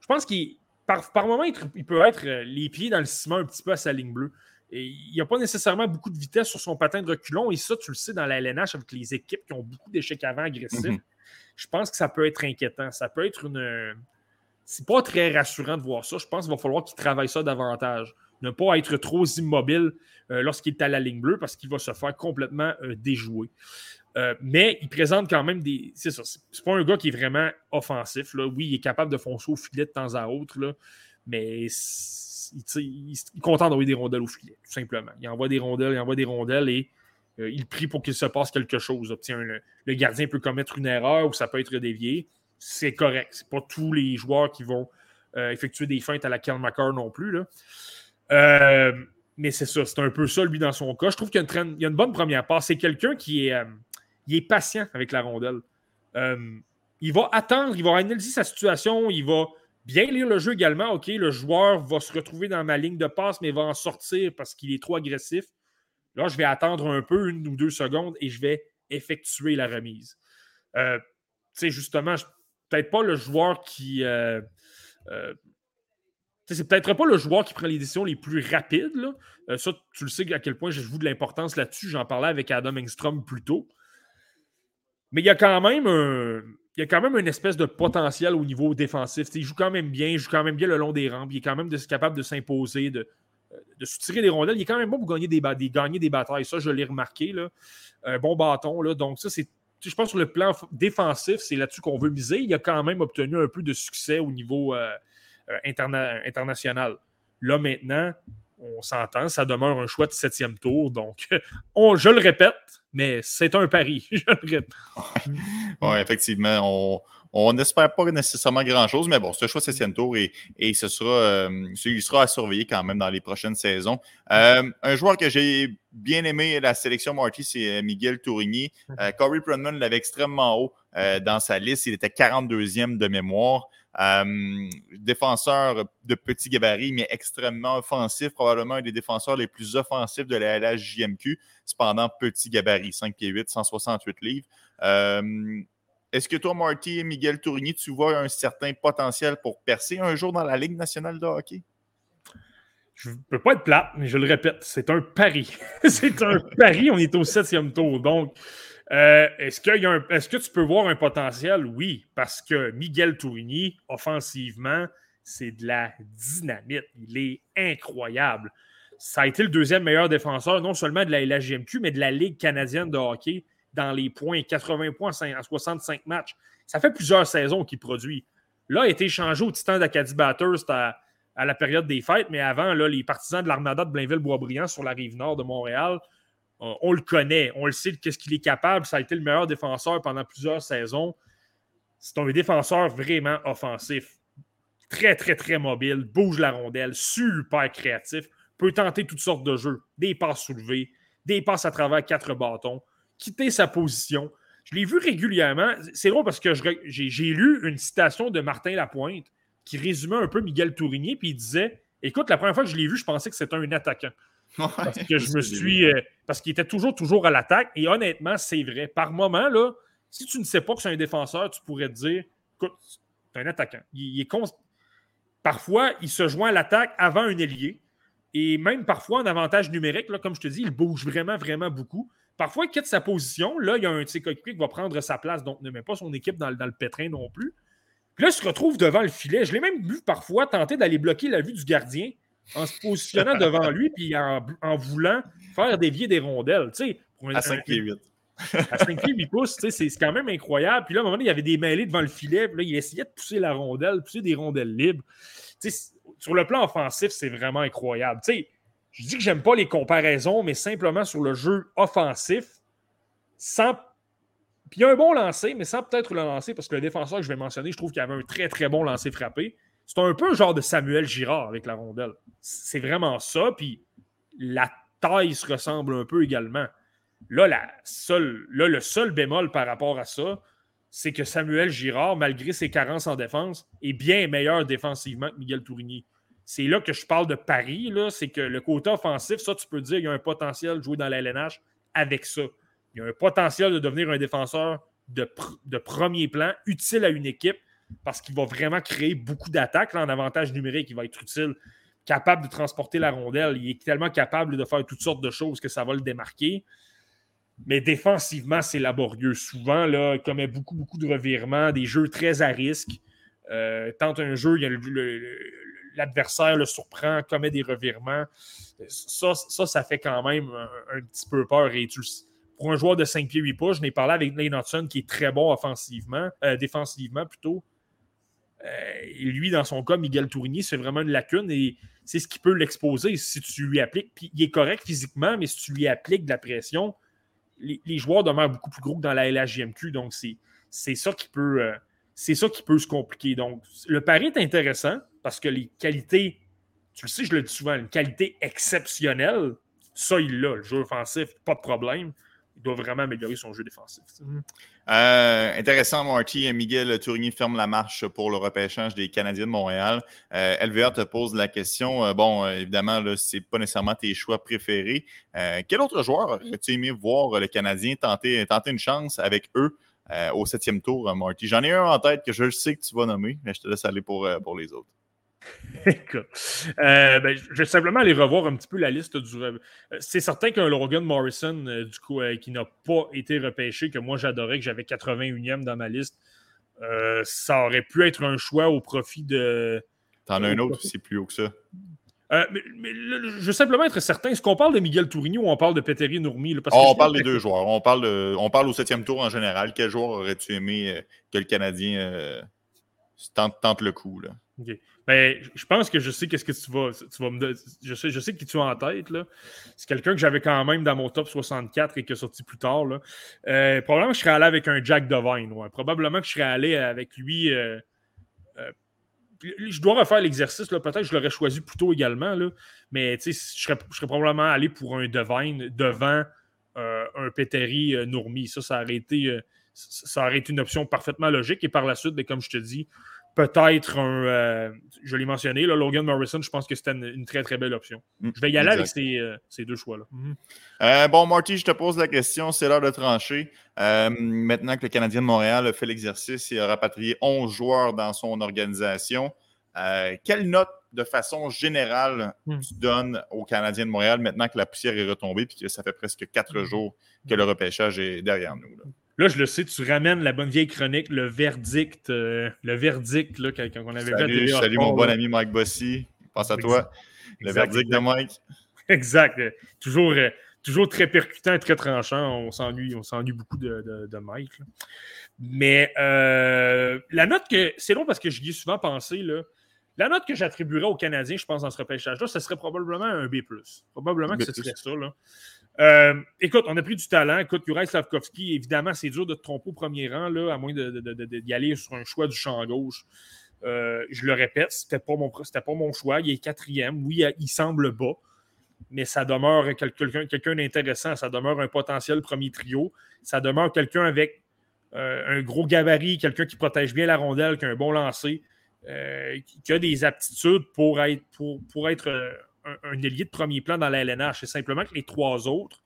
S3: je pense qu'il. Par, par moment, il, peut être euh, les pieds dans le ciment un petit peu à sa ligne bleue. Et il n'y a pas nécessairement beaucoup de vitesse sur son patin de reculon. Et ça, tu le sais, dans la LNH, avec les équipes qui ont beaucoup d'échecs avant agressifs, mhm. je pense que ça peut être inquiétant. Ça peut être une. C'est pas très rassurant de voir ça. Je pense qu'il va falloir qu'il travaille ça davantage ne pas être trop immobile euh, lorsqu'il est à la ligne bleue parce qu'il va se faire complètement euh, déjouer. Euh, mais il présente quand même des. C'est ça. C'est pas un gars qui est vraiment offensif. Là. Oui, il est capable de foncer au filet de temps à autre, là, mais il, est content d'envoyer des rondelles au filet, tout simplement. Il envoie des rondelles, il envoie des rondelles et il prie pour qu'il se passe quelque chose. le, gardien peut commettre une erreur ou ça peut être dévié. C'est correct. C'est pas tous les joueurs qui vont effectuer des feintes à la Kel non plus. Là. Euh, mais c'est ça, c'est un peu ça, lui, dans son cas. Je trouve qu'il y, a une, bonne première passe. C'est quelqu'un qui est, euh, est patient avec la rondelle. Euh, il va attendre, il va analyser sa situation, il va Bien lire le jeu également. OK, le joueur va se retrouver dans ma ligne de passe, mais va en sortir parce qu'il est trop agressif. Là, je vais attendre un peu, une ou deux secondes, et je vais effectuer la remise. Tu sais, justement, peut-être pas le joueur qui. C'est peut-être pas le joueur qui prend les décisions les plus rapides. Là. ça, tu le sais à quel point je joue de l'importance là-dessus. J'en parlais avec Adam Engstrom plus tôt. Mais il y a quand même un, il a quand même une espèce de potentiel au niveau défensif. il joue quand même bien, il joue quand même bien le long des rampes, il est quand même capable de s'imposer, de, de soutirer des rondelles. Il est quand même bon pour gagner des, gagner des batailles. Ça, je l'ai remarqué. Un bon bâton. Donc, ça, c'est. Je pense sur le plan défensif, c'est là-dessus qu'on veut miser. Il a quand même obtenu un peu de succès au niveau euh, euh, international. Là, maintenant, on s'entend, ça demeure un choix de septième tour. Donc, on, je le répète, mais c'est un pari. je le répète.
S1: oui, effectivement, on, n'espère pas nécessairement grand-chose, mais bon, un choix de septième tour et, et ce sera, euh, il sera à surveiller quand même dans les prochaines saisons. Euh, un joueur que j'ai bien aimé la sélection Marty, c'est Miguel Tourigny. Corey Prunman l'avait extrêmement haut dans sa liste. Il était 42e de mémoire. Défenseur de petit gabarit, mais extrêmement offensif, probablement un des défenseurs les plus offensifs de la LHJMQ. Cependant, petit gabarit, 5 pieds 8, 168 livres. Est-ce que toi, Marty et Miguel Tourigny, tu vois un certain potentiel pour percer un jour dans la Ligue nationale de hockey?
S3: Je ne peux pas être plat, mais je le répète, c'est un pari. c'est un pari, on est au septième tour. Donc, euh, est-ce, est que tu peux voir un potentiel? Oui, parce que Miguel Tourigny, offensivement, c'est de la dynamite. Il est incroyable. Ça a été le deuxième meilleur défenseur, non seulement de la LHGMQ, mais de la Ligue canadienne de hockey dans les points, 80 points en 65 matchs. Ça fait plusieurs saisons qu'il produit. Là, il a été échangé au Titan d'Acadie Batters à, à, la période des fêtes, mais avant, là, les partisans de l'Armada de Blainville-Boisbriand sur la rive nord de Montréal, euh, on le connaît, on le sait qu'est-ce qu'il est capable. Ça a été le meilleur défenseur pendant plusieurs saisons. C'est un défenseur vraiment offensif. Très, très, très mobile, bouge la rondelle, super créatif, peut tenter toutes sortes de jeux. Des passes soulevées, des passes à travers quatre bâtons quitter sa position. Je l'ai vu régulièrement. C'est drôle parce que j'ai lu une citation de Martin Lapointe qui résumait un peu Miguel Tourigny, puis il disait Écoute, la première fois que je l'ai vu, je pensais que c'était un attaquant. Parce que je me suis. Euh, parce qu'il était toujours, toujours à l'attaque. Et honnêtement, c'est vrai. Par moment, là, si tu ne sais pas que c'est un défenseur, tu pourrais te dire Écoute, c'est un attaquant. Il, est Parfois, il se joint à l'attaque avant un ailier. Et même parfois, en avantage numérique, là, comme je te dis, il bouge vraiment, vraiment beaucoup. Parfois, il quitte sa position. Là, il y a un de ses qui va prendre sa place, donc ne met pas son équipe dans, le pétrin non plus. Puis là, il se retrouve devant le filet. Je l'ai même vu parfois tenter d'aller bloquer la vue du gardien en se positionnant devant lui puis en, voulant faire dévier des rondelles.
S1: à 5 pieds 8.
S3: à 5 pieds 8 pouces, c'est quand même incroyable. Puis là, à un moment donné, il y avait des mêlées devant le filet. Puis là, il essayait de pousser la rondelle, pousser des rondelles libres. sur le plan offensif, c'est vraiment incroyable. je dis que j'aime pas les comparaisons, mais simplement sur le jeu offensif, sans. Puis il y a un bon lancer, mais sans peut-être le lancer, parce que le défenseur que je vais mentionner, je trouve qu'il avait un très très bon lancer frappé. C'est un peu un genre de Samuel Girard avec la rondelle. C'est vraiment ça. Puis la taille se ressemble un peu également. Là, le seul bémol par rapport à ça, c'est que Samuel Girard, malgré ses carences en défense, est bien meilleur défensivement que Miguel Tourigny c'est là que je parle de Paris. C'est que le côté offensif, ça, tu peux dire qu'il y a un potentiel de jouer dans la LNH avec ça. Il y a un potentiel de devenir un défenseur de, premier plan, utile à une équipe, parce qu'il va vraiment créer beaucoup d'attaques en avantage numérique. Il va être utile, capable de transporter la rondelle. Il est tellement capable de faire toutes sortes de choses que ça va le démarquer. Mais défensivement, c'est laborieux. Souvent, là, il commet beaucoup, beaucoup de revirements, des jeux très à risque. Euh, tant un jeu, le l'adversaire le surprend, commet des revirements. Ça, ça, fait quand même un, petit peu peur. Et pour un joueur de 5 pieds 8 pouces, je n'ai parlé avec Lane Hudson qui est très bon offensivement, euh, défensivement plutôt. Euh, lui, dans son cas, Miguel Tourigny, c'est vraiment une lacune et c'est ce qui peut l'exposer si tu lui appliques. Puis il est correct physiquement, mais si tu lui appliques de la pression, les, joueurs demeurent beaucoup plus gros que dans la LHJMQ. Donc, c'est ça qui peut. Euh, ça qui peut se compliquer. Donc, le pari est intéressant parce que les qualités, tu le sais, je le dis souvent, une qualité exceptionnelle, ça, il l'a. Le jeu offensif, pas de problème. Doit vraiment améliorer son jeu défensif.
S1: Euh, intéressant, Marty. Miguel Tourigny ferme la marche pour le repêchage des Canadiens de Montréal. Euh, LVA te pose la question. Euh, bon, évidemment, ce n'est pas nécessairement tes choix préférés. quel autre joueur aurais-tu aimé voir le Canadien tenter, tenter une chance avec eux au septième tour, Marty? J'en ai un en tête que je sais que tu vas nommer, mais je te laisse aller pour, pour les autres.
S3: Euh, ben, je vais simplement aller revoir un petit peu la liste du. Euh, c'est certain qu'un Logan Morrison, euh, du coup, qui n'a pas été repêché, que moi j'adorais, que j'avais 81e dans ma liste, ça aurait pu être un choix au profit de.
S1: T'en as un autre aussi plus haut que ça.
S3: mais, je veux simplement être certain, est-ce qu'on parle de Miguel Tourigno ou on parle de Petteri Nourmi?
S1: on parle des deux joueurs. On parle, on parle au septième tour en général. Quel joueur aurais-tu aimé que le Canadien tente, le coup? Là?
S3: Ben, je pense que je sais qu'est-ce que tu vas, tu vas me je sais, je sais qui tu as en tête. C'est quelqu'un que j'avais quand même dans mon top 64 et qui est sorti plus tard. Euh, probablement que je serais allé avec un Jack Devine. Probablement que je serais allé avec lui. Euh, euh, je dois refaire l'exercice. Peut-être que je l'aurais choisi plus tôt également. Là. Mais je serais, probablement allé pour un Devine devant un Petteri Nourmi. Ça, ça aurait, été, ça aurait été une option parfaitement logique. Et par la suite, ben, comme je te dis, peut-être un. Euh, je l'ai mentionné, là, Logan Morrison, je pense que c'était une, très très belle option. Mm, je vais y aller avec ces, euh, ces deux choix-là.
S1: Mm-hmm. Euh, bon, Marty, je te pose la question, c'est l'heure de trancher. maintenant que le Canadien de Montréal a fait l'exercice et a rapatrié 11 joueurs dans son organisation, quelle note de façon générale mm. tu donnes au Canadien de Montréal maintenant que la poussière est retombée et que ça fait presque quatre mm. jours que le repêchage est derrière nous?
S3: Là, je le sais, tu ramènes la bonne vieille chronique, le verdict, euh, le verdict là, quand, on avait
S1: salut, fait Salut mon bon ami Mike Bossy, pense à toi. Le verdict de Mike.
S3: Exact. Toujours, euh, toujours très percutant et très tranchant. On s'ennuie, on s'ennuie beaucoup de, de, Mike. Mais euh, la note que. C'est long parce que j'y ai souvent pensé. Là, la note que j'attribuerais aux Canadiens, je pense, dans ce repêchage-là, ce serait probablement un B. Probablement que ce serait ça. Là. Euh, écoute, on a pris du talent. Écoute, Juraj Slavkovski, évidemment, c'est dur de te tromper au premier rang, là, à moins d'y aller sur un choix du champ gauche. Euh, je le répète, c'était pas pas mon choix. Il est quatrième. Oui, il semble bas, mais ça demeure quelqu'un quelqu'un d'intéressant. Ça demeure un potentiel premier trio. Ça demeure quelqu'un avec euh, un gros gabarit, quelqu'un qui protège bien la rondelle, qui a un bon lancer, qui, a des aptitudes pour être, pour, pour être un, ailier de premier plan dans la LNH. C'est simplement que les trois autres,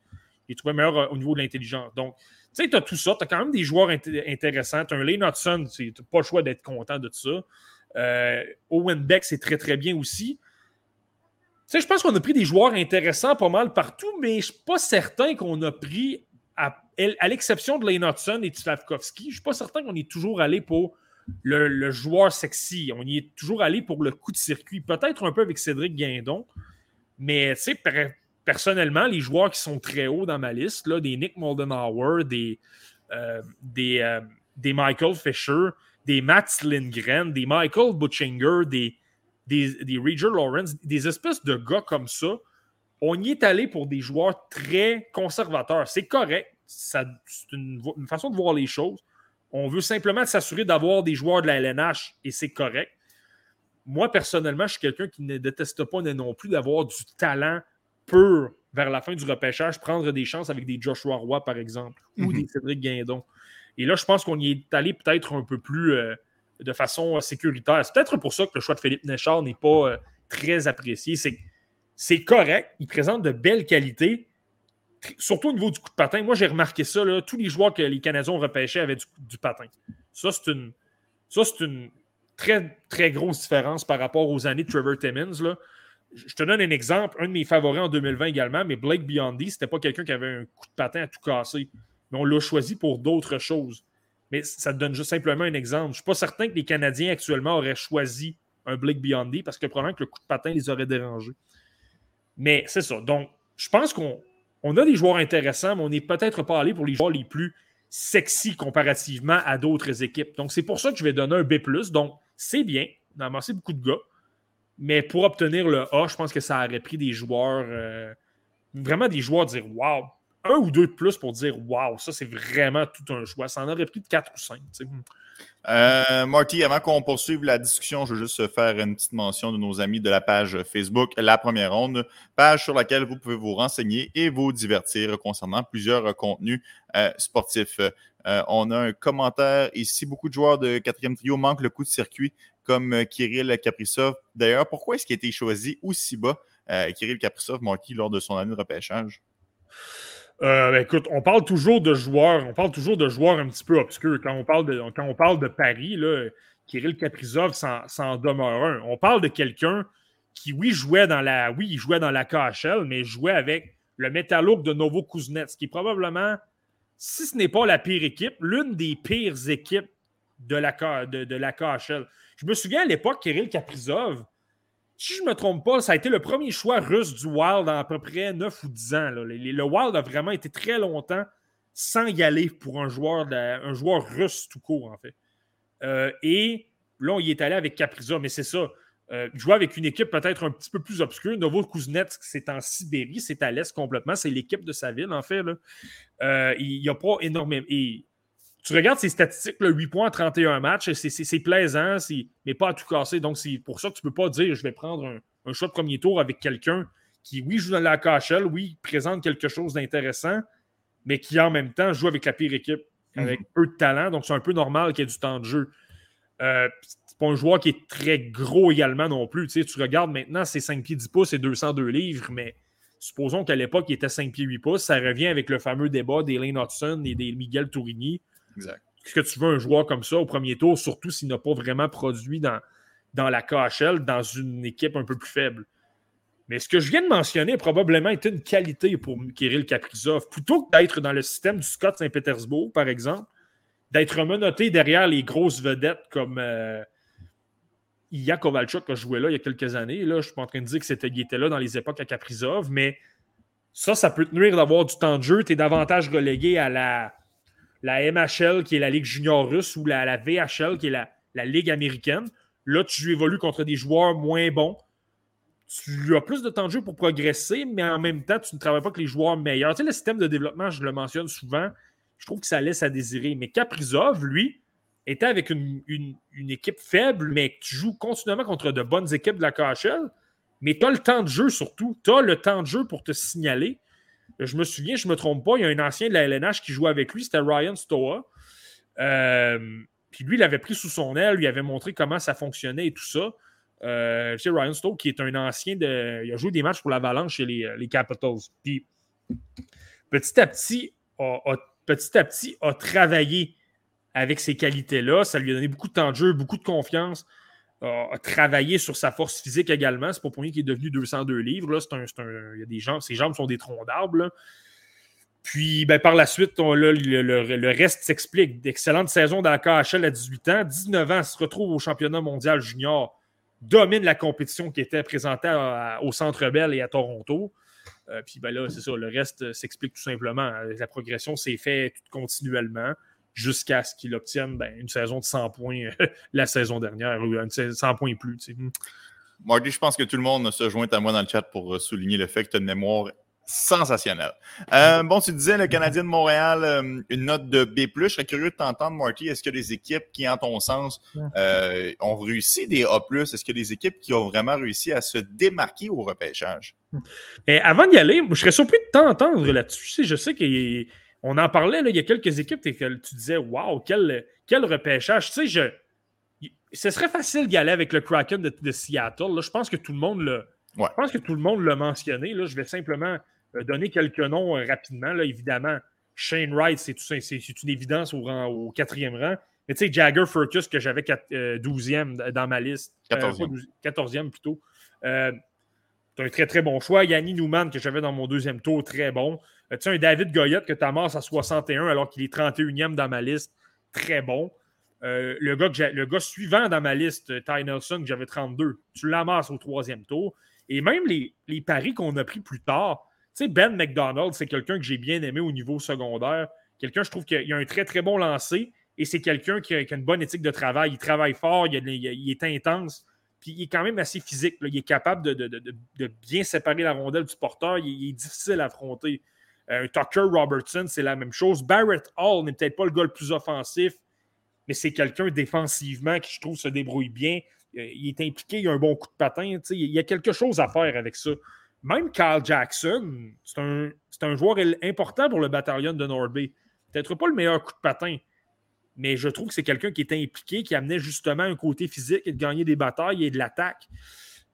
S3: ils trouvaient meilleurs euh, au niveau de l'intelligence. Donc, tu sais, tu as tout ça. Tu as quand même des joueurs intéressants. Tu as un Lane Hudson, tu n'as pas le choix d'être content de tout ça. Euh, Owen Beck, c'est très, très bien aussi. Tu sais, je pense qu'on a pris des joueurs intéressants pas mal partout, mais je ne suis pas certain qu'on a pris, à, à l'exception de Lane Hudson et de Slavkovski, je ne suis pas certain qu'on est toujours allé pour le, joueur sexy. On y est toujours allé pour le coup de circuit. Peut-être un peu avec Cédric Guindon. Mais tu sais, personnellement, les joueurs qui sont très hauts dans ma liste, des Nick Moldenhauer, des, euh, euh, des, Michael Fisher, des Matt Lindgren, des Michael Butchinger, des, des, des Lawrence, des espèces de gars comme ça, on y est allé pour des joueurs très conservateurs. C'est correct. C'est une, façon de voir les choses. On veut simplement s'assurer d'avoir des joueurs de la LNH et c'est correct. Moi, personnellement, je suis quelqu'un qui ne déteste pas non plus d'avoir du talent pur vers la fin du repêchage, prendre des chances avec des Joshua Roy, par exemple, ou mhm. des Cédric Guindon. Et là, je pense qu'on y est allé peut-être un peu plus euh, de façon sécuritaire. C'est peut-être pour ça que le choix de Philippe Néchard n'est pas euh, très apprécié. C'est correct, il présente de belles qualités, surtout au niveau du coup de patin, moi j'ai remarqué ça, tous les joueurs que les Canadiens ont repêchés avaient du, patin. Ça, c'est une, ça, c'est une très, très grosse différence par rapport aux années de Trevor Timmons. Là. Je te donne un exemple, un de mes favoris en 2020 également, mais Blake Biondi, c'était pas quelqu'un qui avait un coup de patin à tout casser. Mais on l'a choisi pour d'autres choses. Mais ça te donne juste simplement un exemple. Je ne suis pas certain que les Canadiens actuellement auraient choisi un Blake Biondi parce que probablement que le coup de patin les aurait dérangés. Mais c'est ça. Donc, je pense qu'on on a des joueurs intéressants, mais on n'est peut-être pas allé pour les joueurs les plus sexy comparativement à d'autres équipes. Donc, c'est pour ça que je vais donner un B. Donc, c'est bien, amassé beaucoup de gars. Mais pour obtenir le A, je pense que ça aurait pris des joueurs, euh, vraiment des joueurs dire Waouh, un ou deux de plus pour dire Waouh, ça c'est vraiment tout un choix. Ça en aurait pris de quatre ou cinq.
S1: Euh, Marty, avant qu'on poursuive la discussion, je veux juste faire une petite mention de nos amis de la page Facebook La Première Ronde, page sur laquelle vous pouvez vous renseigner et vous divertir concernant plusieurs contenus euh, sportifs. Euh, on a un commentaire ici. Beaucoup de joueurs de quatrième trio manquent le coup de circuit, comme Kirill Kaprizov. D'ailleurs, pourquoi est-ce qu'il a été choisi aussi bas, Kirill Kaprizov, Marty, lors de son année de repêchage?
S3: Euh, ben, écoute, on parle toujours de joueurs, on parle toujours de joueurs un petit peu obscurs. Quand on parle de, quand on parle de Paris, là, Kirill Kaprizov s'en demeure un. On parle de quelqu'un qui, oui, jouait dans la. Oui, il jouait dans la KHL, mais jouait avec le Metallourg de Novo Kuznets, qui est probablement, si ce n'est pas la pire équipe, l'une des pires équipes de la, de, de la KHL. Je me souviens à l'époque, Kirill Kaprizov, si je ne me trompe pas, ça a été le premier choix russe du Wild en à peu près 9 ou 10 ans. Le Wild a vraiment été très longtemps sans y aller pour un joueur, un joueur russe tout court, en fait. Euh, et là, il est allé avec Capriza, mais c'est ça. Euh, jouer avec une équipe peut-être un petit peu plus obscure. Novo Kuznetsk, c'est en Sibérie, c'est à l'est complètement. C'est l'équipe de sa ville, en fait. Euh, il n'y a pas énormément. Tu regardes ses statistiques, le 8 points en 31 matchs, c'est plaisant, mais pas à tout casser. Donc, c'est pour ça que tu ne peux pas dire je vais prendre un, un choix de premier tour avec quelqu'un qui, oui, joue dans la KHL, oui, présente quelque chose d'intéressant, mais qui en même temps joue avec la pire équipe, avec mhm. peu de talent. Donc, c'est un peu normal qu'il y ait du temps de jeu. Euh, c'est pas un joueur qui est très gros également non plus. Tu, sais, tu regardes maintenant, c'est 5 pieds 10 pouces et 202 livres, mais supposons qu'à l'époque, il était 5 pieds 8 pouces. Ça revient avec le fameux débat d'Elaine Hudson et des Miguel Tourigny. Est-ce que tu veux un joueur comme ça au premier tour, surtout s'il n'a pas vraiment produit dans, la KHL, dans une équipe un peu plus faible? Mais ce que je viens de mentionner a probablement été une qualité pour Kirill Kaprizov. Plutôt que d'être dans le système du Scott Saint-Pétersbourg, par exemple, d'être menotté derrière les grosses vedettes comme euh, Ilya Kovalchuk a joué là il y a quelques années. Là, je ne suis pas en train de dire qu'il était là dans les époques à Kaprizov, mais ça, ça peut te nuire d'avoir du temps de jeu. Tu es davantage relégué à la, la MHL, qui est la Ligue junior russe, ou la, VHL, qui est la, Ligue américaine. Là, tu évolues contre des joueurs moins bons. Tu as plus de temps de jeu pour progresser, mais en même temps, tu ne travailles pas avec les joueurs meilleurs. Tu sais, le système de développement, je le mentionne souvent, je trouve que ça laisse à désirer. Mais Caprizov, lui, était avec une, équipe faible, mais tu joues continuellement contre de bonnes équipes de la KHL. Mais tu as le temps de jeu surtout. Tu as le temps de jeu pour te signaler. Je me souviens, je ne me trompe pas, il y a un ancien de la LNH qui jouait avec lui, c'était Ryan Stoa. Euh, puis lui, il avait pris sous son aile, lui avait montré comment ça fonctionnait et tout ça. Euh, sais, Ryan Stowe, qui est un ancien de. Il a joué des matchs pour l'Avalanche chez les, les, Capitals. Puis petit à petit, a, petit à petit, a travaillé avec ces qualités-là. Ça lui a donné beaucoup de temps de jeu, beaucoup de confiance a, travaillé sur sa force physique également. C'est pas pour rien qu'il est devenu 202 livres. Là. il y a des jambes, ses jambes sont des troncs d'arbres. Puis ben, par la suite, le, reste s'explique. D'excellentes saisons dans la KHL à 18 ans. 19 ans, se retrouve au championnat mondial junior, domine la compétition qui était présentée au Centre Bell et à Toronto. Euh, puis ben là, c'est ça, le reste s'explique tout simplement. La progression s'est faite continuellement jusqu'à ce qu'il obtienne ben, une saison de 100 points la saison dernière, ou 100 points et plus.
S1: Marty, je pense que tout le monde se joint à moi dans le chat pour euh, souligner le fait que tu as une mémoire sensationnelle. Euh, bon, tu disais le Canadien de Montréal, euh, une note de B. Je serais curieux de t'entendre, Marty. Est-ce que des équipes qui, en ton sens, ont réussi des A? Est-ce que des équipes qui ont vraiment réussi à se démarquer au repêchage?
S3: Et avant d'y aller, je serais surpris de t'entendre là-dessus. Je sais qu'il on en parlait, là, il y a quelques équipes que tu disais Waouh, quel, quel repêchage. Tu sais, je, ce serait facile d'y aller avec le Kraken de, Seattle. Là. Je pense que tout le monde l'a. Je pense que tout le monde l'a mentionné. Là. Je vais simplement euh, donner quelques noms euh, rapidement. Là. Évidemment, Shane Wright, c'est, une évidence au, rang, au quatrième rang. Mais tu sais, Jagger Furcus, que j'avais 12e euh, dans ma liste. 14e. 14e plutôt. C'est un très très bon choix. Yanni Newman, que j'avais dans mon deuxième tour, très bon. Euh, tu sais, un David Goyette que tu amasses à 61 alors qu'il est 31e dans ma liste, très bon. Euh, le, gars le gars suivant dans ma liste, euh, Ty Nelson, que j'avais 32, tu l'amasses au troisième tour. Et même les, paris qu'on a pris plus tard, tu sais, Ben McDonald, c'est quelqu'un que j'ai bien aimé au niveau secondaire. Quelqu'un, je trouve qu'il a un très, très bon lancer et c'est quelqu'un qui, a une bonne éthique de travail. Il travaille fort, il, est intense, il est quand même assez physique. Il est capable de, bien séparer la rondelle du porteur. Il, est difficile à affronter. Euh, Tucker Robertson, c'est la même chose. Barrett Hall n'est peut-être pas le gars le plus offensif, mais c'est quelqu'un défensivement qui, je trouve, se débrouille bien. Euh, il est impliqué, il a un bon coup de patin. Il y a quelque chose à faire avec ça. Même Kyle Jackson, c'est un, joueur important pour le bataillon de Norby. Peut-être pas le meilleur coup de patin, mais je trouve que c'est quelqu'un qui était impliqué, qui amenait justement un côté physique et de gagner des batailles et de l'attaque.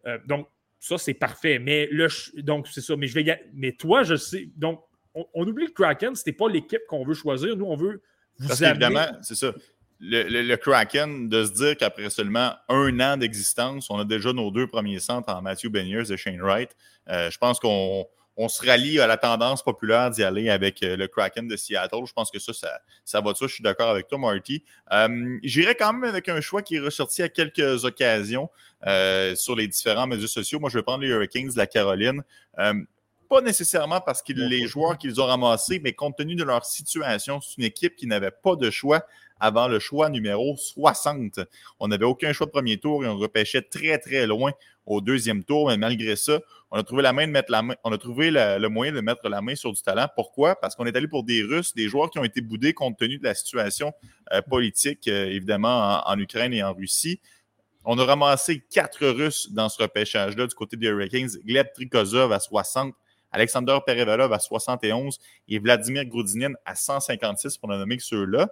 S3: Euh, donc, ça, c'est parfait. Mais le, donc, c'est ça. Mais, je vais, mais toi, je sais. Donc, on, oublie le Kraken, ce n'est pas l'équipe qu'on veut choisir. Nous, on veut
S1: vous Parce évidemment, c'est ça. Le, Kraken, de se dire qu'après seulement un an d'existence, on a déjà nos deux premiers centres en Matthew Beniers et Shane Wright. Euh, je pense qu'on on se rallie à la tendance populaire d'y aller avec euh, le Kraken de Seattle. Je pense que ça, ça, va de ça. Je suis d'accord avec toi, Marty. Euh, j'irai quand même avec un choix qui est ressorti à quelques occasions euh, sur les différents médias sociaux. Moi, je vais prendre les Hurricanes de la Caroline. pas nécessairement parce que les joueurs qu'ils ont ramassés, mais compte tenu de leur situation, c'est une équipe qui n'avait pas de choix avant le choix numéro 60. On n'avait aucun choix de premier tour et on repêchait très, très loin au deuxième tour, mais malgré ça, on a trouvé la main de mettre la main, on a trouvé le moyen de mettre la main sur du talent. Pourquoi? Parce qu'on est allé pour des Russes, des joueurs qui ont été boudés compte tenu de la situation euh, politique, euh, évidemment, en, Ukraine et en Russie. On a ramassé quatre Russes dans ce repêchage-là du côté des Hurricanes. Gleb Trikozov à 60, Alexander Perevalov à 71 et Vladimir Groudinin à 156 pour ne nommer que ceux-là.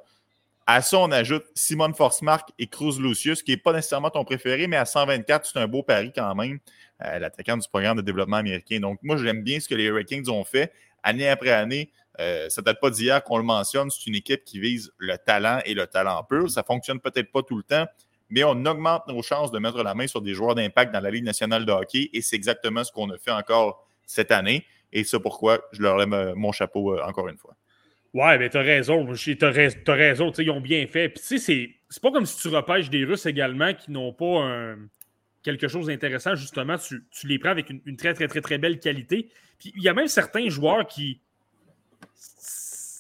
S1: À ça, on ajoute Simon Forsmark et Cruz Lucius, qui n'est pas nécessairement ton préféré, mais à 124, c'est un beau pari quand même, euh, l'attaquant du programme de développement américain. Donc, moi, j'aime bien ce que les Hurricanes ont fait année après année. Euh, ça ne date pas d'hier qu'on le mentionne. C'est une équipe qui vise le talent et le talent pur. Ça ne fonctionne peut-être pas tout le temps, mais on augmente nos chances de mettre la main sur des joueurs d'impact dans la Ligue nationale de hockey et c'est exactement ce qu'on a fait encore cette année. Et c'est pourquoi je leur lève euh, mon chapeau encore une fois.
S3: Ouais, mais t'as raison. T'as as raison. Ils ont bien fait. Puis, tu sais, c'est pas comme si tu repêches des Russes également qui n'ont pas quelque chose d'intéressant. Justement, tu, les prends avec une, très, très, très, très belle qualité. Puis, il y a même certains joueurs qui.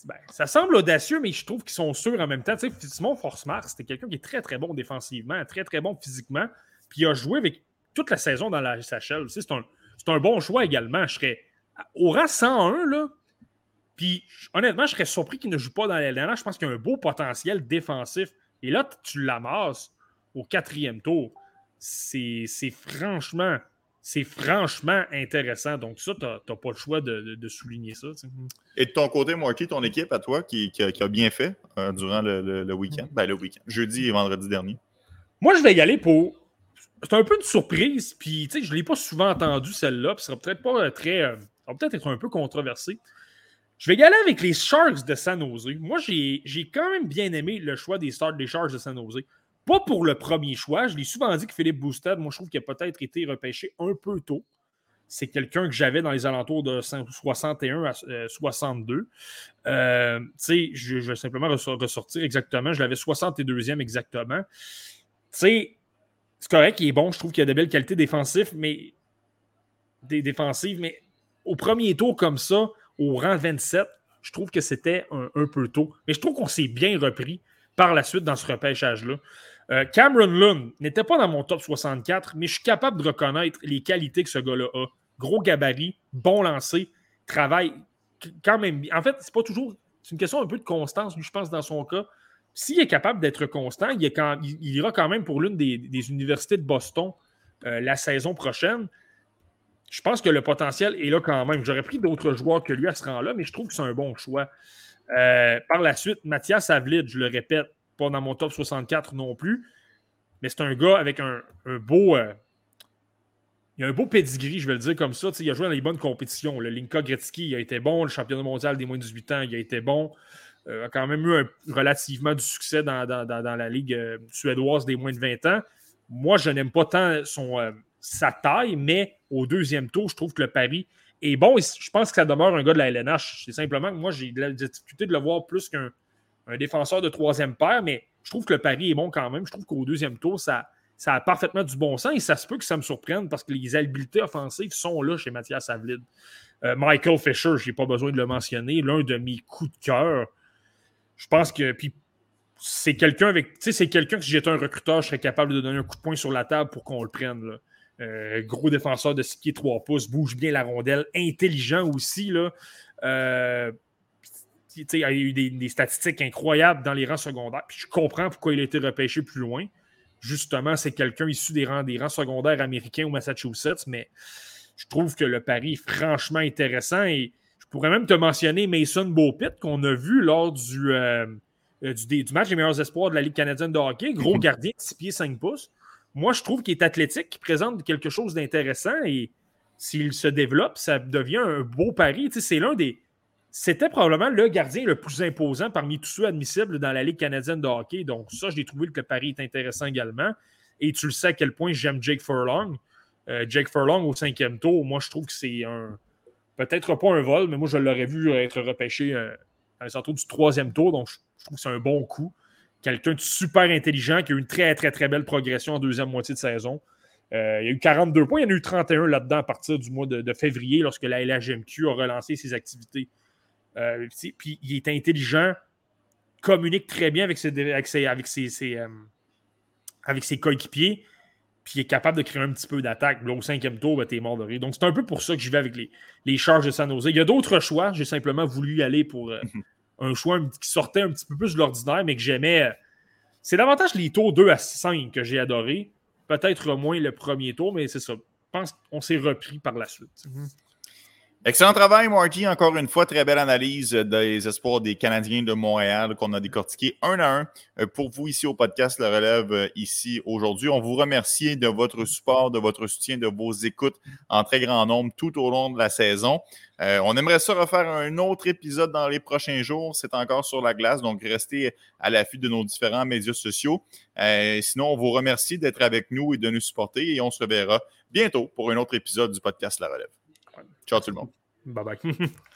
S3: Ben, ça semble audacieux, mais je trouve qu'ils sont sûrs en même temps. Tu sais, Simon Forsmar, c'était quelqu'un qui est très, très bon défensivement, très, très bon physiquement. Puis, il a joué avec toute la saison dans la SHL. Tu sais, c'est un, un, bon choix également. Je serais. Au rang 101, là, puis honnêtement, je serais surpris qu'il ne joue pas dans l'LNH. Je pense qu'il y a un beau potentiel défensif. Et là, tu l'amasses au quatrième tour. C'est franchement, c'est franchement intéressant. Donc, ça, tu n'as pas le choix de, souligner ça.
S1: Et de ton côté, Marky, ton équipe à toi qui, a, bien fait euh, durant le, week-end, ben, le week-end, jeudi et vendredi dernier.
S3: Moi, je vais y aller pour. C'est un peu une surprise, puis je ne l'ai pas souvent entendu celle-là, puis ça sera peut-être pas très. Euh, ça va peut-être être un peu controversé. Je vais y avec les Sharks de San Jose. Moi, j'ai quand même bien aimé le choix des starts des Sharks de San Jose. Pas pour le premier choix. Je l'ai souvent dit que Philippe Boustad, moi, je trouve qu'il a peut-être été repêché un peu tôt. C'est quelqu'un que j'avais dans les alentours de 61 à 62. Euh, euh, sais, je, vais simplement ressortir exactement. Je l'avais 62e exactement. Tu sais, c'est correct, il est bon. Je trouve qu'il a de belles qualités défensives, mais défensives, mais au premier tour comme ça, au rang 27, je trouve que c'était un, peu tôt. Mais je trouve qu'on s'est bien repris par la suite dans ce repêchage-là. Euh, Cameron Lund n'était pas dans mon top 64, mais je suis capable de reconnaître les qualités que ce gars-là a. Gros gabarit, bon lancer, travail quand même. En fait, c'est pas toujours. C'est une question un peu de constance, je pense, dans son cas. S'il est capable d'être constant, il, ira quand même pour l'une des, universités de Boston euh, la saison prochaine je pense que le potentiel est là quand même. J'aurais pris d'autres joueurs que lui à ce rang-là, mais je trouve que c'est un bon choix. Euh, par la suite, Mathias Avlid, je le répète, pas dans mon top 64 non plus, mais c'est un gars avec un, beau. Euh, il a un beau pedigree, je vais le dire comme ça. il a joué dans les bonnes compétitions. Le Linka Gretzky, il a été bon. Le championnat mondial des moins de 18 ans, il a été bon. Euh, a quand même eu relativement du succès dans, dans la Ligue suédoise des moins de 20 ans. Moi, je n'aime pas tant son, sa taille, mais au deuxième tour, je trouve que le pari est bon. Et je pense que ça demeure un gars de la LNH. C'est simplement que moi, j'ai de la difficulté de le voir plus qu'un défenseur de troisième paire, mais je trouve que le pari est bon quand même. Je trouve qu'au deuxième tour, ça, ça a parfaitement du bon sens et ça se peut que ça me surprenne parce que les habiletés offensives sont là chez Mathias Savlid. Euh, Michael Fisher, je n'ai pas besoin de le mentionner, l'un de mes coups de cœur. Je pense que. C'est quelqu'un avec. C'est quelqu'un que si j'étais un recruteur, je serais capable de donner un coup de poing sur la table pour qu'on le prenne. Euh, gros défenseur de 6 pieds 3 pouces, bouge bien la rondelle, intelligent aussi. Là. Euh, il y a eu des, statistiques incroyables dans les rangs secondaires. Puis je comprends pourquoi il a été repêché plus loin. Justement, c'est quelqu'un issu des rangs, des rangs secondaires américains au Massachusetts, mais je trouve que le pari est franchement intéressant. Et je pourrais même te mentionner Mason Beaupit qu'on a vu lors du, euh, du, match des meilleurs espoirs de la Ligue canadienne de hockey. Gros gardien, 6 pieds 5 pouces. Moi, je trouve qu'il est athlétique, qu'il présente quelque chose d'intéressant et s'il se développe, ça devient un beau pari. c'est l'un des. C'était probablement le gardien le plus imposant parmi tous ceux admissibles dans la Ligue canadienne de hockey. Donc, ça, j'ai trouvé que le pari est intéressant également. Et tu le sais à quel point j'aime Jake Furlong. Euh, Jake Furlong au cinquième tour, moi, je trouve que c'est un. Peut-être pas un vol, mais moi, je l'aurais vu être repêché euh, à un centre du troisième tour. Donc, je trouve que c'est un bon coup. Quelqu'un de super intelligent qui a eu une très, très, très belle progression en deuxième moitié de saison. Euh, il y a eu 42 points, il y en a eu 31 là-dedans à partir du mois de, février lorsque la LHMQ a relancé ses activités. Euh, puis il est intelligent, communique très bien avec ses, avec ses, avec ses, euh, avec ses coéquipiers, puis il est capable de créer un petit peu d'attaque. Au cinquième tour, ben, t'es mort de rire. Donc c'est un peu pour ça que je vais avec les, les charges de San Jose. Il y a d'autres choix, j'ai simplement voulu y aller pour un choix qui sortait un petit peu plus de l'ordinaire, mais que j'aimais. C'est davantage les tours 2 à 5 que j'ai adoré. Peut-être moins le premier tour, mais c'est ça. Je pense qu'on s'est repris par la suite. Mhm.
S1: Excellent travail, Marty. Encore une fois, très belle analyse des espoirs des Canadiens de Montréal qu'on a décortiqué un à un euh, pour vous ici au podcast Le Relève euh, ici aujourd'hui. On vous remercie de votre support, de votre soutien, de vos écoutes en très grand nombre tout au long de la saison. Euh, on aimerait ça refaire un autre épisode dans les prochains jours. C'est encore sur la glace, donc restez à l'affût de nos différents médias sociaux. sinon, on vous remercie d'être avec nous et de nous supporter et on se reverra bientôt pour un autre épisode du podcast La Relève. Ciao tout le monde.
S3: Bye bye.